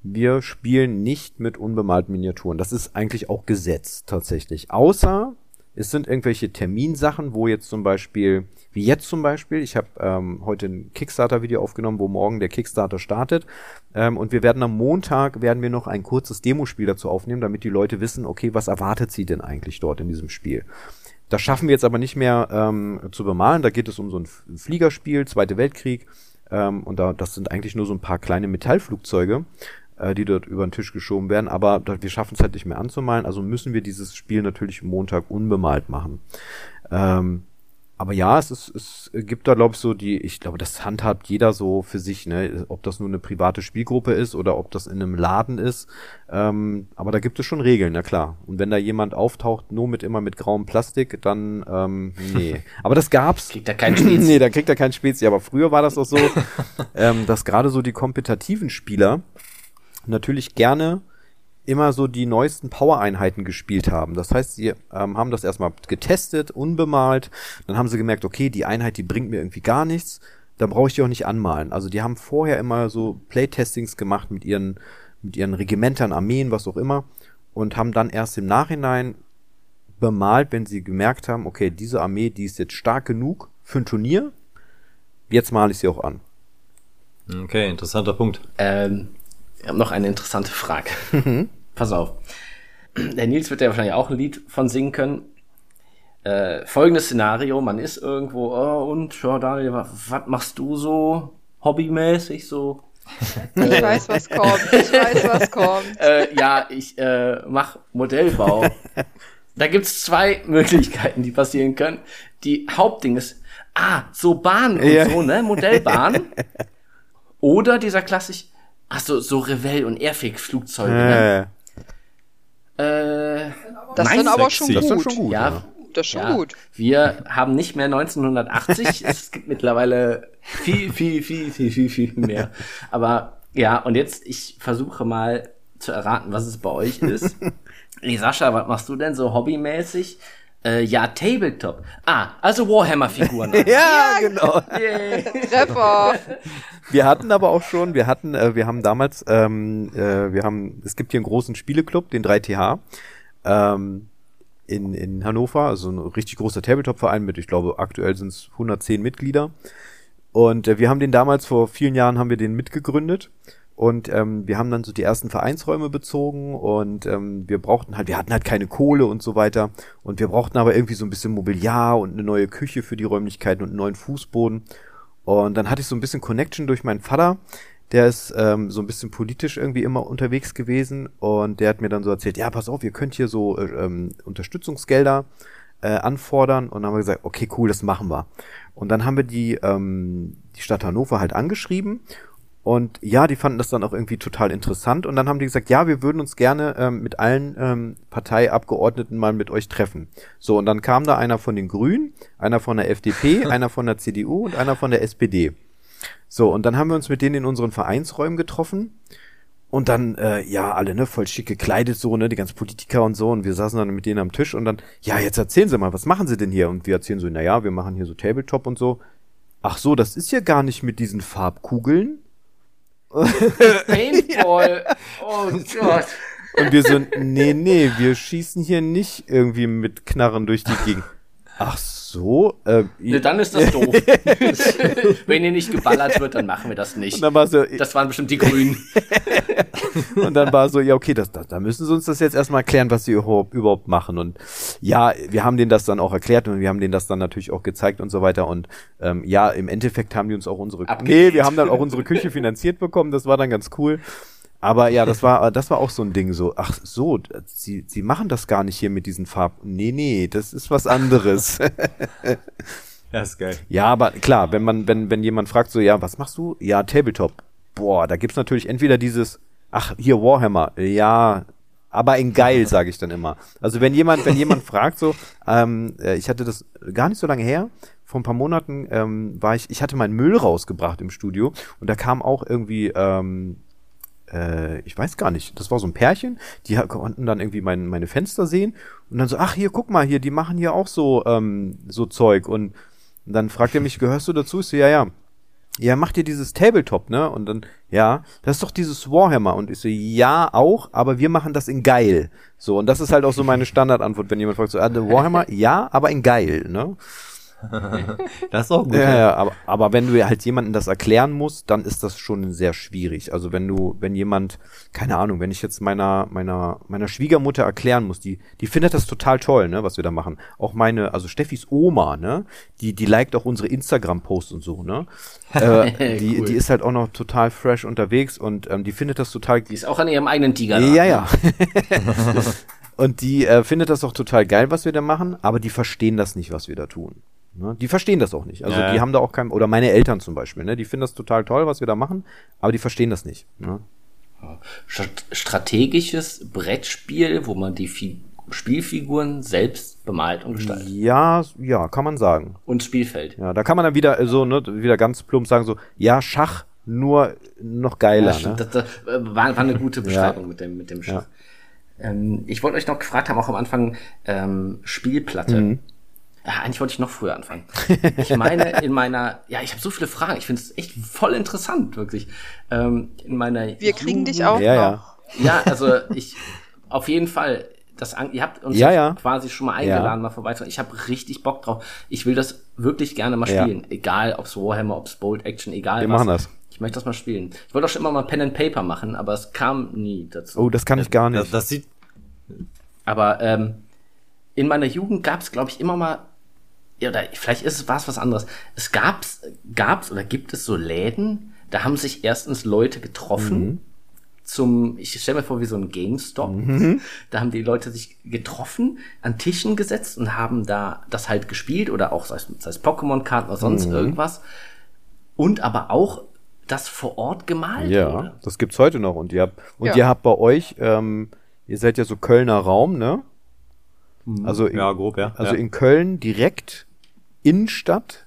[SPEAKER 3] wir spielen nicht mit unbemalten Miniaturen. Das ist eigentlich auch Gesetz tatsächlich. Außer es sind irgendwelche Terminsachen, wo jetzt zum Beispiel, wie jetzt zum Beispiel, ich habe ähm, heute ein Kickstarter-Video aufgenommen, wo morgen der Kickstarter startet. Ähm, und wir werden am Montag, werden wir noch ein kurzes Demospiel dazu aufnehmen, damit die Leute wissen, okay, was erwartet sie denn eigentlich dort in diesem Spiel. Das schaffen wir jetzt aber nicht mehr ähm, zu bemalen. Da geht es um so ein Fliegerspiel, Zweite Weltkrieg. Ähm, und da, das sind eigentlich nur so ein paar kleine Metallflugzeuge, äh, die dort über den Tisch geschoben werden. Aber da, wir schaffen es halt nicht mehr anzumalen. Also müssen wir dieses Spiel natürlich Montag unbemalt machen. Ähm, aber ja, es, ist, es gibt da, glaube ich, so die, ich glaube, das handhabt jeder so für sich, ne? Ob das nur eine private Spielgruppe ist oder ob das in einem Laden ist. Ähm, aber da gibt es schon Regeln, na klar. Und wenn da jemand auftaucht, nur mit immer mit grauem Plastik, dann ähm, nee. Aber das gab's.
[SPEAKER 1] Kriegt er keinen Spezi.
[SPEAKER 3] nee, da kriegt er keinen Spezi. Aber früher war das auch so, ähm, dass gerade so die kompetitiven Spieler natürlich gerne immer so die neuesten Power-Einheiten gespielt haben. Das heißt, sie ähm, haben das erstmal getestet, unbemalt, dann haben sie gemerkt, okay, die Einheit, die bringt mir irgendwie gar nichts, dann brauche ich die auch nicht anmalen. Also die haben vorher immer so Playtestings gemacht mit ihren, mit ihren Regimentern, Armeen, was auch immer, und haben dann erst im Nachhinein bemalt, wenn sie gemerkt haben, okay, diese Armee, die ist jetzt stark genug für ein Turnier, jetzt male ich sie auch an.
[SPEAKER 2] Okay, interessanter Punkt.
[SPEAKER 1] Ähm, ich habe noch eine interessante Frage. Mhm. Pass auf. Der Nils wird ja wahrscheinlich auch ein Lied von singen können. Äh, folgendes Szenario, man ist irgendwo, oh, und ja, Daniel, was, was machst du so hobbymäßig so?
[SPEAKER 4] Ich weiß, was kommt. Ich weiß, was kommt.
[SPEAKER 1] Äh, ja, ich äh, mach Modellbau. da gibt's zwei Möglichkeiten, die passieren können. Die Hauptding ist, ah, so Bahn und ja. so, ne? Modellbahn. Oder dieser klassisch, Ach so, so Revell und Airfix-Flugzeuge, ne?
[SPEAKER 3] Äh,
[SPEAKER 1] Äh,
[SPEAKER 4] Das
[SPEAKER 1] nein,
[SPEAKER 4] dann aber schon
[SPEAKER 3] das ist
[SPEAKER 4] gut.
[SPEAKER 3] schon gut.
[SPEAKER 1] ja,
[SPEAKER 3] ja.
[SPEAKER 4] Das ist schon
[SPEAKER 1] ja,
[SPEAKER 4] gut.
[SPEAKER 1] Wir haben nicht mehr 1980, es gibt mittlerweile viel, viel, viel, viel, viel, viel mehr. Aber ja, und jetzt, ich versuche mal zu erraten, was es bei euch ist. Hey, Sascha, was machst du denn so hobbymäßig? Äh, ja, Tabletop. Ah, also Warhammer-Figuren.
[SPEAKER 3] Ja, genau.
[SPEAKER 1] Yay.
[SPEAKER 4] Treffer.
[SPEAKER 3] Wir hatten aber auch schon, wir hatten, äh, wir haben damals, ähm, äh, wir haben, es gibt hier einen großen Spieleclub, den 3TH, ähm, in, in Hannover, also ein richtig großer Tabletop-Verein mit, ich glaube, aktuell sind es 110 Mitglieder. Und äh, wir haben den damals vor vielen Jahren haben wir den mitgegründet. Und ähm, wir haben dann so die ersten Vereinsräume bezogen und ähm, wir brauchten halt, wir hatten halt keine Kohle und so weiter. Und wir brauchten aber irgendwie so ein bisschen Mobiliar und eine neue Küche für die Räumlichkeiten und einen neuen Fußboden. Und dann hatte ich so ein bisschen Connection durch meinen Vater. Der ist ähm, so ein bisschen politisch irgendwie immer unterwegs gewesen und der hat mir dann so erzählt, ja, pass auf, ihr könnt hier so äh, ähm, Unterstützungsgelder äh, anfordern und dann haben wir gesagt, okay, cool, das machen wir. Und dann haben wir die, ähm, die Stadt Hannover halt angeschrieben und ja, die fanden das dann auch irgendwie total interessant und dann haben die gesagt, ja, wir würden uns gerne ähm, mit allen ähm, Parteiabgeordneten mal mit euch treffen. So, und dann kam da einer von den Grünen, einer von der FDP, einer von der CDU und einer von der SPD. So, und dann haben wir uns mit denen in unseren Vereinsräumen getroffen. Und dann, äh, ja, alle, ne, voll schick gekleidet, so, ne, die ganzen Politiker und so. Und wir saßen dann mit denen am Tisch und dann, ja, jetzt erzählen Sie mal, was machen Sie denn hier? Und wir erzählen so, na ja, wir machen hier so Tabletop und so. Ach so, das ist ja gar nicht mit diesen Farbkugeln.
[SPEAKER 1] Paintball. Oh Gott.
[SPEAKER 3] Und wir so, nee, nee, wir schießen hier nicht irgendwie mit Knarren durch die Gegend. Ach so, äh,
[SPEAKER 1] Ne, dann ist das doof. Wenn hier nicht geballert wird, dann machen wir das nicht.
[SPEAKER 3] war so,
[SPEAKER 1] Das waren bestimmt die Grünen.
[SPEAKER 3] Und dann war so, ja, okay, das, das, da müssen sie uns das jetzt erstmal erklären, was sie überhaupt, überhaupt machen. Und ja, wir haben denen das dann auch erklärt und wir haben denen das dann natürlich auch gezeigt und so weiter. Und ähm, ja, im Endeffekt haben die uns auch unsere
[SPEAKER 1] Abgelehnt.
[SPEAKER 3] Nee, wir haben dann auch unsere Küche finanziert bekommen, das war dann ganz cool. Aber ja, das war, das war auch so ein Ding, so, ach so, sie, sie machen das gar nicht hier mit diesen Farben. Nee, nee, das ist was anderes.
[SPEAKER 2] Ja, ist geil.
[SPEAKER 3] Ja, aber klar, wenn man, wenn, wenn jemand fragt, so, ja, was machst du? Ja, Tabletop. Boah, da gibt's natürlich entweder dieses, ach, hier Warhammer, ja, aber in geil, sage ich dann immer. Also wenn jemand, wenn jemand fragt, so, ähm, äh, ich hatte das gar nicht so lange her, vor ein paar Monaten ähm, war ich, ich hatte meinen Müll rausgebracht im Studio und da kam auch irgendwie, ähm, äh, ich weiß gar nicht, das war so ein Pärchen, die konnten dann irgendwie mein, meine Fenster sehen und dann so, ach hier, guck mal hier, die machen hier auch so, ähm, so Zeug und dann fragt er mich, gehörst du dazu? Ich so, ja, ja. Ja, macht ihr dieses Tabletop, ne? Und dann, ja, das ist doch dieses Warhammer. Und ich so, ja, auch, aber wir machen das in geil. So, und das ist halt auch so meine Standardantwort, wenn jemand fragt, so, ah, Warhammer, ja, aber in geil, ne?
[SPEAKER 2] Das ist auch gut.
[SPEAKER 3] Ja, ja, aber, aber wenn du halt jemandem das erklären musst, dann ist das schon sehr schwierig. Also wenn du, wenn jemand, keine Ahnung, wenn ich jetzt meiner, meiner, meiner Schwiegermutter erklären muss, die, die findet das total toll, ne, was wir da machen. Auch meine, also Steffis Oma, ne, die, die liked auch unsere Instagram-Posts und so, ne. Äh, die,
[SPEAKER 1] Cool.
[SPEAKER 3] die ist halt auch noch total fresh unterwegs und ähm, die findet das total
[SPEAKER 1] Die ist auch an ihrem eigenen Tiger.
[SPEAKER 3] ja, ja. und die äh, findet das auch total geil, was wir da machen, aber die verstehen das nicht, was wir da tun. Ne? Die verstehen das auch nicht. Also
[SPEAKER 2] Ja.
[SPEAKER 3] die haben da auch kein, oder meine Eltern zum Beispiel, ne? die finden das total toll, was wir da machen, aber die verstehen das nicht. Ne?
[SPEAKER 1] Strat- Strategisches Brettspiel, wo man die Fi Spielfiguren selbst bemalt und gestaltet.
[SPEAKER 3] Ja, ja, kann man sagen.
[SPEAKER 1] Und Spielfeld.
[SPEAKER 3] Ja, da kann man dann wieder äh, so, ne, wieder ganz plump sagen, so, ja, Schach, nur noch geiler.
[SPEAKER 1] Ja,
[SPEAKER 3] ne?
[SPEAKER 1] das, das äh, war, war eine gute Beschreibung mit dem, mit dem Schach. Ähm, ich wollte euch noch gefragt haben, auch am Anfang, ähm, Spielplatte.
[SPEAKER 3] Mhm.
[SPEAKER 1] Ja, eigentlich wollte ich noch früher anfangen. Ich meine, in meiner, ja, ich habe so viele Fragen. Ich finde es echt voll interessant, wirklich. Ähm, in meiner
[SPEAKER 4] Wir kriegen dich
[SPEAKER 1] Jugend-
[SPEAKER 4] auch
[SPEAKER 3] Ja, ja.
[SPEAKER 4] noch.
[SPEAKER 1] Ja, also ich, auf jeden Fall. Das, ihr habt uns
[SPEAKER 3] Ja, ja.
[SPEAKER 1] quasi schon mal eingeladen, mal vorbeizukommen. Ich habe richtig Bock drauf. Ich will das wirklich gerne mal
[SPEAKER 3] Ja.
[SPEAKER 1] spielen. Egal, ob's Warhammer, ob's Bolt Action, egal
[SPEAKER 3] Wir
[SPEAKER 1] was.
[SPEAKER 3] machen das.
[SPEAKER 1] Ich möchte das mal spielen. Ich wollte auch schon immer mal Pen and Paper machen, aber es kam nie dazu.
[SPEAKER 3] Oh, das kann ich gar
[SPEAKER 2] Das,
[SPEAKER 3] nicht.
[SPEAKER 2] das sieht,
[SPEAKER 1] Aber ähm, in meiner Jugend gab's, glaube ich, immer mal, ja, oder vielleicht ist es was was anderes. Es gab's, gab's oder gibt es so Läden, da haben sich erstens Leute getroffen zum, ich stelle mir vor, wie so ein GameStop. Da haben die Leute sich getroffen, an Tischen gesetzt und haben da das halt gespielt oder auch sei es, Pokémon-Karten oder sonst irgendwas. Und aber auch das vor Ort gemalt
[SPEAKER 3] ja,
[SPEAKER 1] wurde.
[SPEAKER 3] Das gibt's heute noch. Und ihr habt, und
[SPEAKER 4] Ja.
[SPEAKER 3] ihr habt bei euch, ähm, ihr seid ja so Kölner Raum, ne? Also in,
[SPEAKER 2] ja, grob, ja.
[SPEAKER 3] also
[SPEAKER 2] ja.
[SPEAKER 3] in Köln direkt Innenstadt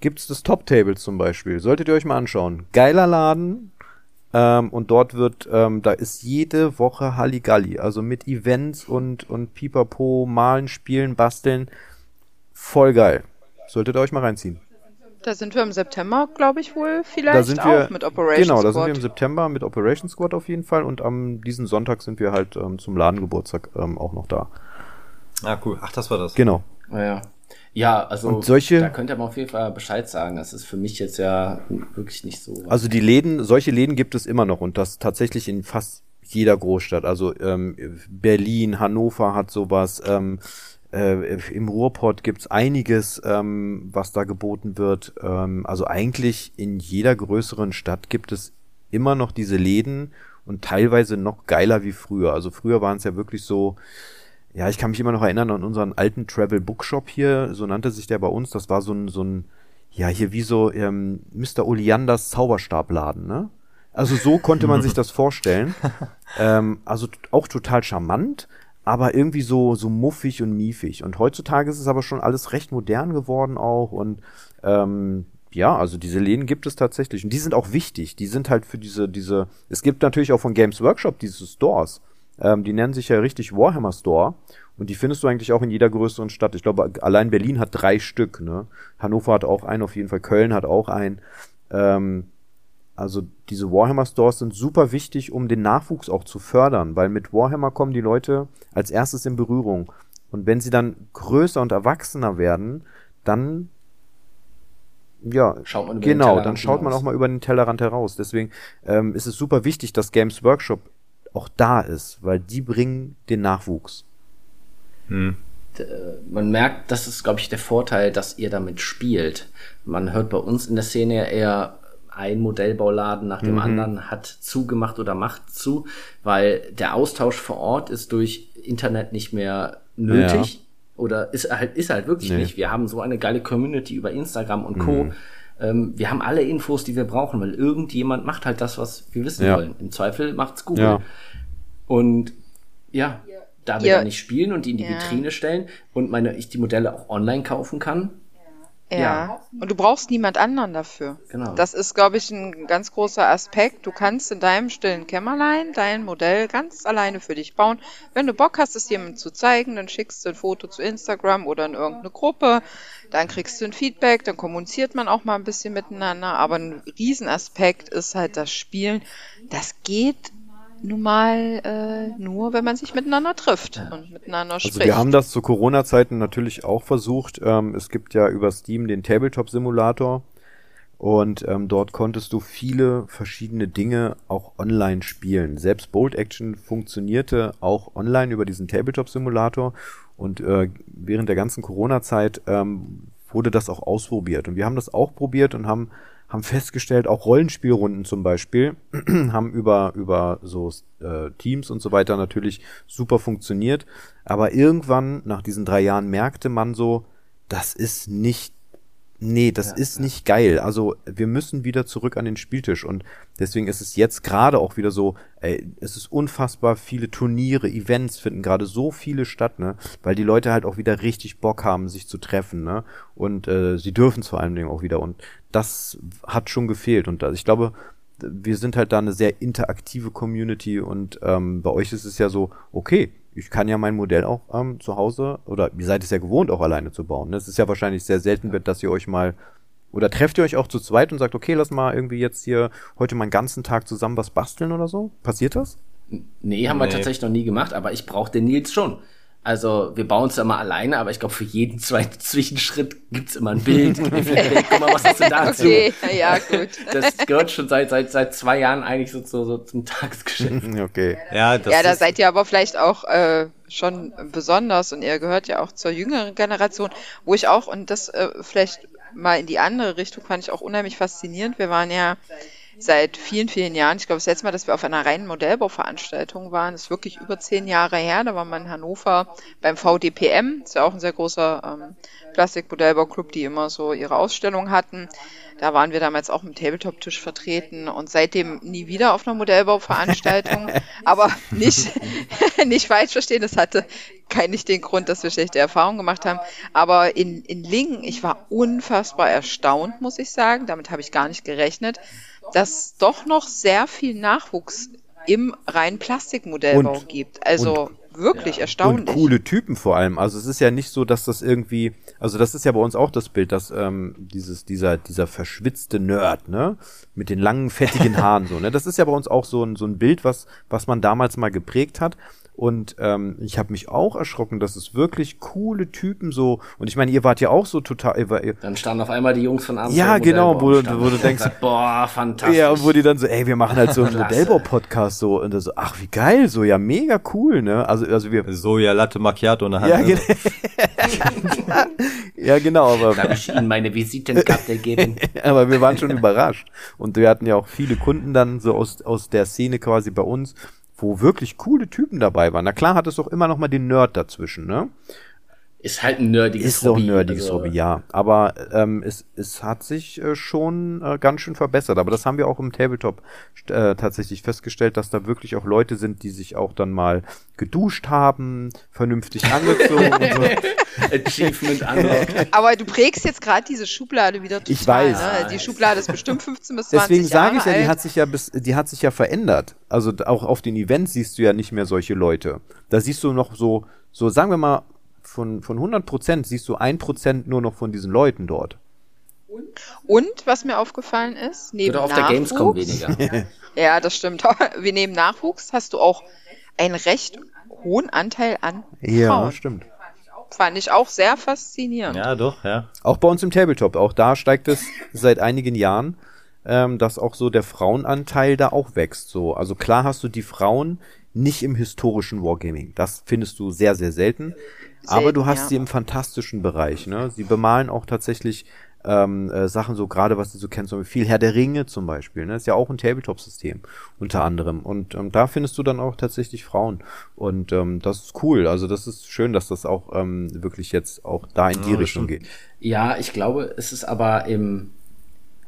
[SPEAKER 3] gibt's das Top Table zum Beispiel. Solltet ihr euch mal anschauen. Geiler Laden. Ähm, und dort wird, ähm, da ist jede Woche Halligalli. Also mit Events und, und Pipapo, Malen, Spielen, Basteln. Voll geil. Solltet ihr euch mal reinziehen.
[SPEAKER 4] Da sind wir im September, glaube ich, wohl
[SPEAKER 3] Da
[SPEAKER 4] vielleicht
[SPEAKER 3] sind wir,
[SPEAKER 4] auch mit Operation
[SPEAKER 3] genau, da
[SPEAKER 4] Squad.
[SPEAKER 3] sind wir im September mit Operation Squad auf jeden Fall. Und am diesen Sonntag sind wir halt ähm, zum Ladengeburtstag ähm, auch noch da.
[SPEAKER 2] Ah, cool. Ach, das war das.
[SPEAKER 3] Genau.
[SPEAKER 1] Ja. Ja, also
[SPEAKER 3] Und solche-
[SPEAKER 1] da könnt ihr mal auf jeden Fall Bescheid sagen. Das ist für mich jetzt ja wirklich nicht so.
[SPEAKER 3] Also die Läden, solche Läden gibt es immer noch und das tatsächlich in fast jeder Großstadt. Also ähm, Berlin, Hannover hat sowas. Ähm, äh, Im Ruhrpott gibt's einiges, ähm, was da geboten wird. Ähm, also eigentlich in jeder größeren Stadt gibt es immer noch diese Läden und teilweise noch geiler wie früher. Also früher waren es ja wirklich so, ja, ich kann mich immer noch erinnern an unseren alten Travel Bookshop hier, so nannte sich der bei uns. Das war so ein, so ein, ja, hier wie so ähm, Mr. Oleanders Zauberstabladen, ne? Also so konnte man sich das vorstellen. ähm, also auch total charmant, aber irgendwie so, so muffig und miefig. Und heutzutage ist es aber schon alles recht modern geworden auch und ähm, ja, also diese Läden gibt es tatsächlich und die sind auch wichtig. Die sind halt für diese, diese, es gibt natürlich auch von Games Workshop diese Stores. Ähm, die nennen sich ja richtig Warhammer Store und die findest du eigentlich auch in jeder größeren Stadt. Ich glaube, allein Berlin hat drei Stück, ne? Hannover hat auch einen auf jeden Fall, Köln hat auch einen. Ähm, also diese Warhammer Stores sind super wichtig, um den Nachwuchs auch zu fördern, weil mit Warhammer kommen die Leute als erstes in Berührung. Und wenn sie dann größer und erwachsener werden, dann ja,
[SPEAKER 1] Schaut man
[SPEAKER 3] genau, dann schaut man auch mal über den Tellerrand heraus. Deswegen ähm, ist es super wichtig, dass Games Workshop auch da ist, weil die bringen den Nachwuchs.
[SPEAKER 2] Hm.
[SPEAKER 1] man merkt, das ist, glaube ich, der Vorteil, dass ihr damit spielt. Man hört bei uns in der Szene ja eher, ein Modellbauladen nach dem
[SPEAKER 3] Mhm.
[SPEAKER 1] anderen hat zugemacht oder macht zu, weil der Austausch vor Ort ist durch Internet nicht mehr nötig. Oder ist halt, ist halt wirklich
[SPEAKER 3] Nee.
[SPEAKER 1] nicht. Wir haben so eine geile Community über Instagram und Co.
[SPEAKER 3] Mhm.
[SPEAKER 1] Ähm, wir haben alle Infos, die wir brauchen, weil irgendjemand macht halt das, was wir wissen
[SPEAKER 3] Ja.
[SPEAKER 1] wollen. Im Zweifel macht's Google.
[SPEAKER 3] Ja.
[SPEAKER 1] Und ja, da wir dann nicht spielen und die in die
[SPEAKER 4] Ja.
[SPEAKER 1] Vitrine stellen und meine, ich die Modelle auch online kaufen kann.
[SPEAKER 4] Ja.
[SPEAKER 1] Ja.
[SPEAKER 4] Und du brauchst niemand anderen dafür.
[SPEAKER 1] Genau.
[SPEAKER 4] Das ist, glaube ich, ein ganz großer Aspekt. Du kannst in deinem stillen Kämmerlein dein Modell ganz alleine für dich bauen. Wenn du Bock hast, es jemandem zu zeigen, dann schickst du ein Foto zu Instagram oder in irgendeine Gruppe. Dann kriegst du ein Feedback, dann kommuniziert man auch mal ein bisschen miteinander. Aber ein Riesenaspekt ist halt das Spielen. Das geht nun mal äh, nur, wenn man sich miteinander trifft und miteinander
[SPEAKER 3] Also
[SPEAKER 4] spricht.
[SPEAKER 3] wir haben das zu Corona-Zeiten natürlich auch versucht. Ähm, es gibt ja über Steam den Tabletop-Simulator und ähm, dort konntest du viele verschiedene Dinge auch online spielen. Selbst Bolt Action funktionierte auch online über diesen Tabletop-Simulator und äh, während der ganzen Corona-Zeit ähm, wurde das auch ausprobiert. Und wir haben das auch probiert und haben haben festgestellt, auch Rollenspielrunden zum Beispiel, haben über, über so äh, Teams und so weiter natürlich super funktioniert. Aber irgendwann, nach diesen drei Jahren, merkte man so, das ist nicht, nee, das
[SPEAKER 1] Ja,
[SPEAKER 3] ist
[SPEAKER 1] ja.
[SPEAKER 3] nicht geil. Also wir müssen wieder zurück an den Spieltisch. Und deswegen ist es jetzt gerade auch wieder so, ey, es ist unfassbar viele Turniere, Events finden gerade so viele statt, ne? Weil die Leute halt auch wieder richtig Bock haben, sich zu treffen, ne? Und äh, sie dürfen es vor allen Dingen auch wieder. Und das hat schon gefehlt. Und da, ich glaube, wir sind halt da eine sehr interaktive Community und ähm, bei euch ist es ja so, okay, ich kann ja mein Modell auch ähm, zu Hause oder ihr seid es ja gewohnt, auch alleine zu bauen. Ne? Es ist ja wahrscheinlich sehr selten, dass ihr euch mal oder trefft ihr euch auch zu zweit und sagt, okay, lass mal irgendwie jetzt hier heute mal einen ganzen Tag zusammen was basteln oder so? Passiert das?
[SPEAKER 1] Nee, haben wir
[SPEAKER 2] Nee.
[SPEAKER 1] tatsächlich noch nie gemacht, aber ich brauche den Nils schon. Also wir bauen es immer alleine, aber ich glaube, für jeden zweiten Zwischenschritt gibt's immer ein Bild. Gib mir Feedback, Guck mal, was hast du dazu?
[SPEAKER 4] Okay, ja, gut.
[SPEAKER 1] Das gehört schon seit, seit, seit zwei Jahren eigentlich so, so, so zum Tagesgeschäft.
[SPEAKER 3] okay.
[SPEAKER 2] Ja, das
[SPEAKER 4] ja, da
[SPEAKER 2] ist,
[SPEAKER 4] seid ihr aber vielleicht auch äh, schon besonders und ihr gehört ja auch zur jüngeren Generation, wo ich auch, und das äh, vielleicht mal in die andere Richtung fand ich auch unheimlich faszinierend. Wir waren ja seit vielen, vielen Jahren. Ich glaube, das letzte Mal, dass wir auf einer reinen Modellbauveranstaltung waren, ist wirklich über zehn Jahre her. Da war man in Hannover beim VDPM. Das ist ja auch ein sehr großer ähm, Plastikmodellbauclub, die immer so ihre Ausstellung hatten. Da waren wir damals auch im Tabletop-Tisch vertreten und seitdem nie wieder auf einer Modellbauveranstaltung. Aber nicht, nicht falsch verstehen, das hatte kein nicht den Grund, dass wir schlechte Erfahrungen gemacht haben. Aber in, in Lingen, ich war unfassbar erstaunt, muss ich sagen. Damit habe ich gar nicht gerechnet, dass doch noch sehr viel Nachwuchs im reinen Plastikmodellbau und, gibt. Also wirklich ja. erstaunlich.
[SPEAKER 3] Und coole Typen vor allem. Also es ist ja nicht so, dass das irgendwie, also das ist ja bei uns auch das Bild, dass ähm, dieses dieser dieser verschwitzte Nerd, ne, mit den langen fettigen Haaren so, ne, das ist ja bei uns auch so ein so ein Bild, was was man damals mal geprägt hat. Und ähm, ich habe mich auch erschrocken, dass es wirklich coole Typen so. Und ich meine, ihr wart ja auch so total. Ihr, ihr,
[SPEAKER 1] dann standen auf einmal die Jungs von
[SPEAKER 3] Abends. Ja, genau, wo, wo du denkst,
[SPEAKER 1] gesagt, boah, fantastisch.
[SPEAKER 3] Ja, und wo die dann so, ey, wir machen halt so einen Modellbau-Podcast so und so, ach wie geil, so ja, mega cool, ne? Also, also wir.
[SPEAKER 2] So ja Latte Macchiato in der Hand.
[SPEAKER 3] Ja, ne? ja genau, aber.
[SPEAKER 1] Da habe ich Ihnen meine Visitenkarte gegeben.
[SPEAKER 3] aber wir waren schon überrascht. Und wir hatten ja auch viele Kunden dann so aus, aus der Szene quasi bei uns, wo wirklich coole Typen dabei waren. Na klar hat es auch immer noch mal den Nerd dazwischen, ne?
[SPEAKER 1] Ist halt ein nerdiges
[SPEAKER 3] ist Hobby. Ist auch ein nerdiges also. Hobby, ja. Aber ähm, es, es hat sich äh, schon äh, ganz schön verbessert. Aber das haben wir auch im Tabletop äh, tatsächlich festgestellt, dass da wirklich auch Leute sind, die sich auch dann mal geduscht haben, vernünftig angezogen und so.
[SPEAKER 1] Achievement unlocked.
[SPEAKER 4] Aber du prägst jetzt gerade diese Schublade wieder total.
[SPEAKER 3] Ich weiß.
[SPEAKER 4] Ne? Die Schublade ist bestimmt 15 bis 20
[SPEAKER 3] Deswegen sage
[SPEAKER 4] ich
[SPEAKER 3] ja, die hat sich ja bis, die hat sich ja verändert. Also auch auf den Events siehst du ja nicht mehr solche Leute. Da siehst du noch so, so sagen wir mal von, von 100 Prozent siehst du ein Prozent nur noch von diesen Leuten dort.
[SPEAKER 4] Und was mir aufgefallen ist, neben
[SPEAKER 1] Oder auf
[SPEAKER 4] Nachwuchs,
[SPEAKER 1] der Gamescom weniger.
[SPEAKER 4] ja, das stimmt. Wie neben Nachwuchs hast du auch einen recht hohen Anteil an Frauen.
[SPEAKER 3] Ja, stimmt.
[SPEAKER 4] Fand ich auch sehr faszinierend.
[SPEAKER 2] Ja, doch, ja.
[SPEAKER 3] Auch bei uns im Tabletop, auch da steigt es seit einigen Jahren, ähm, dass auch so der Frauenanteil da auch wächst. So, also klar hast du die Frauen nicht im historischen Wargaming. Das findest du sehr, sehr selten. Selten, aber du hast ja. sie im fantastischen Bereich. Ne? Sie bemalen auch tatsächlich ähm, äh, Sachen so gerade, was du so kennst, so viel Herr der Ringe zum Beispiel. Ne? Ist ja auch ein Tabletop-System unter anderem. Und ähm, da findest du dann auch tatsächlich Frauen. Und ähm, das ist cool. Also das ist schön, dass das auch ähm, wirklich jetzt auch da in die ja, Richtung geht.
[SPEAKER 1] Ja, ich glaube, es ist aber im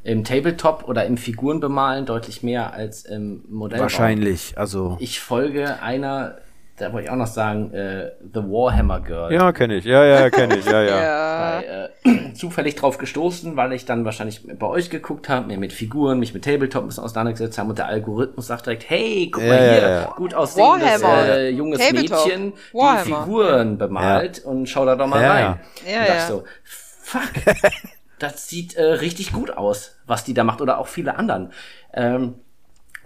[SPEAKER 1] im Tabletop oder im Figurenbemalen deutlich mehr als im Modellbau.
[SPEAKER 3] Wahrscheinlich, also.
[SPEAKER 1] Ich folge einer da wollte ich auch noch sagen, äh, The Warhammer Girl.
[SPEAKER 3] Ja, kenne ich. Ja, ja, kenne ich. Ja, ja.
[SPEAKER 1] ja. Bei, äh, zufällig drauf gestoßen, weil ich dann wahrscheinlich bei euch geguckt habe, mir mit Figuren, mich mit Tabletop ein bisschen auseinandergesetzt haben und der Algorithmus sagt direkt, hey, guck ja, mal hier, ja, gut aussehendes äh, junges Tabletop. Mädchen, Warhammer. die Figuren bemalt und schau da doch mal rein. Ja, und ja. so, fuck, das sieht äh, richtig gut aus, was die da macht oder auch viele anderen. Ähm,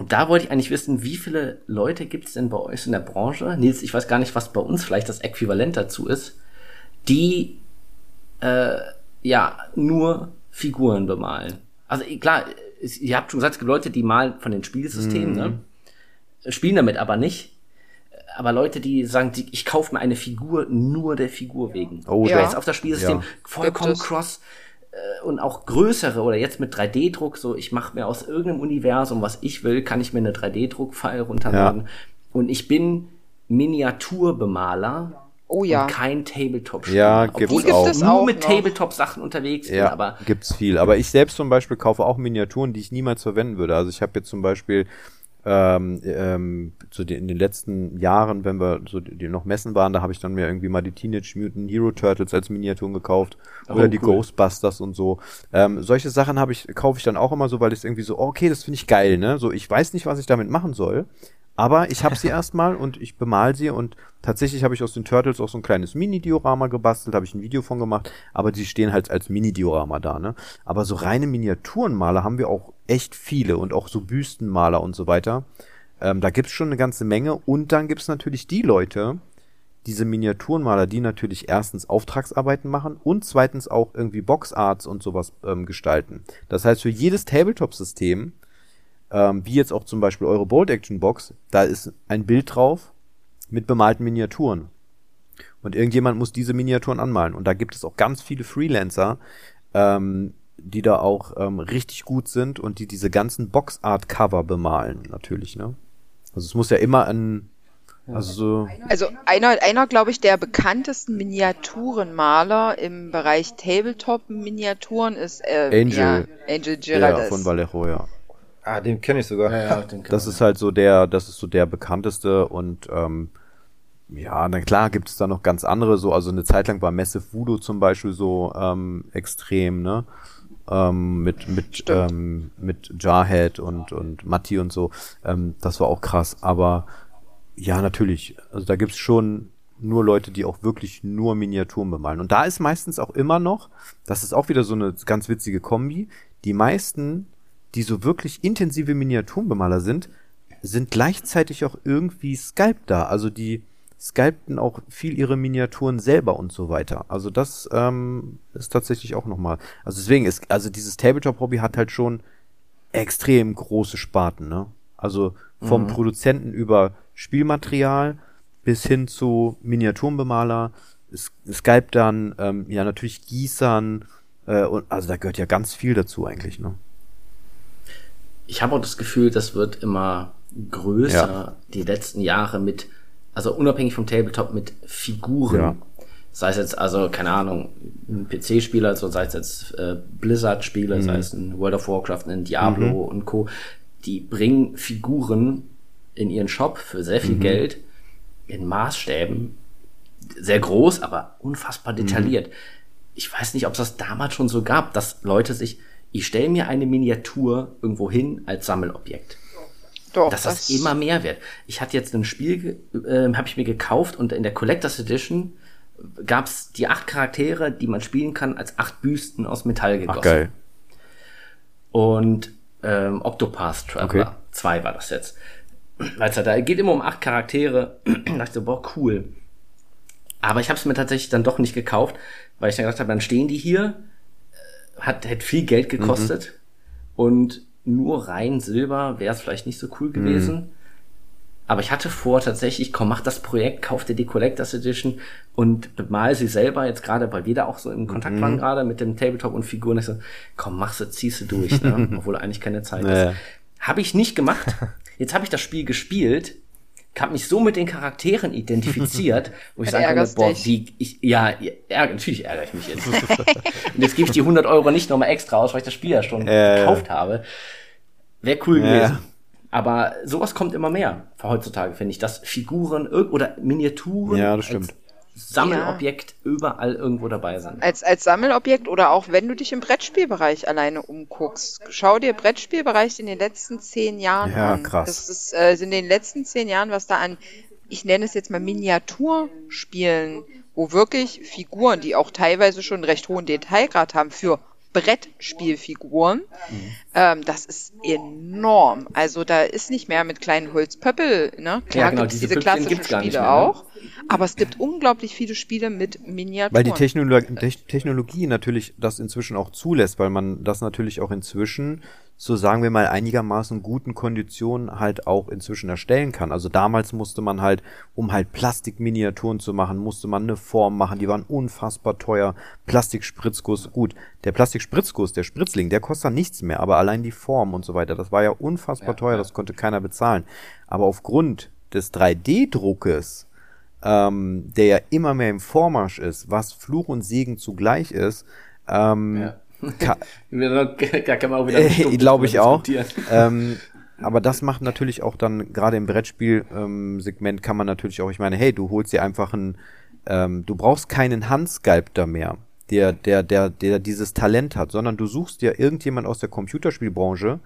[SPEAKER 1] und da wollte ich eigentlich wissen, wie viele Leute gibt es denn bei euch in der Branche? Nils, ich weiß gar nicht, was bei uns vielleicht das Äquivalent dazu ist, die äh, ja nur Figuren bemalen. Also klar, ihr habt schon gesagt, es gibt Leute, die malen von den Spielsystemen, mhm. ne? spielen damit aber nicht. Aber Leute, die sagen, die, ich kaufe mir eine Figur nur der Figur wegen. Oh, ja. Jetzt auf das Spielsystem ja. vollkommen cross und auch größere oder jetzt mit 3D-Druck, so ich mache mir aus irgendeinem Universum, was ich will, kann ich mir eine 3D-Druck-File runterladen. Ja. Und ich bin Miniaturbemaler.
[SPEAKER 4] Oh ja.
[SPEAKER 1] Und kein Tabletop-Spieler.
[SPEAKER 3] Ja, gibt's
[SPEAKER 1] Obwohl
[SPEAKER 3] auch.
[SPEAKER 1] Ich nur mit Tabletop-Sachen unterwegs
[SPEAKER 3] ja,
[SPEAKER 1] bin, aber.
[SPEAKER 3] Gibt's viel. Aber ich selbst zum Beispiel kaufe auch Miniaturen, die ich niemals verwenden würde. Also ich habe jetzt zum Beispiel ähm, ähm, so die, in den letzten Jahren, wenn wir so die, die noch Messen waren, da habe ich dann mir irgendwie mal die Teenage Mutant Hero Turtles als Miniaturen gekauft oh, oder die cool. Ghostbusters und so. Ähm, solche Sachen habe ich kaufe ich dann auch immer so, weil ich irgendwie so oh, okay, das finde ich geil, ne? So ich weiß nicht, was ich damit machen soll, aber ich habe sie erstmal und ich bemal sie und tatsächlich habe ich aus den Turtles auch so ein kleines Mini-Diorama gebastelt, habe ich ein Video von gemacht, aber die stehen halt als Mini-Diorama da, ne? Aber so reine Miniaturenmaler haben wir auch echt viele und auch so Büstenmaler und so weiter. Ähm, da gibt's schon eine ganze Menge und dann gibt's natürlich die Leute, diese Miniaturenmaler, die natürlich erstens Auftragsarbeiten machen und zweitens auch irgendwie Boxarts und sowas ähm, gestalten. Das heißt, für jedes Tabletop-System ähm, wie jetzt auch zum Beispiel eure Bolt Action Box, da ist ein Bild drauf mit bemalten Miniaturen. Und irgendjemand muss diese Miniaturen anmalen. Und da gibt es auch ganz viele Freelancer, ähm, die da auch ähm, richtig gut sind und die diese ganzen Boxart-Cover bemalen, natürlich, ne? Also es muss ja immer ein, also so.
[SPEAKER 4] Also einer, einer glaube ich, der bekanntesten Miniaturenmaler im Bereich Tabletop-Miniaturen ist äh,
[SPEAKER 3] Angel.
[SPEAKER 4] Ja, Angel Girardes.
[SPEAKER 3] Ja, von Vallejo, ja.
[SPEAKER 2] Ah, den kenne ich sogar.
[SPEAKER 1] Ja, ja, den
[SPEAKER 3] Das ist halt so der, das ist so der bekannteste und ähm, ja, na klar gibt es da noch ganz andere, so, also eine Zeit lang war Massive Voodoo zum Beispiel so ähm, extrem, ne? Ähm, mit, mit, ähm, mit Jarhead und, und Matti und so. Ähm, das war auch krass. Aber ja, natürlich. Also da gibt's schon nur Leute, die auch wirklich nur Miniaturen bemalen. Und da ist meistens auch immer noch, das ist auch wieder so eine ganz witzige Kombi, die meisten, die so wirklich intensive Miniaturenbemaler sind, sind gleichzeitig auch irgendwie Sculptor. Also die sculpten auch viel ihre Miniaturen selber und so weiter. Also das ähm, ist tatsächlich auch nochmal. Also deswegen ist, also dieses Tabletop-Hobby hat halt schon extrem große Sparten, ne? Also vom Produzenten über Spielmaterial bis hin zu Miniaturenbemaler, S- Sculptern, ähm, ja natürlich Gießern, äh, und also da gehört ja ganz viel dazu eigentlich, ne?
[SPEAKER 1] ich habe auch das Gefühl, das wird immer größer die letzten Jahre mit, also unabhängig vom Tabletop mit Figuren.
[SPEAKER 3] Ja.
[SPEAKER 1] Sei es jetzt, also, keine Ahnung, ein PC-Spieler, also sei es jetzt äh, Blizzard-Spieler, sei es ein World of Warcraft, ein Diablo und Co., die bringen Figuren in ihren Shop für sehr viel Geld in Maßstäben, sehr groß, aber unfassbar detailliert. Ich weiß nicht, ob es das damals schon so gab, dass Leute sich, ich stelle mir eine Miniatur irgendwo hin als Sammelobjekt.
[SPEAKER 4] Doch,
[SPEAKER 1] dass das, immer mehr wird. Ich hatte jetzt ein Spiel, äh, habe ich mir gekauft und in der Collectors Edition gab's die acht Charaktere, die man spielen kann, als acht Büsten aus Metall gegossen.
[SPEAKER 3] Ach geil.
[SPEAKER 1] Und ähm, Octopath Traveler
[SPEAKER 3] Okay.
[SPEAKER 1] 2 war das jetzt. Weil es da geht immer um acht Charaktere. da dachte ich so, boah, cool. Aber ich habe es mir tatsächlich dann doch nicht gekauft, weil ich dann gedacht habe, dann stehen die hier, äh, hat hätte viel Geld gekostet und nur rein Silber wäre es vielleicht nicht so cool gewesen. Aber ich hatte vor tatsächlich, komm, mach das Projekt, kauf dir die Collectors Edition und bemal sie selber jetzt gerade, weil wir da auch so im Kontakt waren gerade mit dem Tabletop und Figuren. Ich so, komm, mach sie, zieh sie durch, ne? obwohl eigentlich keine Zeit
[SPEAKER 3] Ja.
[SPEAKER 1] ist. Habe ich nicht gemacht. Jetzt habe ich das Spiel gespielt, habe mich so mit den Charakteren identifiziert, wo ich
[SPEAKER 4] Und
[SPEAKER 1] sagen könnte, boah,
[SPEAKER 4] dich.
[SPEAKER 1] wie, ich, ja, ärger, natürlich ärgere ich mich jetzt. und jetzt gebe ich die 100 Euro nicht nochmal extra aus, weil ich das Spiel ja schon
[SPEAKER 3] Äh.
[SPEAKER 1] gekauft habe. Wäre cool
[SPEAKER 3] Ja.
[SPEAKER 1] gewesen. Aber sowas kommt immer mehr heutzutage, finde ich, dass Figuren oder Miniaturen
[SPEAKER 3] Ja, das stimmt.
[SPEAKER 1] Sammelobjekt überall irgendwo dabei sind.
[SPEAKER 4] als, als Sammelobjekt oder auch wenn du dich im Brettspielbereich alleine umguckst. Schau dir Brettspielbereich in den letzten zehn Jahren
[SPEAKER 3] Ja,
[SPEAKER 4] an.
[SPEAKER 3] krass.
[SPEAKER 4] Das ist äh, sind in den letzten zehn Jahren, was da an, ich nenne es jetzt mal Miniaturspielen, wo wirklich Figuren, die auch teilweise schon einen recht hohen Detailgrad haben, für Brettspielfiguren, ähm, das ist enorm. Also da ist nicht mehr mit kleinen Holzpöppel, ne? Klar
[SPEAKER 1] Ja, genau,
[SPEAKER 4] gibt's
[SPEAKER 1] diese
[SPEAKER 4] diese klassischen Spiele
[SPEAKER 1] mehr, ne?
[SPEAKER 4] auch, aber es gibt unglaublich viele Spiele mit Miniaturen.
[SPEAKER 3] Weil die Technolo Te- Technologie natürlich das inzwischen auch zulässt, weil man das natürlich auch inzwischen, so sagen wir mal, einigermaßen guten Konditionen halt auch inzwischen erstellen kann. Also damals musste man halt, um halt Plastikminiaturen zu machen, musste man eine Form machen, die waren unfassbar teuer. Plastikspritzguss, gut, der Plastikspritzguss, der Spritzling, der kostet nichts mehr, aber allein die Form und so weiter, das war ja unfassbar
[SPEAKER 1] Ja,
[SPEAKER 3] teuer,
[SPEAKER 1] ja.
[SPEAKER 3] das konnte keiner bezahlen. Aber aufgrund des 3D-Druckes, ähm, der ja immer mehr im Vormarsch ist, was Fluch und Segen zugleich ist, ähm,
[SPEAKER 1] Ja.
[SPEAKER 3] Ka-
[SPEAKER 1] Da kann man auch wieder
[SPEAKER 3] äh, glaube ich auch. ähm, aber das macht natürlich auch dann, gerade im Brettspiel-Segment kann man natürlich auch, ich meine, hey, du holst dir einfach einen, ähm, du brauchst keinen Handsculptor mehr, der, der, der, der dieses Talent hat, sondern du suchst dir irgendjemand aus der Computerspielbranche,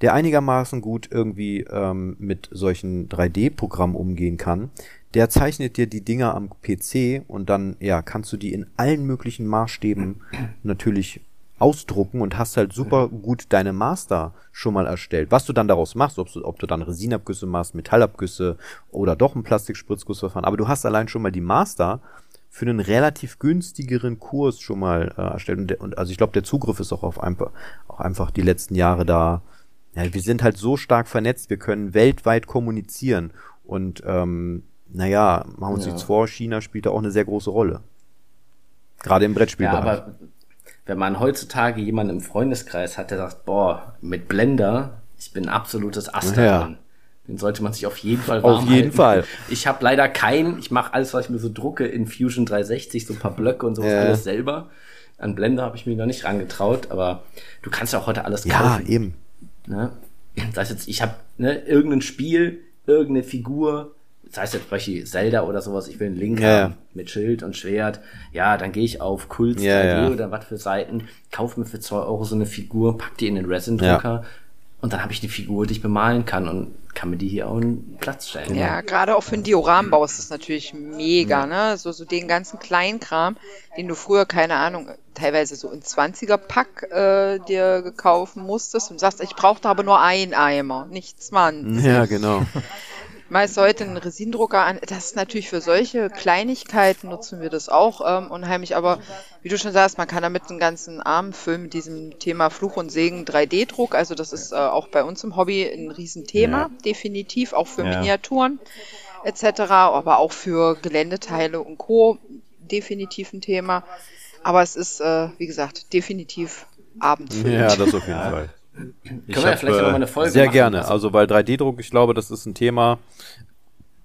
[SPEAKER 3] der einigermaßen gut irgendwie ähm, mit solchen 3D-Programmen umgehen kann. Der zeichnet dir die Dinger am PC und dann, ja, kannst du die in allen möglichen Maßstäben natürlich ausdrucken und hast halt super gut deine Master schon mal erstellt. Was du dann daraus machst, ob du, ob du dann Resinabgüsse machst, Metallabgüsse oder doch ein Plastikspritzgussverfahren, aber du hast allein schon mal die Master für einen relativ günstigeren Kurs schon mal äh, erstellt. Und, der, und also ich glaube, der Zugriff ist auch auf einfach, auch einfach die letzten Jahre da. Ja, wir sind halt so stark vernetzt, wir können weltweit kommunizieren. Und ähm, naja, machen wir uns
[SPEAKER 1] Ja.
[SPEAKER 3] nichts vor, China spielt da auch eine sehr große Rolle. Gerade im
[SPEAKER 1] Ja,
[SPEAKER 3] Brettspielbereich.
[SPEAKER 1] aber wenn man heutzutage jemanden im Freundeskreis hat, der sagt, boah, mit Blender, ich bin absolutes Aster
[SPEAKER 3] Ja.
[SPEAKER 1] Den sollte man sich auf jeden Fall warm
[SPEAKER 3] Auf jeden
[SPEAKER 1] halten.
[SPEAKER 3] Fall.
[SPEAKER 1] Ich habe leider keinen, ich mache alles, was ich mir so drucke in Fusion 360, so ein paar Blöcke und sowas
[SPEAKER 3] Ja.
[SPEAKER 1] alles selber. An Blender habe ich mir noch nicht rangetraut, aber du kannst ja auch heute alles
[SPEAKER 3] Ja,
[SPEAKER 1] kaufen.
[SPEAKER 3] eben.
[SPEAKER 1] Ne? Das heißt jetzt, ich habe ne, irgendein Spiel, irgendeine Figur, das heißt jetzt zum Beispiel Zelda oder sowas, ich will einen Link
[SPEAKER 3] Ja,
[SPEAKER 1] haben
[SPEAKER 3] ja.
[SPEAKER 1] mit Schild und Schwert. Ja, dann gehe ich auf Kult
[SPEAKER 3] Ja,
[SPEAKER 1] 3D
[SPEAKER 3] ja.
[SPEAKER 1] oder was für Seiten, kaufe mir für 2 Euro so eine Figur, pack die in den Resin-Drucker und dann habe ich eine Figur, die ich bemalen kann und kann mir die hier auch einen Platz stellen.
[SPEAKER 4] Ja, gerade auch für einen Dioramenbau ist das natürlich mega, ne? So, so den ganzen Kleinkram, den du früher, keine Ahnung, teilweise so in 20er-Pack äh, dir gekauft musstest und sagst, ich brauchte aber nur einen Eimer, nicht 20.
[SPEAKER 3] Ja, genau.
[SPEAKER 4] Meist heute einen Resindrucker an. Das ist natürlich für solche Kleinigkeiten nutzen wir das auch ähm, unheimlich. Aber wie du schon sagst, man kann damit einen ganzen Abend füllen mit diesem Thema Fluch und Segen 3D-Druck. Also das ist äh, auch bei uns im Hobby ein Riesenthema,
[SPEAKER 3] Ja.
[SPEAKER 4] definitiv, auch für
[SPEAKER 2] Ja.
[SPEAKER 4] Miniaturen etc., aber auch für Geländeteile und Co. definitiv ein Thema. Aber es ist, äh, wie gesagt, definitiv abendfüllend.
[SPEAKER 3] Ja, das auf jeden Fall.
[SPEAKER 1] Können wir ja
[SPEAKER 2] hab,
[SPEAKER 1] vielleicht
[SPEAKER 2] äh,
[SPEAKER 1] noch mal eine Folge
[SPEAKER 3] Sehr
[SPEAKER 1] machen.
[SPEAKER 3] gerne. Also, weil 3D-Druck, ich glaube, das ist ein Thema.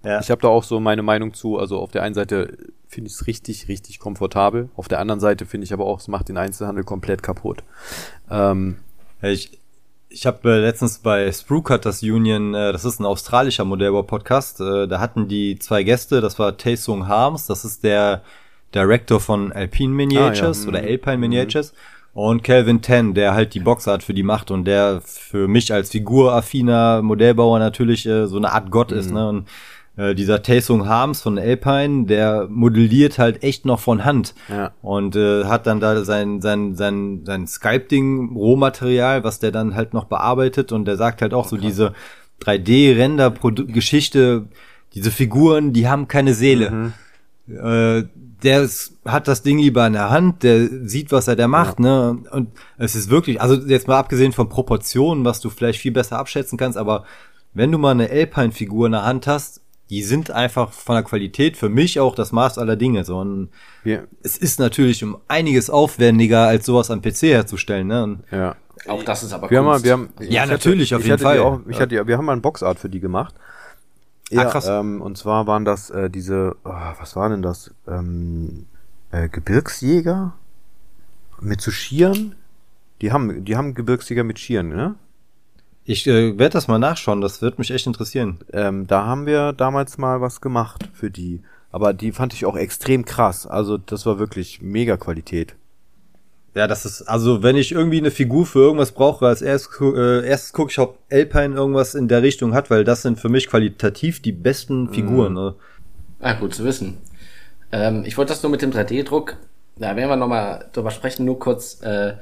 [SPEAKER 2] Ja.
[SPEAKER 3] Ich habe da auch so meine Meinung zu. Also auf der einen Seite finde ich es richtig, richtig komfortabel. Auf der anderen Seite finde ich aber auch, es macht den Einzelhandel komplett kaputt. Ähm,
[SPEAKER 2] Ja, Ich, ich habe äh, letztens bei Sprue Cutters Union, äh, das ist ein australischer Modellbau-Podcast, äh, da hatten die zwei Gäste, das war Taesung Harms, das ist der Director von Alpine Miniatures
[SPEAKER 3] Ah, ja,
[SPEAKER 2] oder
[SPEAKER 3] mhm.
[SPEAKER 2] Alpine Miniatures und Calvin Ten, der halt die Boxart für die macht und der für mich als figuraffiner Modellbauer natürlich äh, so eine Art Gott ist,
[SPEAKER 3] Mhm.
[SPEAKER 2] ne? Und äh, dieser Taesung Harms von Alpine, der modelliert halt echt noch von Hand
[SPEAKER 3] Ja.
[SPEAKER 2] und äh, hat dann da sein sein sein sein Sculpting Rohmaterial, was der dann halt noch bearbeitet und der sagt halt auch so diese 3D Render Geschichte, diese Figuren, die haben keine Seele. Äh, der ist, hat das Ding lieber in der Hand, der sieht, was er da macht, ne? Und es ist wirklich, also jetzt mal abgesehen von Proportionen, was du vielleicht viel besser abschätzen kannst, aber wenn du mal eine Alpine-Figur in der Hand hast, die sind einfach von der Qualität für mich auch das Maß aller Dinge. So, und
[SPEAKER 3] wir,
[SPEAKER 2] es ist natürlich um einiges aufwendiger, als sowas am PC herzustellen, ne? Und
[SPEAKER 3] ja.
[SPEAKER 1] Auch das ist aber
[SPEAKER 3] Wir haben,
[SPEAKER 1] Kunst.
[SPEAKER 3] wir haben,
[SPEAKER 2] Ja,
[SPEAKER 3] ich
[SPEAKER 2] natürlich, auf
[SPEAKER 3] ich
[SPEAKER 2] jeden
[SPEAKER 3] hatte
[SPEAKER 2] Fall.
[SPEAKER 3] Auch, ich
[SPEAKER 2] Ja.
[SPEAKER 3] hatte, wir haben mal ein Boxart für die gemacht.
[SPEAKER 2] Ah, krass.
[SPEAKER 3] Ähm, und zwar waren das äh, diese, oh, was war denn das? Ähm, äh, Gebirgsjäger mit so Schieren? Die haben, die haben Gebirgsjäger mit Schieren, ne?
[SPEAKER 2] Ich äh, werde das mal nachschauen, das wird mich echt interessieren.
[SPEAKER 3] Ähm, da haben wir damals mal was gemacht für die. Aber die fand ich auch extrem krass. Also das war wirklich mega Qualität.
[SPEAKER 2] Ja, das ist, also wenn ich irgendwie eine Figur für irgendwas brauche, als erstes, äh, erstes gucke ich, ob Alpine irgendwas in der Richtung hat, weil das sind für mich qualitativ die besten Figuren. Ne?
[SPEAKER 1] Ah, gut zu wissen. Ähm, ich wollte das nur mit dem 3D-Druck, da werden wir nochmal drüber sprechen, nur kurz äh,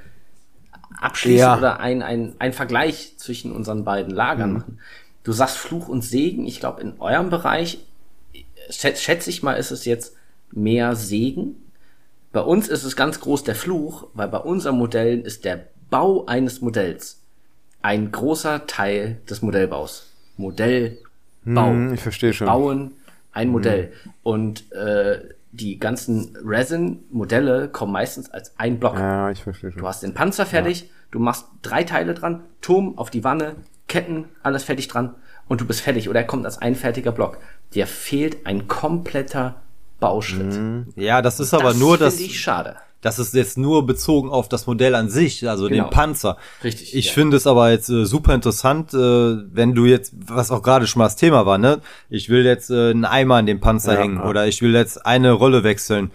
[SPEAKER 1] abschließen
[SPEAKER 3] Ja.
[SPEAKER 1] oder ein, ein, ein Vergleich zwischen unseren beiden Lagern machen. Du sagst Fluch und Segen, ich glaube in eurem Bereich, schätze schätze ich mal, ist es jetzt mehr Segen. Bei uns ist es ganz groß der Fluch, weil bei unseren Modellen ist der Bau eines Modells ein großer Teil des Modellbaus. Modellbau
[SPEAKER 3] Hm, ich verstehe schon.
[SPEAKER 1] bauen ein Modell. Und äh, die ganzen Resin-Modelle kommen meistens als ein Block.
[SPEAKER 3] Ja, ich verstehe schon.
[SPEAKER 1] Du hast den Panzer fertig, du machst drei Teile dran, Turm auf die Wanne, Ketten, alles fertig dran und du bist fertig. Oder er kommt als ein fertiger Block. Dir fehlt ein kompletter Bauschritt.
[SPEAKER 2] Ja, das ist aber
[SPEAKER 1] das
[SPEAKER 2] nur das,
[SPEAKER 1] finde ich schade.
[SPEAKER 2] das ist jetzt nur bezogen auf das Modell an sich, also
[SPEAKER 1] Genau.
[SPEAKER 2] den Panzer.
[SPEAKER 1] Richtig,
[SPEAKER 2] Ich
[SPEAKER 1] ja.
[SPEAKER 2] finde es aber jetzt äh, super interessant, äh, wenn du jetzt, was auch gerade schon mal das Thema war, ne? Ich will jetzt äh, einen Eimer an den Panzer
[SPEAKER 3] Ja,
[SPEAKER 2] hängen
[SPEAKER 3] ja.
[SPEAKER 2] oder ich will jetzt eine Rolle wechseln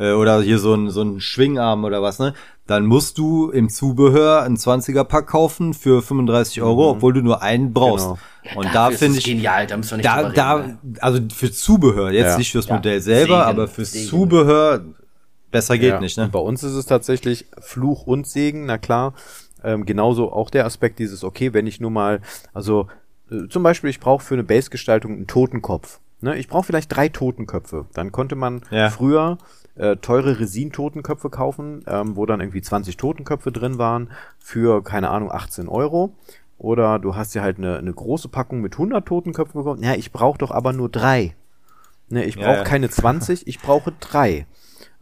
[SPEAKER 2] äh, oder hier so ein so ein Schwingarm oder was, ne? Dann musst du im Zubehör einen 20er Pack kaufen für 35 Euro, obwohl du nur einen brauchst.
[SPEAKER 3] Genau.
[SPEAKER 2] Und
[SPEAKER 1] Dafür
[SPEAKER 2] da
[SPEAKER 1] ist
[SPEAKER 2] finde ich
[SPEAKER 1] genial, da müssen wir nicht
[SPEAKER 2] da,
[SPEAKER 1] drüber
[SPEAKER 2] da,
[SPEAKER 1] reden. ne?
[SPEAKER 2] also für Zubehör, jetzt
[SPEAKER 3] Ja.
[SPEAKER 2] nicht fürs
[SPEAKER 1] Ja.
[SPEAKER 2] Modell selber,
[SPEAKER 1] Segen,
[SPEAKER 2] aber fürs
[SPEAKER 1] Segen.
[SPEAKER 2] Zubehör besser geht
[SPEAKER 3] Ja,
[SPEAKER 2] nicht,
[SPEAKER 3] und
[SPEAKER 2] ne?
[SPEAKER 3] Bei uns ist es tatsächlich Fluch und Segen, na klar. Ähm, genauso auch der Aspekt dieses, okay, wenn ich nur mal, also äh, zum Beispiel, ich brauche für eine Base-Gestaltung einen Totenkopf. Ne? Ich brauche vielleicht drei Totenköpfe. Dann konnte man
[SPEAKER 2] Ja.
[SPEAKER 3] früher äh, teure Resin-Totenköpfe kaufen, ähm, wo dann irgendwie 20 Totenköpfe drin waren für, keine Ahnung, 18 Euro. Oder du hast ja halt eine, eine große Packung mit 100 Totenköpfen bekommen. Ja, ich brauche doch aber nur drei. Ne, ich
[SPEAKER 2] Ja,
[SPEAKER 3] brauche
[SPEAKER 2] ja.
[SPEAKER 3] keine 20, ich brauche drei.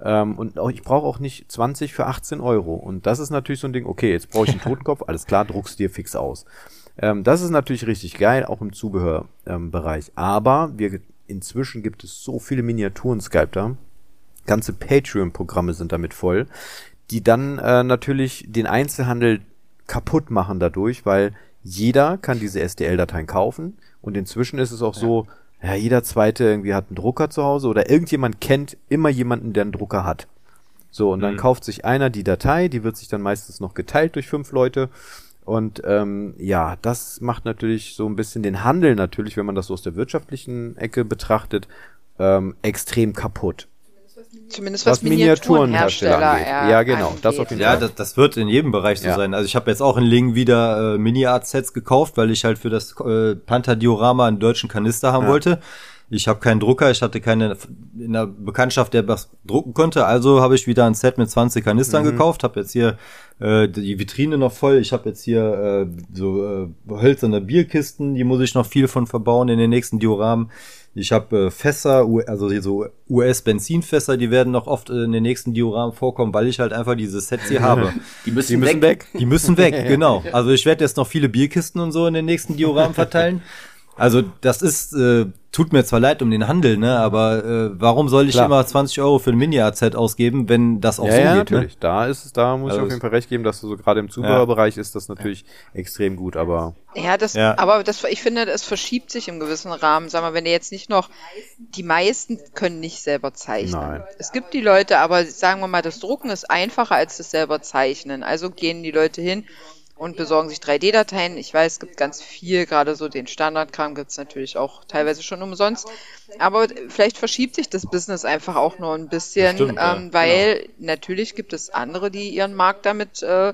[SPEAKER 3] Ähm, und auch, ich brauche auch nicht 20 für 18 Euro. Und das ist natürlich so ein Ding, okay, jetzt brauche ich einen Totenkopf, alles klar, druckst dir fix aus. Ähm, das ist natürlich richtig geil, auch im Zubehörbereich. Ähm, Aber wir, inzwischen gibt es so viele Miniaturen Sculptor. Ganze Patreon-Programme sind damit voll, die dann äh, natürlich den Einzelhandel kaputt machen dadurch, weil jeder kann diese STL-Dateien kaufen und inzwischen ist es auch ja. so, ja, jeder zweite irgendwie hat einen Drucker zu Hause oder irgendjemand kennt immer jemanden, der einen Drucker hat. So, und dann mhm. kauft sich einer die Datei, die wird sich dann meistens noch geteilt durch fünf Leute. Und ähm, ja, das macht natürlich so ein bisschen den Handel natürlich, wenn man das so aus der wirtschaftlichen Ecke betrachtet, ähm, extrem kaputt.
[SPEAKER 4] Zumindest was, was Miniaturenhersteller
[SPEAKER 3] angeht. Ja, genau.
[SPEAKER 2] Angeht. Das auf jeden ja, Fall. Das, das wird in jedem Bereich so ja. sein. Also ich habe jetzt auch in Lingen wieder äh, Mini-Art-Sets gekauft, weil ich halt für das äh, Panther-Diorama einen deutschen Kanister haben ja. wollte. Ich habe keinen Drucker, ich hatte keine in der Bekanntschaft, der was drucken konnte. Also habe ich wieder ein Set mit 20 Kanistern mhm. gekauft. Habe jetzt hier äh, die Vitrine noch voll. Ich habe jetzt hier äh, so äh, hölzerne Bierkisten, die muss ich noch viel von verbauen in den nächsten Dioramen. Ich habe äh, Fässer, also so US-Benzinfässer, die werden noch oft in den nächsten Dioramen vorkommen, weil ich halt einfach diese Sets hier habe.
[SPEAKER 1] Die müssen, die müssen weg.
[SPEAKER 2] weg. Die müssen weg, genau. Also ich werde jetzt noch viele Bierkisten und so in den nächsten Dioramen verteilen. Also das ist, äh, tut mir zwar leid um den Handel, ne, aber äh, warum soll ich Klar. immer 20 Euro für ein Mini-AZ ausgeben, wenn das auch
[SPEAKER 3] ja,
[SPEAKER 2] so
[SPEAKER 3] ja,
[SPEAKER 2] geht?
[SPEAKER 3] Ne? natürlich. Ne? Da ist es, da muss also ich auf jeden Fall recht geben, dass du so gerade im Zubehörbereich ja. ist das natürlich extrem gut, aber.
[SPEAKER 4] Ja, das, ja. aber das, ich finde, es verschiebt sich im gewissen Rahmen. Sag mal, wenn ihr jetzt nicht noch, die meisten können nicht selber zeichnen. Nein. Es gibt die Leute, aber sagen wir mal, das Drucken ist einfacher als das selber zeichnen. Also gehen die Leute hin und besorgen sich 3D-Dateien. Ich weiß, es gibt ganz viel, gerade so den Standardkram gibt es natürlich auch teilweise schon umsonst. Aber vielleicht verschiebt sich das Business einfach auch nur ein bisschen, Stimmt, ähm, ja. weil genau. natürlich gibt es andere, die ihren Markt damit äh,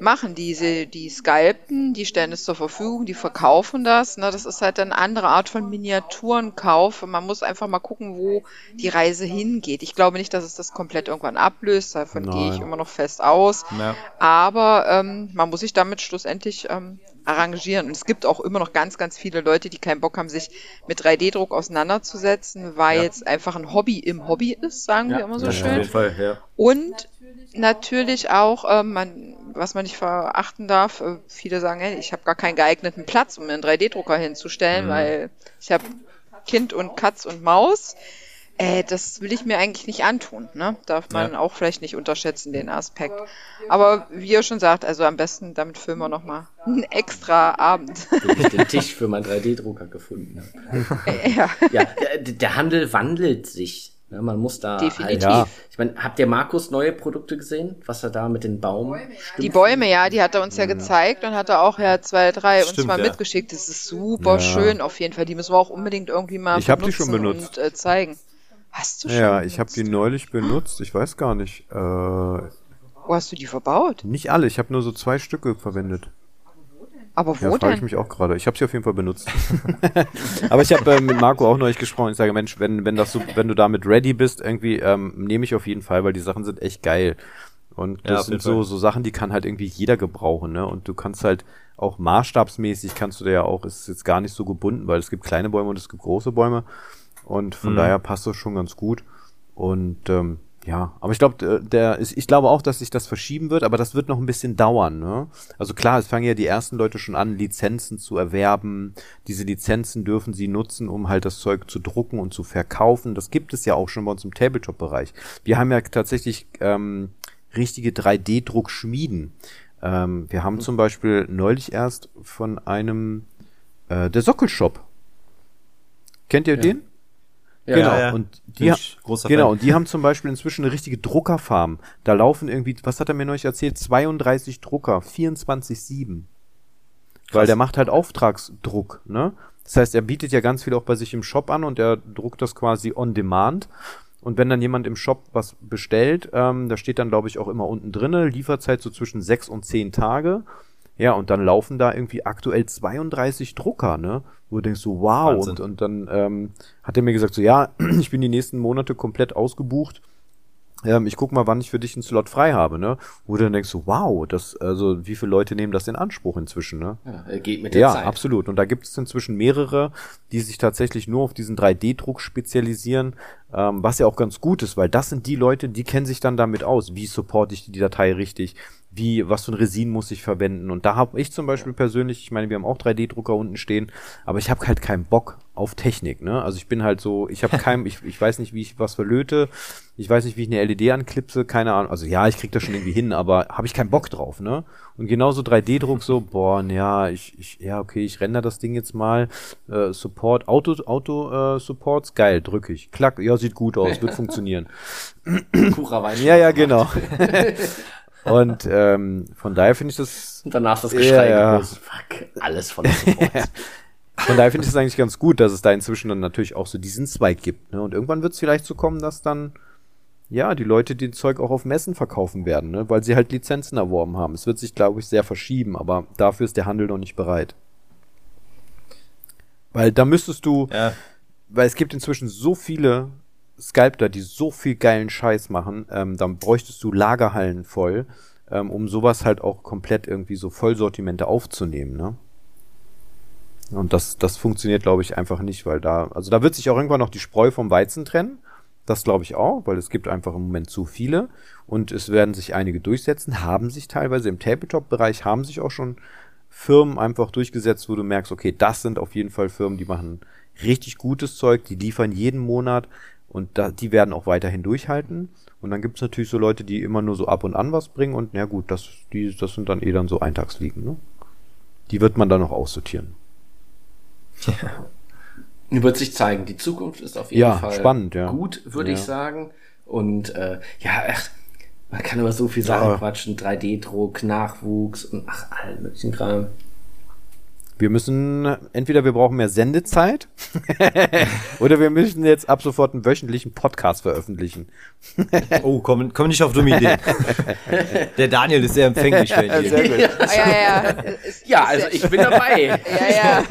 [SPEAKER 4] machen. Diese, die sculpten, die stellen es zur Verfügung, die verkaufen das. Ne? Das ist halt eine andere Art von Miniaturenkauf. Man muss einfach mal gucken, wo die Reise hingeht. Ich glaube nicht, dass es das komplett irgendwann ablöst. Davon Nein. gehe ich immer noch fest aus. Ja. Aber ähm, man muss sich damit schlussendlich ähm, arrangieren. Und es gibt auch immer noch ganz, ganz viele Leute, die keinen Bock haben, sich mit 3D-Druck auseinanderzusetzen, weil ja. es einfach ein Hobby im Hobby ist, sagen ja. wir immer so schön. Auf jeden Fall, ja. Und natürlich auch, äh, man, was man nicht verachten darf, äh, viele sagen, ey, ich habe gar keinen geeigneten Platz, um einen 3D-Drucker hinzustellen, mhm. weil ich habe Kind und Katz und Maus. Äh, das will ich mir eigentlich nicht antun. Ne? Darf man ja. auch vielleicht nicht unterschätzen, den Aspekt. Aber wie ihr schon sagt, also am besten, damit filmen wir nochmal einen extra Abend.
[SPEAKER 1] Ich den Tisch für meinen 3D-Drucker gefunden. ja. ja der, der Handel wandelt sich ja, man muss da
[SPEAKER 4] Definitiv. Halt,
[SPEAKER 1] ich meine, habt ihr Markus neue Produkte gesehen, was er da mit den Baum
[SPEAKER 4] Die Bäume, ja, die hat er uns ja, ja gezeigt und hat er auch ja zwei, drei Stimmt, uns mal ja. mitgeschickt. Das ist super ja. schön auf jeden Fall. Die müssen wir auch unbedingt irgendwie mal
[SPEAKER 3] ich benutzen die schon benutzt.
[SPEAKER 4] und äh, zeigen. Hast du schon?
[SPEAKER 3] Ja, ich habe die neulich benutzt. Ich weiß gar nicht. Äh,
[SPEAKER 4] Wo hast du die verbaut?
[SPEAKER 3] Nicht alle. Ich habe nur so zwei Stücke verwendet.
[SPEAKER 4] Aber wo ja,
[SPEAKER 3] frage ich mich auch gerade. Ich habe sie auf jeden Fall benutzt. Aber ich habe äh, mit Marco auch neulich gesprochen. Ich sage, Mensch, wenn, wenn, das so, wenn du damit ready bist, irgendwie ähm, nehme ich auf jeden Fall, weil die Sachen sind echt geil. Und das ja, sind so, so Sachen, die kann halt irgendwie jeder gebrauchen, ne? Und du kannst halt auch maßstabsmäßig kannst du da ja auch, ist jetzt gar nicht so gebunden, weil es gibt kleine Bäume und es gibt große Bäume. Und von mhm. daher passt das schon ganz gut. Und ähm, ja, aber ich glaube, der ist, ich glaube auch, dass sich das verschieben wird, aber das wird noch ein bisschen dauern. Ne? Also klar, es fangen ja die ersten Leute schon an, Lizenzen zu erwerben. Diese Lizenzen dürfen sie nutzen, um halt das Zeug zu drucken und zu verkaufen. Das gibt es ja auch schon bei uns im Tabletop-Bereich. Wir haben ja tatsächlich ähm, richtige 3D-Druckschmieden. Ähm, wir haben zum Beispiel neulich erst von einem äh, der Sockelshop. Kennt ihr ja. den?
[SPEAKER 2] Ja, genau. Ja,
[SPEAKER 3] und die, genau, und die haben zum Beispiel inzwischen eine richtige Druckerfarm. Da laufen irgendwie, was hat er mir neulich erzählt? 32 Drucker, 24-7. Weil der macht halt Auftragsdruck, ne? Das heißt, er bietet ja ganz viel auch bei sich im Shop an und er druckt das quasi on demand. Und wenn dann jemand im Shop was bestellt, ähm, da steht dann, glaube ich, auch immer unten drinne, Lieferzeit so zwischen sechs und zehn Tage. Ja, und dann laufen da irgendwie aktuell 32 Drucker, ne? Wo du denkst so, wow. Und, und dann ähm, hat er mir gesagt, so ja, ich bin die nächsten Monate komplett ausgebucht. ähm, ich guck mal, wann ich für dich einen Slot frei habe, ne? Wo du dann denkst, so, wow, das, also wie viele Leute nehmen das in Anspruch inzwischen, ne?
[SPEAKER 1] Ja, geht mit der
[SPEAKER 3] Ja,
[SPEAKER 1] Zeit.
[SPEAKER 3] absolut. Und da gibt es inzwischen mehrere, die sich tatsächlich nur auf diesen 3D-Druck spezialisieren, ähm, was ja auch ganz gut ist, weil das sind die Leute, die kennen sich dann damit aus. Wie supporte ich die Datei richtig? Wie, was für ein Resin muss ich verwenden? Und da habe ich zum Beispiel persönlich, ich meine, wir haben auch 3D-Drucker unten stehen, aber ich habe halt keinen Bock auf Technik, ne? Also ich bin halt so, ich habe kein, ich, ich weiß nicht, wie ich was verlöte, ich weiß nicht, wie ich eine LED anklipse, keine Ahnung. Also ja, ich krieg das schon irgendwie hin, aber habe ich keinen Bock drauf, ne? Und genauso 3D-Druck so, boah, ja, ich, ich, ja, okay, ich render das Ding jetzt mal, äh, Support, Auto, Auto, äh, Supports, geil, drücke ich. Klack, ja, sieht gut aus, wird funktionieren.
[SPEAKER 1] Kura.
[SPEAKER 3] Ja, ja, genau. Und ähm, von daher finde ich das
[SPEAKER 1] Und danach das Geschrei
[SPEAKER 3] Ja,
[SPEAKER 1] groß. Fuck, alles von.
[SPEAKER 3] Von daher finde ich es eigentlich ganz gut, dass es da inzwischen dann natürlich auch so diesen Zweig gibt. Ne? Und irgendwann wird es vielleicht so kommen, dass dann, ja, die Leute den Zeug auch auf Messen verkaufen werden, ne? weil sie halt Lizenzen erworben haben. Es wird sich, glaube ich, sehr verschieben, aber dafür ist der Handel noch nicht bereit. Weil da müsstest du,
[SPEAKER 2] Ja.
[SPEAKER 3] weil es gibt inzwischen so viele Sculptor, die so viel geilen Scheiß machen, ähm, dann bräuchtest du Lagerhallen voll, ähm, um sowas halt auch komplett irgendwie so Vollsortimente aufzunehmen, ne? Und das, das funktioniert, glaube ich, einfach nicht, weil da, also da wird sich auch irgendwann noch die Spreu vom Weizen trennen. Das glaube ich auch, weil es gibt einfach im Moment zu viele und es werden sich einige durchsetzen, haben sich teilweise im Tabletop-Bereich, haben sich auch schon Firmen einfach durchgesetzt, wo du merkst, okay, das sind auf jeden Fall Firmen, die machen richtig gutes Zeug, die liefern jeden Monat und da, die werden auch weiterhin durchhalten. Und dann gibt's natürlich so Leute, die immer nur so ab und an was bringen und na gut, das, die, das sind dann eh dann so Eintagsfliegen, ne? Die wird man dann noch aussortieren.
[SPEAKER 1] Wird sich zeigen. Die Zukunft ist auf jeden
[SPEAKER 3] Ja,
[SPEAKER 1] Fall
[SPEAKER 3] spannend, ja.
[SPEAKER 1] gut, würde ich
[SPEAKER 3] Ja.
[SPEAKER 1] sagen. Und äh, ja, ach, man kann über so viel Sachen
[SPEAKER 3] Ja.
[SPEAKER 1] quatschen. 3D-Druck, Nachwuchs und ach, allen möglichen Kram.
[SPEAKER 3] Wir müssen, entweder wir brauchen mehr Sendezeit oder wir müssen jetzt ab sofort einen wöchentlichen Podcast veröffentlichen.
[SPEAKER 2] Oh, komm, komm nicht auf dumme Ideen. Der Daniel ist sehr empfänglich für Ideen.
[SPEAKER 3] Sehr gut.
[SPEAKER 4] Ja, ja, ja.
[SPEAKER 1] Ja, also ich bin dabei.
[SPEAKER 4] Ja, ja.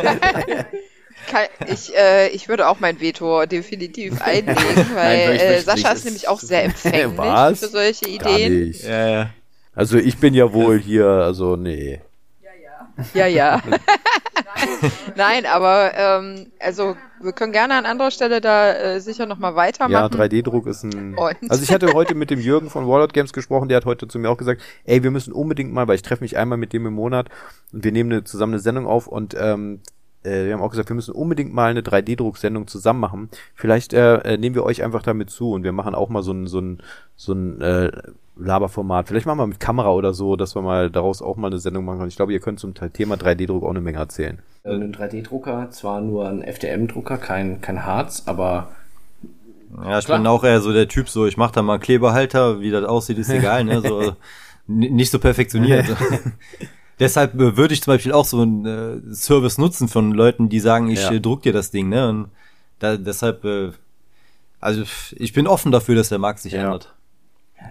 [SPEAKER 4] Kann- Ich, äh, ich würde auch mein Veto definitiv einlegen, weil
[SPEAKER 1] Nein,
[SPEAKER 4] äh, Sascha ist nämlich auch sehr empfänglich
[SPEAKER 3] Was?
[SPEAKER 4] für solche
[SPEAKER 3] Gar
[SPEAKER 4] Ideen.
[SPEAKER 3] nicht.
[SPEAKER 2] Ja, ja.
[SPEAKER 3] Also ich bin ja wohl hier, also nee.
[SPEAKER 4] Ja, ja. Nein, aber ähm, also wir können gerne an anderer Stelle da äh, sicher nochmal
[SPEAKER 3] Ja,
[SPEAKER 4] weitermachen.
[SPEAKER 3] 3D-Druck ist ein.
[SPEAKER 4] Und?
[SPEAKER 3] Also ich hatte heute mit dem Jürgen von Warlord Games gesprochen, der hat heute zu mir auch gesagt, ey, wir müssen unbedingt mal, weil ich treffe mich einmal mit dem im Monat und wir nehmen eine, zusammen eine Sendung auf und ähm, äh, wir haben auch gesagt, wir müssen unbedingt mal eine 3D-Drucksendung zusammen machen. Vielleicht äh, äh, nehmen wir euch einfach damit zu und wir machen auch mal so ein so ein so ein äh, Laberformat. Vielleicht machen wir mit Kamera oder so, dass wir mal daraus auch mal eine Sendung machen können. Ich glaube, ihr könnt zum Thema 3D-Druck auch eine Menge erzählen.
[SPEAKER 1] Ein 3D-Drucker, zwar nur ein FDM-Drucker, kein, kein Harz, aber
[SPEAKER 2] Ja, ich
[SPEAKER 1] Klar.
[SPEAKER 2] bin auch eher so der Typ, so ich mach da mal einen Kleberhalter, wie das aussieht, ist egal, ne? So nicht so perfektioniert. Deshalb äh, würde ich zum Beispiel auch so einen äh, Service nutzen von Leuten, die sagen, ich
[SPEAKER 3] Ja.
[SPEAKER 2] äh, druck dir das Ding, ne? Und da, deshalb, äh, also ich bin offen dafür, dass der Markt sich
[SPEAKER 3] Ja.
[SPEAKER 2] ändert.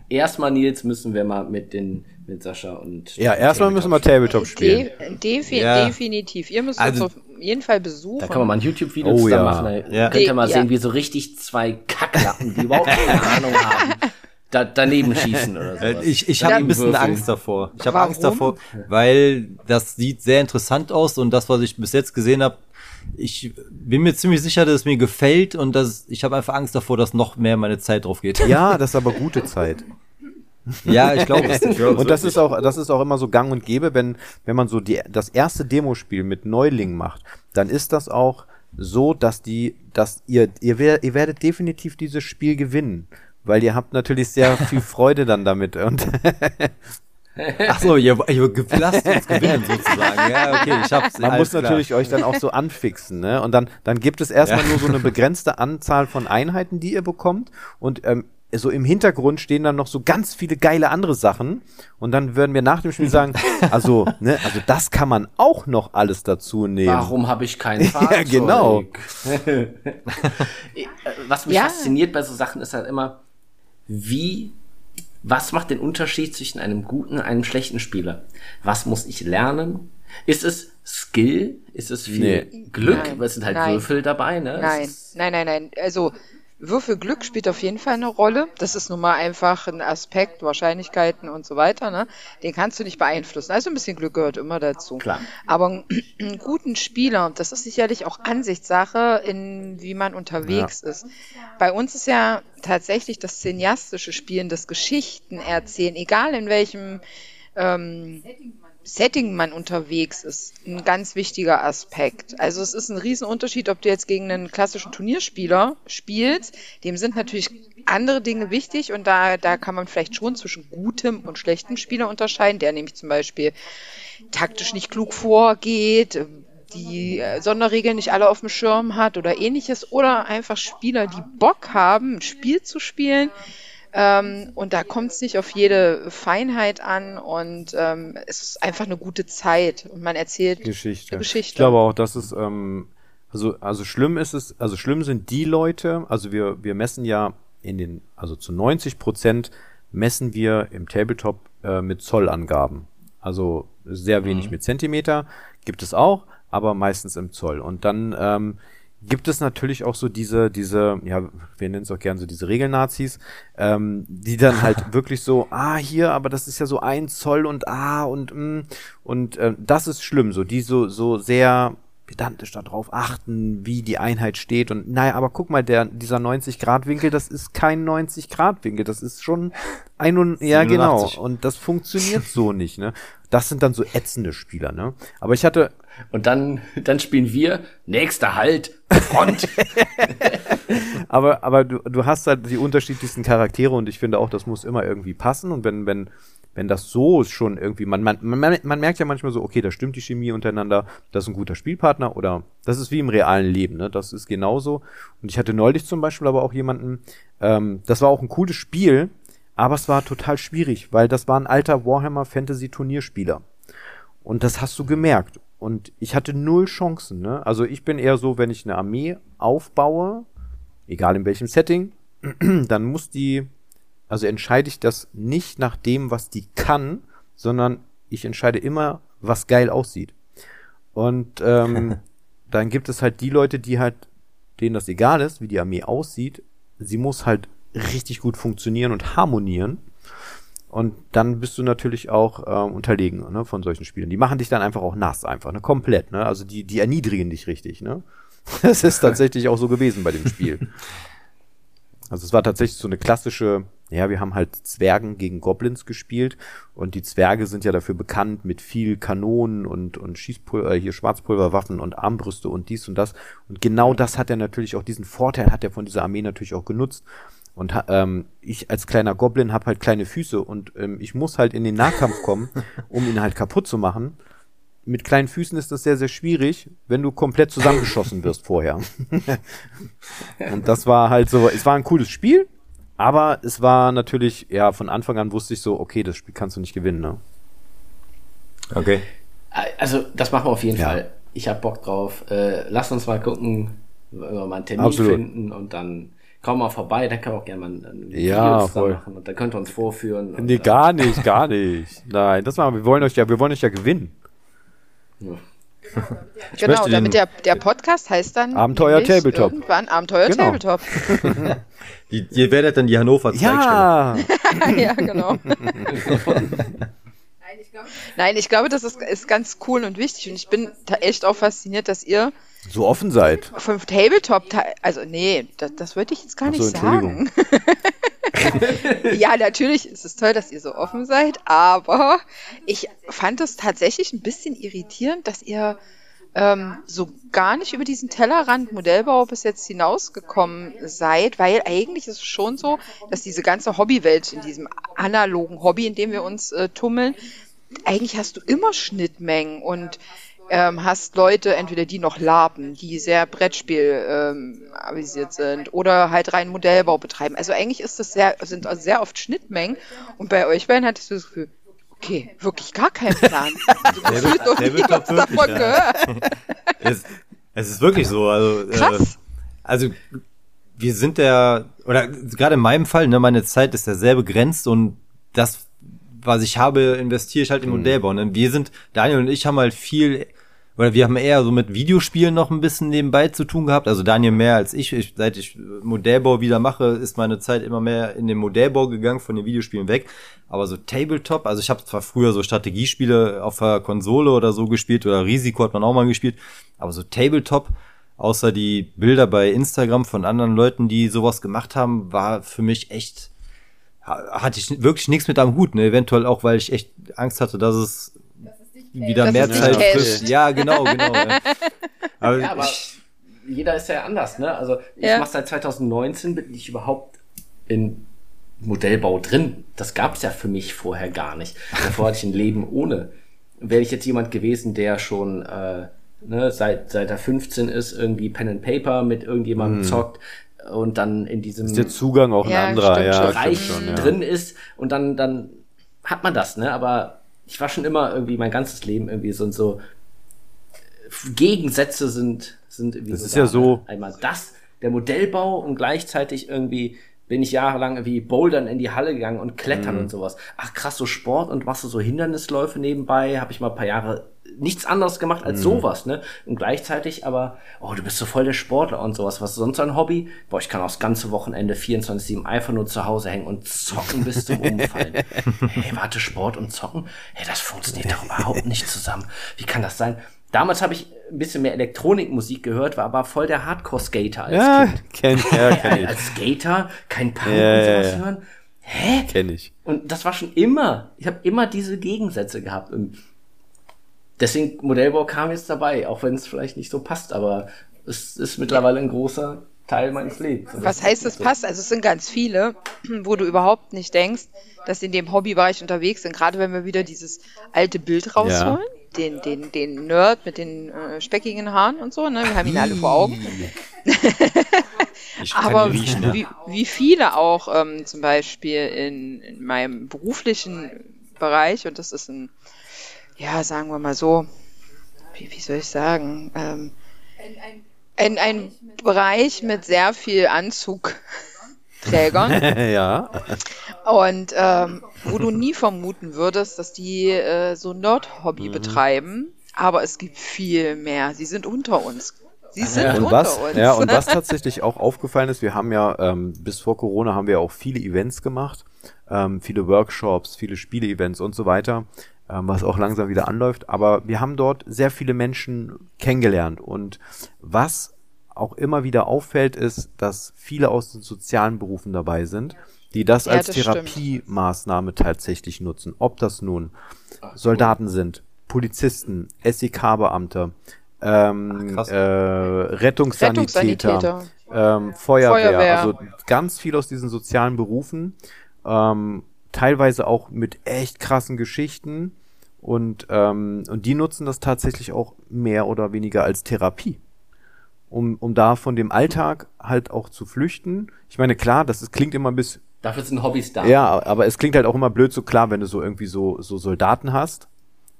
[SPEAKER 1] erstmal, Nils, müssen wir mal mit den, mit Sascha und.
[SPEAKER 3] Ja, erstmal müssen wir Tabletop spielen.
[SPEAKER 4] De defi
[SPEAKER 2] Ja.
[SPEAKER 4] definitiv. Ihr müsst
[SPEAKER 2] Also-
[SPEAKER 4] uns auf jeden Fall besuchen.
[SPEAKER 1] Da kann man mal ein YouTube-Video
[SPEAKER 3] Oh,
[SPEAKER 1] zusammen
[SPEAKER 3] ja.
[SPEAKER 1] machen. Da
[SPEAKER 2] Ja.
[SPEAKER 1] könnt ihr mal
[SPEAKER 4] Ja.
[SPEAKER 1] sehen, wie so richtig zwei Kacklappen, die überhaupt keine Ahnung haben, da, daneben schießen oder sowas.
[SPEAKER 2] Ich, ich habe ein bisschen
[SPEAKER 1] Würfeln.
[SPEAKER 2] Angst davor. Ich habe
[SPEAKER 4] Warum?
[SPEAKER 2] Angst davor, weil das sieht sehr interessant aus und das, was ich bis jetzt gesehen habe, ich bin mir ziemlich sicher, dass es mir gefällt und dass ich habe einfach Angst davor, dass noch mehr meine Zeit drauf geht.
[SPEAKER 3] Ja, das ist aber gute Zeit.
[SPEAKER 2] Ja, ich glaube
[SPEAKER 3] Und das ist auch, das ist auch immer so gang und gäbe, wenn, wenn man so die, das erste Demospiel mit Neulingen macht, dann ist das auch so, dass die, dass ihr, ihr, wer, ihr werdet definitiv dieses Spiel gewinnen. Weil ihr habt natürlich sehr viel Freude dann damit. Und
[SPEAKER 2] Ach so, ihr, ihr lasst uns gewinnen sozusagen. Ja, okay, ich hab's.
[SPEAKER 3] man muss natürlich euch dann auch so anfixen, ne? Und dann, dann gibt es erstmal
[SPEAKER 2] Ja.
[SPEAKER 3] nur so eine begrenzte Anzahl von Einheiten, die ihr bekommt. Und ähm, so im Hintergrund stehen dann noch so ganz viele geile andere Sachen. Und dann würden wir nach dem Spiel sagen, also, ne, also das kann man auch noch alles dazu nehmen.
[SPEAKER 1] Warum habe ich kein Fahrzeug?
[SPEAKER 3] genau.
[SPEAKER 1] Was mich
[SPEAKER 4] Ja.
[SPEAKER 1] fasziniert bei so Sachen ist halt immer, wie, was macht den Unterschied zwischen einem guten und einem schlechten Spieler? Was muss ich lernen? Ist es Skill? Ist es viel
[SPEAKER 3] Nee.
[SPEAKER 1] Glück?
[SPEAKER 4] Nein.
[SPEAKER 1] Weil es sind halt
[SPEAKER 4] Nein.
[SPEAKER 1] Würfel dabei, ne?
[SPEAKER 4] Nein, nein, nein, nein. Also Würfelglück spielt auf jeden Fall eine Rolle. Das ist nun mal einfach ein Aspekt, Wahrscheinlichkeiten und so weiter. Ne? Den kannst du nicht beeinflussen. Also ein bisschen Glück gehört immer dazu.
[SPEAKER 1] Klar.
[SPEAKER 4] Aber einen, einen guten Spieler, das ist sicherlich auch Ansichtssache, in wie man unterwegs ja. ist. Bei uns ist ja tatsächlich das cineastische Spielen, das Geschichten erzählen, egal in welchem ähm, Setting man unterwegs ist, ein ganz wichtiger Aspekt. Also es ist ein Riesenunterschied, ob du jetzt gegen einen klassischen Turnierspieler spielst. Dem sind natürlich andere Dinge wichtig und da, da kann man vielleicht schon zwischen gutem und schlechtem Spieler unterscheiden, der nämlich zum Beispiel taktisch nicht klug vorgeht, die äh, Sonderregeln nicht alle auf dem Schirm hat oder ähnliches oder einfach Spieler, die Bock haben, ein Spiel zu spielen, ähm, und da kommt es nicht auf jede Feinheit an und ähm, es ist einfach eine gute Zeit und man erzählt
[SPEAKER 3] Geschichte. Geschichte. Ich glaube auch, dass es ähm, also also schlimm ist es, also schlimm sind die Leute, also wir wir messen ja in den also zu 90 Prozent messen wir im Tabletop äh, mit Zollangaben. Also sehr wenig mhm. mit Zentimeter gibt es auch, aber meistens im Zoll. Und dann ähm, gibt es natürlich auch so diese, diese, ja, wir nennen es auch gern so diese Regelnazis, ähm, die dann halt wirklich so, ah, hier, aber das ist ja so ein Zoll und ah und mm, und äh, das ist schlimm, so die so, so sehr pedantisch darauf achten, wie die Einheit steht und naja, aber guck mal, der, dieser 90-Grad-Winkel, das ist kein 90-Grad-Winkel, das ist schon ein und, ja genau, und das funktioniert so nicht, ne. Das sind dann so ätzende Spieler, ne. Aber ich hatte
[SPEAKER 1] und dann, dann spielen wir nächster Halt, Front.
[SPEAKER 3] aber aber du, du hast halt die unterschiedlichsten Charaktere und ich finde auch, das muss immer irgendwie passen. Und wenn, wenn, wenn das so ist schon irgendwie, man, man, man, man merkt ja manchmal so, okay, da stimmt die Chemie untereinander, das ist ein guter Spielpartner oder das ist wie im realen Leben, ne? Das ist genauso. Und ich hatte neulich zum Beispiel aber auch jemanden, ähm, das war auch ein cooles Spiel, aber es war total schwierig, weil das war ein alter Warhammer Fantasy Turnierspieler. Und das hast du gemerkt. Und ich hatte null Chancen. Ne? Also ich bin eher so, wenn ich eine Armee aufbaue, egal in welchem Setting, dann muss die, also entscheide ich das nicht nach dem, was die kann, sondern ich entscheide immer, was geil aussieht. Und ähm, dann gibt es halt die Leute, die halt, denen das egal ist, wie die Armee aussieht. Sie muss halt richtig gut funktionieren und harmonieren. Und dann bist du natürlich auch ähm, unterlegen ne, von solchen Spielen. Die machen dich dann einfach auch nass, einfach, ne? Komplett, ne? Also die, die erniedrigen dich richtig, ne? Das ist tatsächlich auch so gewesen bei dem Spiel. Also es war tatsächlich so eine klassische, ja, wir haben halt Zwergen gegen Goblins gespielt und die Zwerge sind ja dafür bekannt mit viel Kanonen und, und Schießpulver, äh, hier Schwarzpulverwaffen und Armbrüste und dies und das. Und genau das hat er natürlich auch, diesen Vorteil hat er von dieser Armee natürlich auch genutzt. Und ähm, ich als kleiner Goblin habe halt kleine Füße und ähm, ich muss halt in den Nahkampf kommen, um ihn halt kaputt zu machen. Mit kleinen Füßen ist das sehr, sehr schwierig, wenn du komplett zusammengeschossen wirst vorher. und das war halt so, es war ein cooles Spiel, aber es war natürlich, ja, von Anfang an wusste ich so, okay, das Spiel kannst du nicht gewinnen, ne?
[SPEAKER 1] Okay. Also, das machen wir auf jeden ja. Fall. Ich hab Bock drauf. Äh, lass uns mal gucken, wenn wir mal einen Termin Absolut. finden und dann komm mal vorbei, dann können wir auch gerne mal ein
[SPEAKER 3] ja, voll.
[SPEAKER 1] machen und dann könnt ihr uns vorführen.
[SPEAKER 3] Nee, gar nicht, gar nicht. Nein, das machen wir. Wir wollen euch ja, wir wollen euch ja gewinnen. Ja.
[SPEAKER 4] genau, damit der, der Podcast heißt dann
[SPEAKER 3] Abenteuer Tabletop.
[SPEAKER 4] Irgendwann Abenteuer genau. Tabletop.
[SPEAKER 2] die, ihr werdet dann die Hannover
[SPEAKER 3] Ja,
[SPEAKER 4] ja genau. Nein, ich glaube, das ist, ist ganz cool und wichtig und ich bin echt auch fasziniert, dass ihr
[SPEAKER 3] so offen seid.
[SPEAKER 4] Vom Tabletop, also nee, das, das wollte ich jetzt gar Ach nicht sagen. ja, natürlich ist es toll, dass ihr so offen seid, aber ich fand es tatsächlich ein bisschen irritierend, dass ihr ähm, so gar nicht über diesen Tellerrand Modellbau bis jetzt hinausgekommen seid, weil eigentlich ist es schon so, dass diese ganze Hobbywelt in diesem analogen Hobby, in dem wir uns äh, tummeln, eigentlich hast du immer Schnittmengen und ähm, hast Leute, entweder die noch laben, die sehr Brettspiel ähm, avisiert sind oder halt rein Modellbau betreiben. Also eigentlich ist das sehr, sind also sehr oft Schnittmengen und bei euch beiden hattest du das Gefühl, okay, wirklich gar keinen Plan. Also gefühlt noch nie was davon ja. gehört.
[SPEAKER 2] es, es, ist wirklich so. Also, äh, Krass. Äh, also wir sind der, oder gerade in meinem Fall, ne, meine Zeit ist ja sehr begrenzt und das was ich habe, investiere ich halt in mhm. Modellbau. Ne? Wir sind, Daniel und ich haben halt viel oder wir haben eher so mit Videospielen noch ein bisschen nebenbei zu tun gehabt. Also Daniel mehr als ich. ich seit ich Modellbau wieder mache, ist meine Zeit immer mehr in den Modellbau gegangen, von den Videospielen weg. Aber so Tabletop, also ich habe zwar früher so Strategiespiele auf der Konsole oder so gespielt oder Risiko hat man auch mal gespielt, aber so Tabletop, außer die Bilder bei Instagram von anderen Leuten, die sowas gemacht haben, war für mich echt hatte ich wirklich nichts mit am Hut, ne? Eventuell auch, weil ich echt Angst hatte, dass es wieder mehr Zeit frisst. Ja, genau, genau. ja.
[SPEAKER 1] Aber, ja, aber jeder ist ja anders, ne? Also ich ja. mache seit 2019 bin ich überhaupt in Modellbau drin. Das gab's ja für mich vorher gar nicht. Davor hatte ich ein Leben ohne. Wäre ich jetzt jemand gewesen, der schon äh, ne, seit seit er 15 ist, irgendwie Pen and Paper mit irgendjemandem hm. zockt, und dann in diesem
[SPEAKER 3] ist der Zugang auch ja, ein anderer ja,
[SPEAKER 1] Bereich schon, ja. drin ist und dann dann hat man das ne aber ich war schon immer irgendwie mein ganzes Leben irgendwie so und so Gegensätze sind sind irgendwie
[SPEAKER 3] das so ist da, ja so
[SPEAKER 1] ne? einmal das der Modellbau und gleichzeitig irgendwie bin ich jahrelang wie Bouldern in die Halle gegangen und Klettern mhm. und sowas. Ach krass, so Sport und machst du so Hindernisläufe nebenbei, habe ich mal ein paar Jahre nichts anderes gemacht als mhm. sowas, ne? Und gleichzeitig aber, oh, du bist so voll der Sportler und sowas. Was ist sonst ein Hobby? Boah, ich kann auch das ganze Wochenende 24-7 einfach nur zu Hause hängen und zocken bis zum Umfallen. hey, warte, Sport und Zocken? Hey, das funktioniert doch überhaupt nicht zusammen. Wie kann das sein? Damals habe ich ein bisschen mehr Elektronikmusik gehört, war aber voll der Hardcore-Skater als
[SPEAKER 3] ja, Kind. Kenn, ja, kenn
[SPEAKER 1] ich. Als Skater kein Punk ja, und sowas ja, hören. Hä?
[SPEAKER 3] Kenn ich.
[SPEAKER 1] Und das war schon immer, ich habe immer diese Gegensätze gehabt. Und deswegen Modellbau kam jetzt dabei, auch wenn es vielleicht nicht so passt, aber es ist mittlerweile ein großer Teil meines Lebens.
[SPEAKER 4] Was heißt es passt? Also es sind ganz viele, wo du überhaupt nicht denkst, dass sie in dem Hobbybereich unterwegs sind. Gerade wenn wir wieder dieses alte Bild rausholen, ja. Den, den, den Nerd mit den äh, speckigen Haaren und so, ne? Wir haben ihn alle vor Augen. Aber riechen, ja. wie, wie viele auch ähm, zum Beispiel in, in meinem beruflichen Bereich, und das ist ein ja, sagen wir mal so, wie, wie soll ich sagen, ähm, ein, ein Bereich mit sehr viel Anzugträgern.
[SPEAKER 3] ja.
[SPEAKER 4] Und ähm, wo du nie vermuten würdest, dass die äh, so Nerd-Hobby mhm. betreiben. Aber es gibt viel mehr. Sie sind unter uns. Sie sind
[SPEAKER 3] und
[SPEAKER 4] unter
[SPEAKER 3] was,
[SPEAKER 4] uns.
[SPEAKER 3] Ja, und was tatsächlich auch aufgefallen ist, wir haben ja ähm, bis vor Corona haben wir auch viele Events gemacht, ähm, viele Workshops, viele Spiele-Events und so weiter ähm, was auch langsam wieder anläuft. Aber wir haben dort sehr viele Menschen kennengelernt. Und was auch immer wieder auffällt, ist, dass viele aus den sozialen Berufen dabei sind, die das ja, als das Therapiemaßnahme stimmt. tatsächlich nutzen. Ob das nun Soldaten sind, Polizisten, SEK-Beamte, ähm, Ach, äh, Rettungssanitäter, Rettungssanitäter. Ähm, Feuerwehr, Feuerwehr, also ganz viel aus diesen sozialen Berufen. Ähm, teilweise auch mit echt krassen Geschichten und, ähm, und die nutzen das tatsächlich auch mehr oder weniger als Therapie. Um, um da von dem Alltag halt auch zu flüchten. Ich meine, klar, das ist, klingt immer bis.
[SPEAKER 1] Dafür sind Hobbys da.
[SPEAKER 3] Ja, aber es klingt halt auch immer blöd so klar, wenn du so irgendwie so, so Soldaten hast.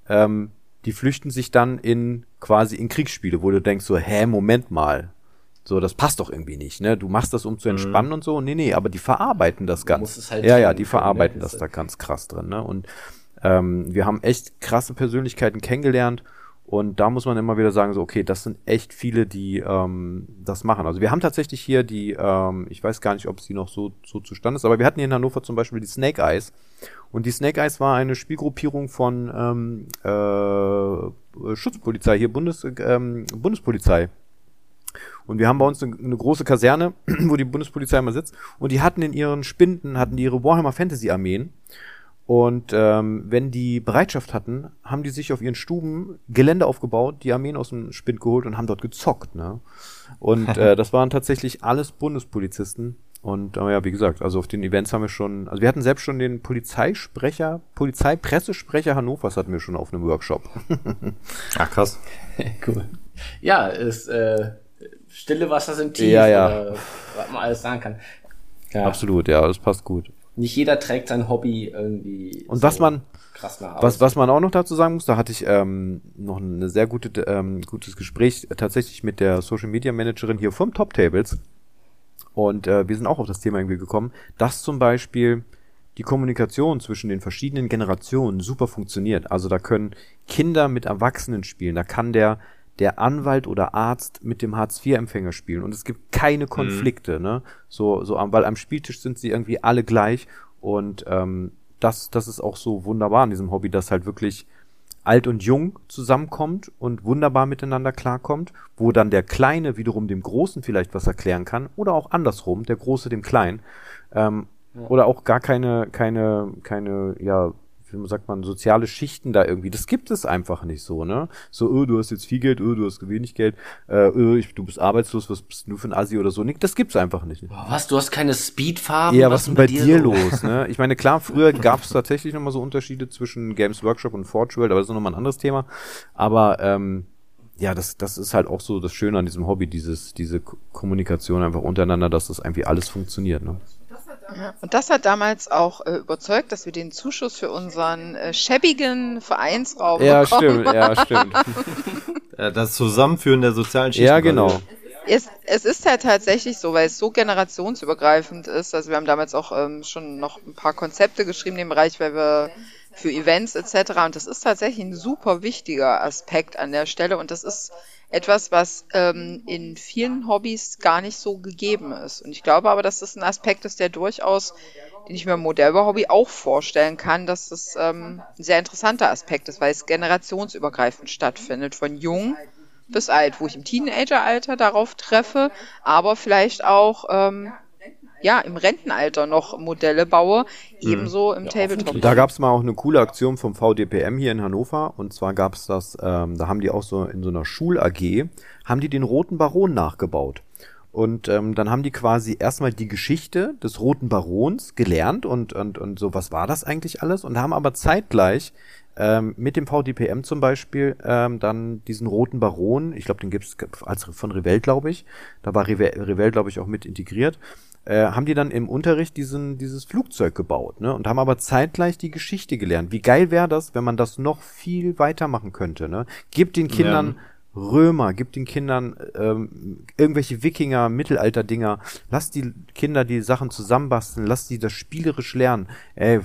[SPEAKER 3] Ähm, die flüchten sich dann in quasi in Kriegsspiele, wo du denkst so, hä, Moment mal, so, das passt doch irgendwie nicht, ne? Du machst das, um zu entspannen mhm. und so. Nee, nee, aber die verarbeiten das ganz. Halt ja, ja, die verarbeiten das da ganz krass drin, ne? Und ähm, wir haben echt krasse Persönlichkeiten kennengelernt. Und da muss man immer wieder sagen, so, okay, das sind echt viele, die ähm, das machen. Also wir haben tatsächlich hier die, ähm, ich weiß gar nicht, ob sie noch so, so zustande ist, aber wir hatten hier in Hannover zum Beispiel die Snake Eyes. Und die Snake Eyes war eine Spielgruppierung von ähm, äh, Schutzpolizei, hier Bundes, ähm, Bundespolizei und wir haben bei uns eine, eine, große Kaserne, wo die Bundespolizei immer sitzt. Und die hatten in ihren Spinden, hatten die ihre Warhammer Fantasy Armeen. Und ähm, wenn die Bereitschaft hatten, haben die sich auf ihren Stuben Gelände aufgebaut, die Armeen aus dem Spind geholt und haben dort gezockt. Ne? Und äh, das waren tatsächlich alles Bundespolizisten. Und äh, ja, wie gesagt, also auf den Events haben wir schon, also wir hatten selbst schon den Polizeisprecher, Polizeipressesprecher Hannovers hatten wir schon auf einem Workshop.
[SPEAKER 2] Ach krass.
[SPEAKER 1] cool. Ja, ist äh, stille Wasser sind tief,
[SPEAKER 3] ja, ja.
[SPEAKER 1] was man alles sagen kann.
[SPEAKER 3] Ja. Absolut, ja, das passt gut.
[SPEAKER 1] Nicht jeder trägt sein Hobby irgendwie.
[SPEAKER 3] Und so was man, krass nach was, was man auch noch dazu sagen muss, da hatte ich ähm, noch ein sehr gute, ähm, gutes Gespräch äh, tatsächlich mit der Social Media Managerin hier vom Top Tables. Und äh, wir sind auch auf das Thema irgendwie gekommen, dass zum Beispiel die Kommunikation zwischen den verschiedenen Generationen super funktioniert. Also da können Kinder mit Erwachsenen spielen, da kann der der Anwalt oder Arzt mit dem Hartz-IV-Empfänger spielen und es gibt keine Konflikte, mhm. ne? So, so, weil am Spieltisch sind sie irgendwie alle gleich und ähm, das, das ist auch so wunderbar an diesem Hobby, dass halt wirklich alt und jung zusammenkommt und wunderbar miteinander klarkommt, wo dann der Kleine wiederum dem Großen vielleicht was erklären kann oder auch andersrum, der Große dem Kleinen. Ähm, ja. Oder auch gar keine, keine, keine, ja, wie sagt man, soziale Schichten da irgendwie. Das gibt es einfach nicht so, ne? So, oh, du hast jetzt viel Geld, oh, du hast wenig Geld, äh, oh, ich, du bist arbeitslos, was bist du für ein Asi oder so? Das gibt's einfach nicht.
[SPEAKER 1] Boah, was, du hast keine Speedfarben?
[SPEAKER 3] Ja, was, ist denn bei dir, dir los, ne? Ich meine, klar, früher gab's tatsächlich nochmal so Unterschiede zwischen Games Workshop und Forge World, aber das ist nochmal ein anderes Thema. Aber, ähm, ja, das, das ist halt auch so das Schöne an diesem Hobby, dieses, diese Kommunikation einfach untereinander, dass das irgendwie alles funktioniert, ne?
[SPEAKER 4] Ja, und das hat damals auch äh, überzeugt, dass wir den Zuschuss für unseren äh, schäbigen Vereinsraum
[SPEAKER 3] ja, bekommen. Stimmt, ja, stimmt.
[SPEAKER 2] das Zusammenführen der sozialen Schichten.
[SPEAKER 3] Ja, genau.
[SPEAKER 4] Es, es ist ja tatsächlich so, weil es so generationsübergreifend ist. Also wir haben damals auch ähm, schon noch ein paar Konzepte geschrieben in dem Bereich, weil wir für Events etc. Und das ist tatsächlich ein super wichtiger Aspekt an der Stelle. Und das ist etwas, was ähm, in vielen Hobbys gar nicht so gegeben ist. Und ich glaube aber, dass das ein Aspekt ist, der durchaus, den ich mir im Modellbau-Hobby auch vorstellen kann, dass das ähm, ein sehr interessanter Aspekt ist, weil es generationsübergreifend stattfindet, von jung bis alt, wo ich im Teenageralter darauf treffe, aber vielleicht auch ähm, ja, im Rentenalter noch Modelle baue, mhm. ebenso im ja, Tabletop.
[SPEAKER 3] Da gab es mal auch eine coole Aktion vom VDPM hier in Hannover und zwar gab es das, ähm, da haben die auch so in so einer Schul-AG, haben die den Roten Baron nachgebaut. Und ähm, dann haben die quasi erstmal die Geschichte des Roten Barons gelernt und, und, und so, was war das eigentlich alles? Und haben aber zeitgleich ähm, mit dem VDPM zum Beispiel ähm, dann diesen Roten Baron, ich glaube, den gibt's als von Revell, glaube ich. Da war Revell, glaube ich, auch mit integriert äh, haben die dann im Unterricht diesen, dieses Flugzeug gebaut, ne? Und haben aber zeitgleich die Geschichte gelernt. Wie geil wäre das, wenn man das noch viel weitermachen könnte, ne? Gib den Kindern ja. Römer, gib den Kindern ähm, irgendwelche Wikinger, Mittelalter-Dinger, lass die Kinder die Sachen zusammenbasteln, lass die das spielerisch lernen. Ey,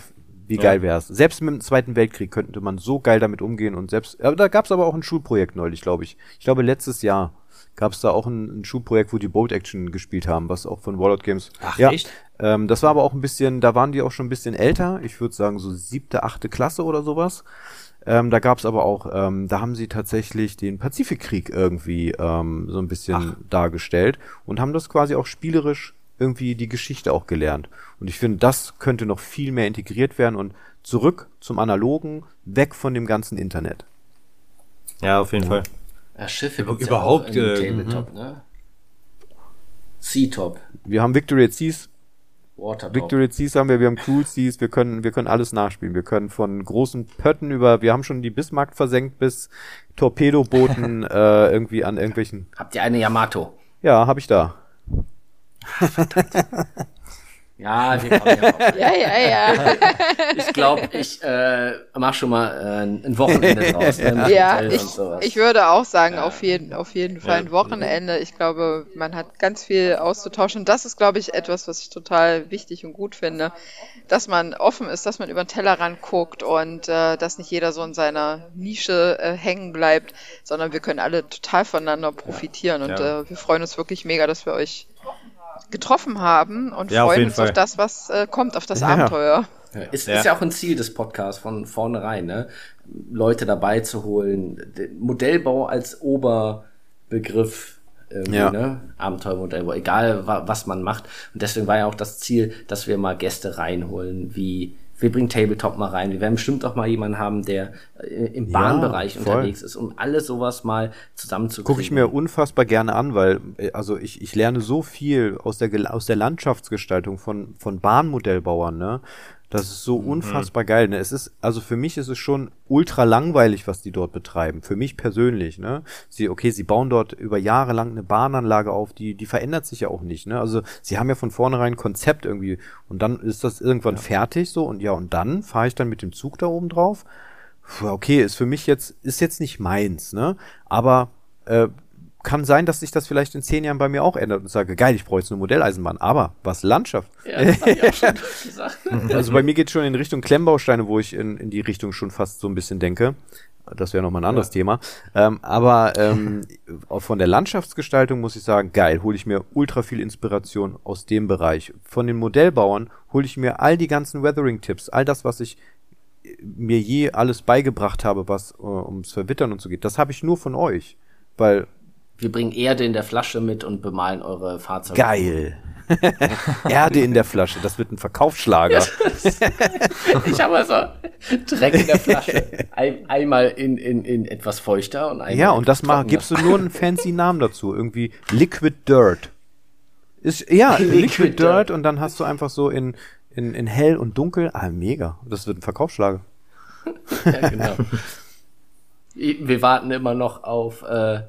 [SPEAKER 3] wie ja. geil wär's. Selbst mit dem Zweiten Weltkrieg könnte man so geil damit umgehen und selbst, äh, da gab's aber auch ein Schulprojekt neulich, glaube ich. Ich glaube letztes Jahr gab es da auch ein, ein Schulprojekt, wo die Bolt Action gespielt haben, was auch von Warlord Games.
[SPEAKER 1] Ach, ja, echt?
[SPEAKER 3] Ähm, das war aber auch ein bisschen, da waren die auch schon ein bisschen älter. Ich würde sagen so siebte, achte Klasse oder sowas. Ähm, da gab es aber auch, ähm, da haben sie tatsächlich den Pazifikkrieg irgendwie ähm, so ein bisschen Ach. dargestellt und haben das quasi auch spielerisch irgendwie die Geschichte auch gelernt. Und ich finde, das könnte noch viel mehr integriert werden und zurück zum Analogen, weg von dem ganzen Internet.
[SPEAKER 2] Ja, auf jeden ja. Fall.
[SPEAKER 1] Ja, Schiffe
[SPEAKER 2] gibt's überhaupt
[SPEAKER 1] ja äh, Tabletop, ne? Sea-Top.
[SPEAKER 3] Wir haben Victory at Seas. Watertop. Victory at Seas haben wir, wir haben Cruel Seas, wir können, wir können alles nachspielen. Wir können von großen Pötten über, wir haben schon die Bismarck versenkt bis Torpedobooten äh, irgendwie an irgendwelchen.
[SPEAKER 1] Habt ihr eine Yamato?
[SPEAKER 3] Ja, habe ich da.
[SPEAKER 1] Ja, wir kommen ja auch. ja, ja, ja. Ich glaube, ich äh, mach schon mal äh, ein Wochenende draus.
[SPEAKER 4] Ne, ja, ich, ich würde auch sagen, ja. auf, jeden, auf jeden Fall ein Wochenende. Ich glaube, man hat ganz viel auszutauschen. Das ist, glaube ich, etwas, was ich total wichtig und gut finde, dass man offen ist, dass man über den Tellerrand guckt und äh, dass nicht jeder so in seiner Nische äh, hängen bleibt, sondern wir können alle total voneinander profitieren. Ja. Und ja. Äh, wir freuen uns wirklich mega, dass wir euch getroffen haben und ja, freuen uns Fall. auf das, was äh, kommt, auf das ja. Abenteuer.
[SPEAKER 1] Ja, ist, ja. ist ja auch ein Ziel des Podcasts von vornherein, ne? Leute dabei zu holen, Modellbau als Oberbegriff ja. ne? Abenteuermodellbau, egal wa was man macht. Und deswegen war ja auch das Ziel, dass wir mal Gäste reinholen, wie wir bringen Tabletop mal rein. Wir werden bestimmt auch mal jemanden haben, der äh, im Bahnbereich ja, unterwegs ist, um alles sowas mal zusammenzukriegen.
[SPEAKER 3] Gucke ich mir unfassbar gerne an, weil äh, also ich, ich lerne so viel aus der aus der Landschaftsgestaltung von von Bahnmodellbauern, ne? Das ist so mhm. unfassbar geil. Ne? Es ist, also für mich ist es schon ultra langweilig, was die dort betreiben. Für mich persönlich, ne? Sie, okay, sie bauen dort über Jahre lang eine Bahnanlage auf, die, die verändert sich ja auch nicht, ne? Also sie haben ja von vornherein ein Konzept irgendwie und dann ist das irgendwann ja. fertig so und ja, und dann fahre ich dann mit dem Zug da oben drauf. Puh, okay, ist für mich jetzt, ist jetzt nicht meins, ne? Aber äh, kann sein, dass sich das vielleicht in zehn Jahren bei mir auch ändert und sage, geil, ich brauche jetzt eine Modelleisenbahn. Aber was Landschaft? Ja, das ich auch schon gesagt. Also bei mir geht schon in Richtung Klemmbausteine, wo ich in, in die Richtung schon fast so ein bisschen denke. Das wäre nochmal ein anderes ja. Thema. Ähm, aber ähm, von der Landschaftsgestaltung muss ich sagen, geil, hole ich mir ultra viel Inspiration aus dem Bereich. Von den Modellbauern hole ich mir all die ganzen Weathering-Tipps, all das, was ich mir je alles beigebracht habe, was äh, ums Verwittern und so geht. Das habe ich nur von euch. Weil
[SPEAKER 1] wir bringen Erde in der Flasche mit und bemalen eure Fahrzeuge.
[SPEAKER 3] Geil. Erde in der Flasche, das wird ein Verkaufsschlager.
[SPEAKER 1] ich habe also Dreck in der Flasche. Ein, einmal in, in, in etwas feuchter und einmal.
[SPEAKER 3] Ja, und das mal, gibst du nur einen fancy Namen dazu. Irgendwie Liquid Dirt. Ist, ja, Liquid, Liquid Dirt, Dirt und dann hast du einfach so in, in, in hell und dunkel. Ah, mega. Das wird ein Verkaufsschlager.
[SPEAKER 1] ja, genau. Wir warten immer noch auf äh,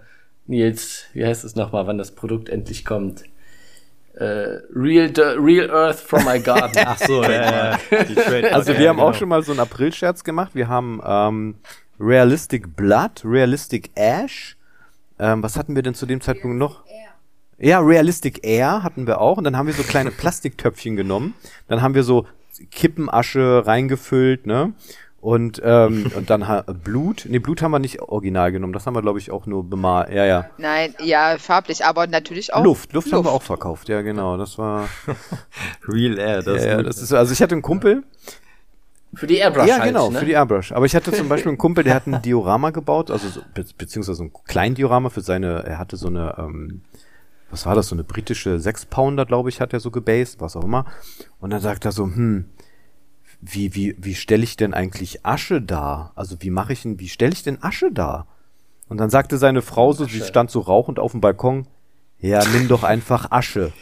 [SPEAKER 1] Nils, wie heißt es nochmal, wann das Produkt endlich kommt? Uh, real, real Earth from my garden.
[SPEAKER 3] Ach so, ja, ja. Also wir haben genau. auch schon mal so einen April-Scherz gemacht. Wir haben ähm, Realistic Blood, Realistic Ash. Ähm, was hatten wir denn zu dem Zeitpunkt noch? Ja, Realistic Air hatten wir auch. Und dann haben wir so kleine Plastiktöpfchen genommen. Dann haben wir so Kippenasche reingefüllt, ne? Und, ähm, und dann ha Blut. Nee, Blut haben wir nicht original genommen. Das haben wir, glaube ich, auch nur bemalt. Ja, ja.
[SPEAKER 4] Nein, ja, farblich, aber natürlich auch.
[SPEAKER 3] Luft. Luft, Luft. haben wir auch verkauft. Ja, genau. Das war.
[SPEAKER 2] Real Air.
[SPEAKER 3] Das, ja, ja, das ist, also ich hatte einen Kumpel.
[SPEAKER 1] Für die Airbrush.
[SPEAKER 3] Ja, halt, genau, ne? für die Airbrush. Aber ich hatte zum Beispiel einen Kumpel, der hat ein Diorama gebaut, also so, be beziehungsweise ein kleinen Diorama für seine, er hatte so eine, ähm, was war das, so eine britische Sechs-Pounder, glaube ich, hat er so gebased, was auch immer. Und dann sagt er so, hm, wie, wie, wie stelle ich denn eigentlich Asche dar? Also wie mache ich denn, wie stelle ich denn Asche dar? Und dann sagte seine Frau so, Asche. sie stand so rauchend auf dem Balkon, ja, nimm doch einfach Asche.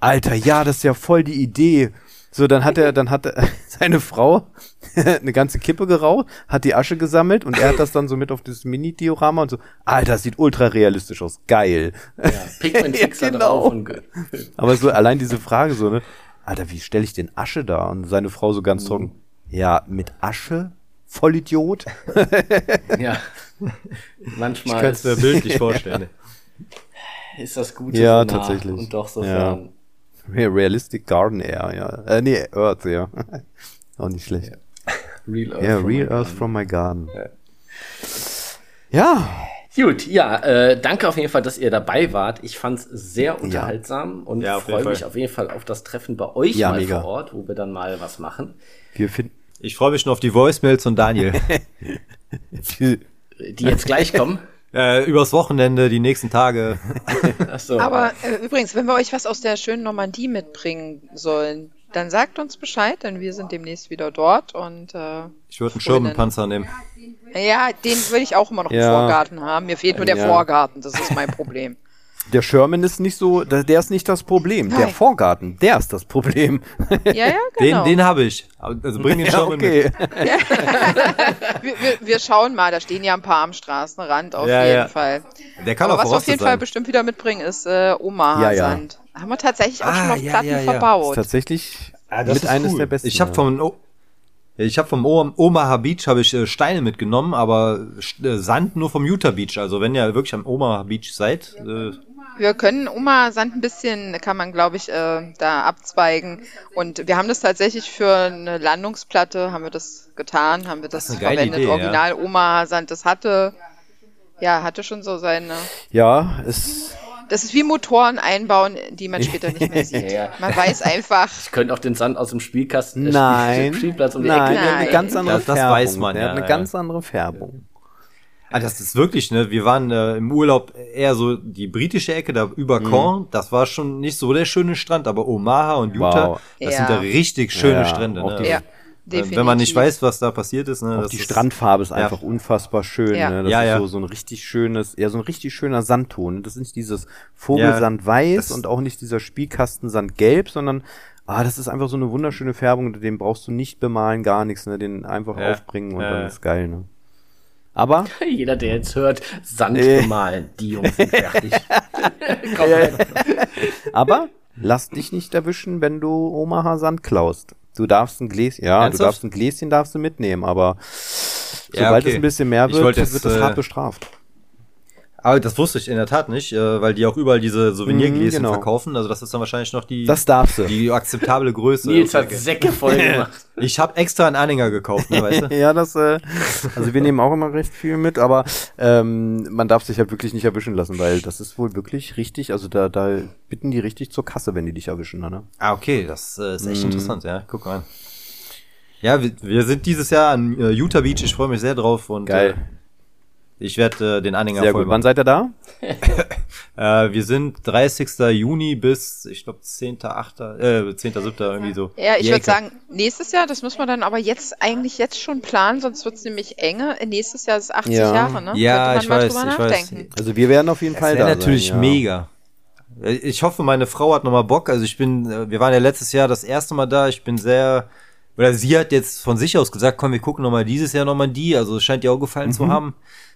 [SPEAKER 3] Alter, ja, das ist ja voll die Idee. So, dann hat er, dann hat er, seine Frau eine ganze Kippe geraucht, hat die Asche gesammelt und er hat das dann so mit auf dieses Mini-Diorama und so, Alter, das sieht ultra realistisch aus, geil. Ja, Pigment-Fixer ja, genau. drauf. Und Aber so allein diese Frage so, ne, Alter, wie stelle ich den Asche da? Und seine Frau so ganz trocken, mhm. ja, mit Asche? Vollidiot?
[SPEAKER 1] ja. Manchmal.
[SPEAKER 2] Ich kann es mir bildlich vorstellen.
[SPEAKER 1] Ist das gut?
[SPEAKER 3] Ja, so tatsächlich.
[SPEAKER 1] Und doch so
[SPEAKER 3] ja. Realistic Garden Air, ja. Äh, nee, Earth, ja. Auch nicht schlecht. Real Earth. Ja, Real Earth from my garden. Ja. ja.
[SPEAKER 1] Gut, ja, äh, danke auf jeden Fall, dass ihr dabei wart. Ich fand's sehr unterhaltsam ja. und ja, freue mich auf jeden Fall auf das Treffen bei euch ja, mal mega. vor Ort, wo wir dann mal was machen.
[SPEAKER 2] Wir finden. Ich freue mich schon auf die Voicemails von Daniel.
[SPEAKER 1] die, die jetzt gleich kommen.
[SPEAKER 2] Äh, übers Wochenende, die nächsten Tage.
[SPEAKER 4] Ach so. Aber äh, übrigens, wenn wir euch was aus der schönen Normandie mitbringen sollen, dann sagt uns Bescheid, denn wir sind demnächst wieder dort und äh,
[SPEAKER 2] ich würde einen Schirmenpanzer nehmen.
[SPEAKER 4] Ja, den würde ich auch immer noch ja. im Vorgarten haben. Mir fehlt nur der ja. Vorgarten, das ist mein Problem.
[SPEAKER 3] Der Sherman ist nicht so, der ist nicht das Problem. Nein. Der Vorgarten, der ist das Problem.
[SPEAKER 4] Ja, ja, genau.
[SPEAKER 2] Den, den habe ich. Also bring den ja, Sherman okay. mit.
[SPEAKER 4] wir, wir, wir, schauen mal, da stehen ja ein paar am Straßenrand auf ja, jeden Fall.
[SPEAKER 2] Der kann Aber
[SPEAKER 4] auch was wir auf jeden sein. Fall bestimmt wieder mitbringen, ist äh, Omaha-Sand. Haben wir tatsächlich auch ah, schon auf Platten verbaut.
[SPEAKER 3] tatsächlich ah, mit eines cool. der besten.
[SPEAKER 2] Ich habe vom ich habe vom Omaha Beach habe ich äh, Steine mitgenommen, aber äh, Sand nur vom Utah Beach. Also wenn ihr wirklich am Omaha Beach seid. Äh,
[SPEAKER 4] wir können Omaha Sand ein bisschen, kann man glaube ich äh, da abzweigen. Und wir haben das tatsächlich für eine Landungsplatte, haben wir das getan, haben wir das, das verwendet. Idee, Original ja. Omaha Sand, das hatte, ja, hatte schon so seine.
[SPEAKER 3] Ja, es
[SPEAKER 4] das ist wie Motoren einbauen, die man später nicht mehr sieht. ja. Man weiß einfach.
[SPEAKER 1] Ich könnte auch den Sand aus dem Spielkasten,
[SPEAKER 3] äh, nein,
[SPEAKER 1] Spielplatz um
[SPEAKER 3] die nein, Ecke. Nein, eine ganz andere
[SPEAKER 2] das, das Färbung. weiß man.
[SPEAKER 3] Der ja, hat eine ja. ganz andere Färbung.
[SPEAKER 2] Ah, das ist wirklich, ne? Wir waren äh, im Urlaub eher so die britische Ecke, da über mhm. Caen. Das war schon nicht so der schöne Strand, aber Omaha und Utah, wow. das ja. sind da richtig schöne Strände. Ne? Ja. Definitiv. Wenn man nicht weiß, was da passiert ist. Ne,
[SPEAKER 3] Auch die ist, Strandfarbe ist einfach ja. unfassbar schön. Ja. Ne? Das ja, ist ja. So, so ein richtig schönes, ja, so ein richtig schöner Sandton. Das ist nicht dieses Vogelsand weiß und auch nicht dieser Spielkastensand gelb, sondern ah, das ist einfach so eine wunderschöne Färbung. Den brauchst du nicht bemalen, gar nichts. Ne? Den einfach aufbringen und dann ist geil. Ne? Aber
[SPEAKER 1] jeder, der jetzt hört, Sand äh. bemalen, die Jungs sind fertig.
[SPEAKER 3] Aber lass dich nicht erwischen, wenn du Omaha Sand klaust. Du darfst ein Gläschen, ja, Ernsthaft? du darfst ein Gläschen darfst du mitnehmen, aber ja, sobald okay. es ein bisschen mehr wird,
[SPEAKER 2] jetzt,
[SPEAKER 3] wird das äh, hart bestraft.
[SPEAKER 2] Aber das wusste ich in der Tat nicht, äh, weil die auch überall diese Souvenirgläschen
[SPEAKER 3] Mhm, genau.
[SPEAKER 2] verkaufen. Also das ist dann wahrscheinlich noch die,
[SPEAKER 3] Das darfst du.
[SPEAKER 2] die akzeptable Größe.
[SPEAKER 1] Nils hat Säcke voll gemacht.
[SPEAKER 2] Ich habe extra einen Anhänger gekauft, ne, weißt du?
[SPEAKER 3] ja, das, äh, also wir nehmen auch immer recht viel mit, aber ähm, man darf sich halt wirklich nicht erwischen lassen, weil das ist wohl wirklich richtig, also da, da bitten die richtig zur Kasse, wenn die dich erwischen, ne?
[SPEAKER 2] Ah, okay, das äh, ist echt
[SPEAKER 3] Mhm.
[SPEAKER 2] interessant, ja. Guck mal. Ja, wir, wir sind dieses Jahr an äh, Utah Beach, ich freue mich sehr drauf und
[SPEAKER 3] Geil.
[SPEAKER 2] Äh, ich werde äh, den Anhänger
[SPEAKER 3] Sehr
[SPEAKER 2] voll
[SPEAKER 3] gut. Wann seid ihr da?
[SPEAKER 2] Äh, wir sind 30. Juni bis, ich glaube, 10.8., äh, 10.7. irgendwie so.
[SPEAKER 4] Ja, ich würde sagen, nächstes Jahr, das muss man dann aber jetzt eigentlich jetzt schon planen, sonst wird es nämlich enge. Nächstes Jahr ist 80
[SPEAKER 3] Ja.
[SPEAKER 4] Jahre, ne?
[SPEAKER 2] Ja, ich
[SPEAKER 4] man mal
[SPEAKER 2] weiß,
[SPEAKER 4] drüber
[SPEAKER 2] ich weiß.
[SPEAKER 4] nachdenken.
[SPEAKER 3] Also wir werden auf jeden
[SPEAKER 2] Das
[SPEAKER 3] Fall da
[SPEAKER 2] natürlich
[SPEAKER 3] sein, ja.
[SPEAKER 2] mega. Äh, Ich hoffe, meine Frau hat nochmal Bock. Also ich bin, äh, wir waren ja letztes Jahr das erste Mal da. Ich bin sehr, oder sie hat jetzt von sich aus gesagt, komm, wir gucken nochmal dieses Jahr nochmal die. Also es scheint ihr auch gefallen
[SPEAKER 3] Mhm.
[SPEAKER 2] zu haben.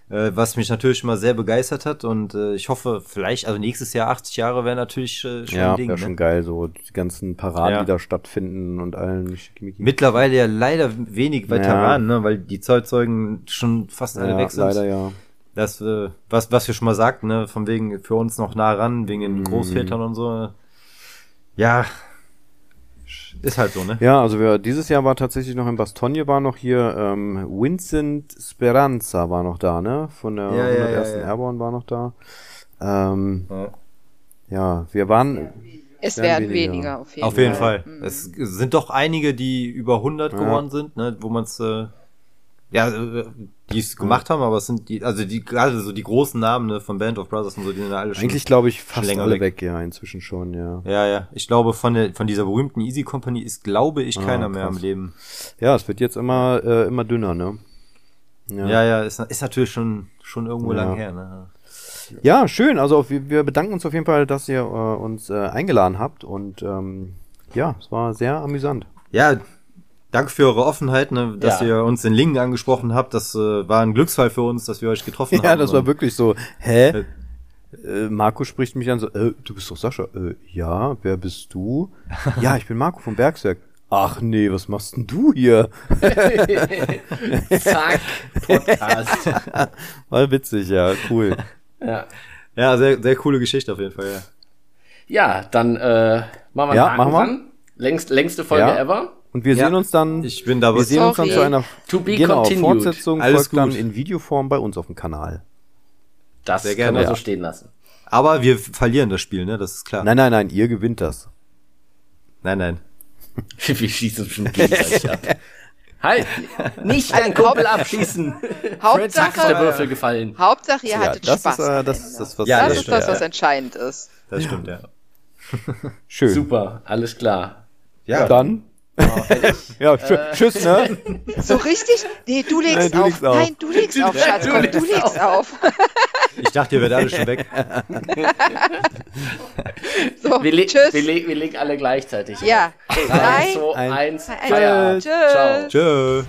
[SPEAKER 2] Äh, was mich natürlich mal sehr begeistert hat. Und äh, ich hoffe, vielleicht, also nächstes Jahr 80 Jahre wäre natürlich äh, schon
[SPEAKER 3] Ja,
[SPEAKER 2] ein Ding.
[SPEAKER 3] wäre
[SPEAKER 2] ne?
[SPEAKER 3] schon geil, so die ganzen Paraden,
[SPEAKER 2] Ja.
[SPEAKER 3] die da stattfinden und allen.
[SPEAKER 2] Mittlerweile ja leider wenig Veteranen, ne? weil die Zeitzeugen schon fast alle
[SPEAKER 3] ja,
[SPEAKER 2] weg sind.
[SPEAKER 3] leider ja.
[SPEAKER 2] Das, äh, was, was wir schon mal sagten, ne, von wegen für uns noch nah ran, wegen den
[SPEAKER 3] Mhm.
[SPEAKER 2] Großvätern und so. Ja, ist halt so, ne?
[SPEAKER 3] Ja, also wir, dieses Jahr war tatsächlich noch in Bastogne war noch hier ähm, Vincent Speranza war noch da, ne? Von der
[SPEAKER 2] Ja, ja, ja,
[SPEAKER 3] 101.
[SPEAKER 2] ja.
[SPEAKER 3] Airborne war noch da. Ähm,
[SPEAKER 2] Ja.
[SPEAKER 3] ja, wir waren
[SPEAKER 4] Es
[SPEAKER 3] Werden weniger.
[SPEAKER 4] weniger, auf jeden
[SPEAKER 2] Auf jeden
[SPEAKER 4] Fall.
[SPEAKER 2] Fall.
[SPEAKER 4] Mhm.
[SPEAKER 2] Es sind doch einige, die über 100
[SPEAKER 3] Ja.
[SPEAKER 2] geworden sind, ne, wo man es, äh, ja, äh, die es gemacht haben, aber es sind die, also die, gerade so die großen Namen ne, von Band of Brothers und so, die sind ja alle schon.
[SPEAKER 3] eigentlich, glaube ich, fast
[SPEAKER 2] länger
[SPEAKER 3] alle
[SPEAKER 2] weg.
[SPEAKER 3] weg. ja, inzwischen schon, ja.
[SPEAKER 2] ja, ja. Ich glaube, von der, von dieser berühmten Easy Company ist, glaube ich,
[SPEAKER 3] Ah,
[SPEAKER 2] keiner mehr
[SPEAKER 3] krass.
[SPEAKER 2] am Leben.
[SPEAKER 3] Ja, es wird jetzt immer, äh, immer dünner, ne?
[SPEAKER 2] Ja, ja, ist, ist natürlich schon, schon irgendwo
[SPEAKER 3] Ja.
[SPEAKER 2] lang her, ne?
[SPEAKER 3] Ja, schön. Also auf, wir bedanken uns auf jeden Fall, dass ihr äh, uns äh, eingeladen habt und ähm, ja, es war sehr amüsant.
[SPEAKER 2] Ja, danke für eure Offenheit, ne, dass
[SPEAKER 1] Ja.
[SPEAKER 2] ihr uns in Lingen angesprochen habt. Das äh, war ein Glücksfall für uns, dass wir euch getroffen haben.
[SPEAKER 3] Ja, das war wirklich so. Hä? Äh, Marco spricht mich an so, äh, du bist doch Sascha. Äh, ja, wer bist du? ja, ich bin Marco vom Bergwerk. Ach nee, was machst denn du hier?
[SPEAKER 1] Zack, Podcast.
[SPEAKER 3] War witzig, ja, cool.
[SPEAKER 1] ja.
[SPEAKER 2] Ja, sehr, sehr coole Geschichte auf jeden Fall, ja.
[SPEAKER 1] ja, dann äh, machen wir
[SPEAKER 3] Ja,
[SPEAKER 1] einen
[SPEAKER 3] machen wir.
[SPEAKER 1] Längst, längste Folge
[SPEAKER 3] Ja.
[SPEAKER 1] ever.
[SPEAKER 3] Und wir
[SPEAKER 2] Ja.
[SPEAKER 3] sehen uns dann,
[SPEAKER 2] Ich bin da
[SPEAKER 3] wir sehen uns dann zu einer
[SPEAKER 1] To be
[SPEAKER 3] genau,
[SPEAKER 1] continued.
[SPEAKER 3] Fortsetzung
[SPEAKER 2] Alles
[SPEAKER 3] folgt dann
[SPEAKER 2] gut.
[SPEAKER 3] in Videoform bei uns auf dem Kanal.
[SPEAKER 1] Das
[SPEAKER 2] Sehr
[SPEAKER 1] können
[SPEAKER 2] gerne,
[SPEAKER 1] wir
[SPEAKER 2] ja.
[SPEAKER 1] so stehen lassen.
[SPEAKER 2] Aber wir verlieren das Spiel, ne? Das ist klar.
[SPEAKER 3] Nein, nein, nein, ihr gewinnt das.
[SPEAKER 2] nein. nein.
[SPEAKER 1] Wir schießen schon gegenseitig ab. Halt! Nicht deinen Kumpel abschießen! Fred Zack ist der
[SPEAKER 4] Hauptsache,
[SPEAKER 1] Würfel gefallen.
[SPEAKER 4] Hauptsache, ihr
[SPEAKER 3] Ja,
[SPEAKER 4] hattet
[SPEAKER 3] das
[SPEAKER 4] Spaß.
[SPEAKER 3] ist, äh, das, ist das, was
[SPEAKER 2] Ja,
[SPEAKER 4] das
[SPEAKER 2] das
[SPEAKER 4] ist das, was
[SPEAKER 2] ja.
[SPEAKER 4] entscheidend ist.
[SPEAKER 2] Das stimmt, ja.
[SPEAKER 3] schön.
[SPEAKER 1] Super, alles klar.
[SPEAKER 2] Ja,
[SPEAKER 3] Dann. Ja, tschü tschüss, ne?
[SPEAKER 4] So richtig? Nee, du legst
[SPEAKER 3] Nein, du
[SPEAKER 4] auf.
[SPEAKER 3] legst auf.
[SPEAKER 4] Nein, du legst auf, Schatz.
[SPEAKER 1] du
[SPEAKER 4] Komm,
[SPEAKER 1] legst
[SPEAKER 4] du legst auf.
[SPEAKER 2] ich dachte, ihr werdet alle schon weg.
[SPEAKER 4] So,
[SPEAKER 1] Wir, le
[SPEAKER 4] tschüss.
[SPEAKER 1] wir, le wir legen alle gleichzeitig.
[SPEAKER 4] Ja.
[SPEAKER 1] Drei,
[SPEAKER 4] Drei,
[SPEAKER 1] zwei,
[SPEAKER 3] ein-
[SPEAKER 1] eins,
[SPEAKER 4] ein-
[SPEAKER 1] Feierabend.
[SPEAKER 4] Tschüss.
[SPEAKER 1] Ciao.
[SPEAKER 2] Tschö.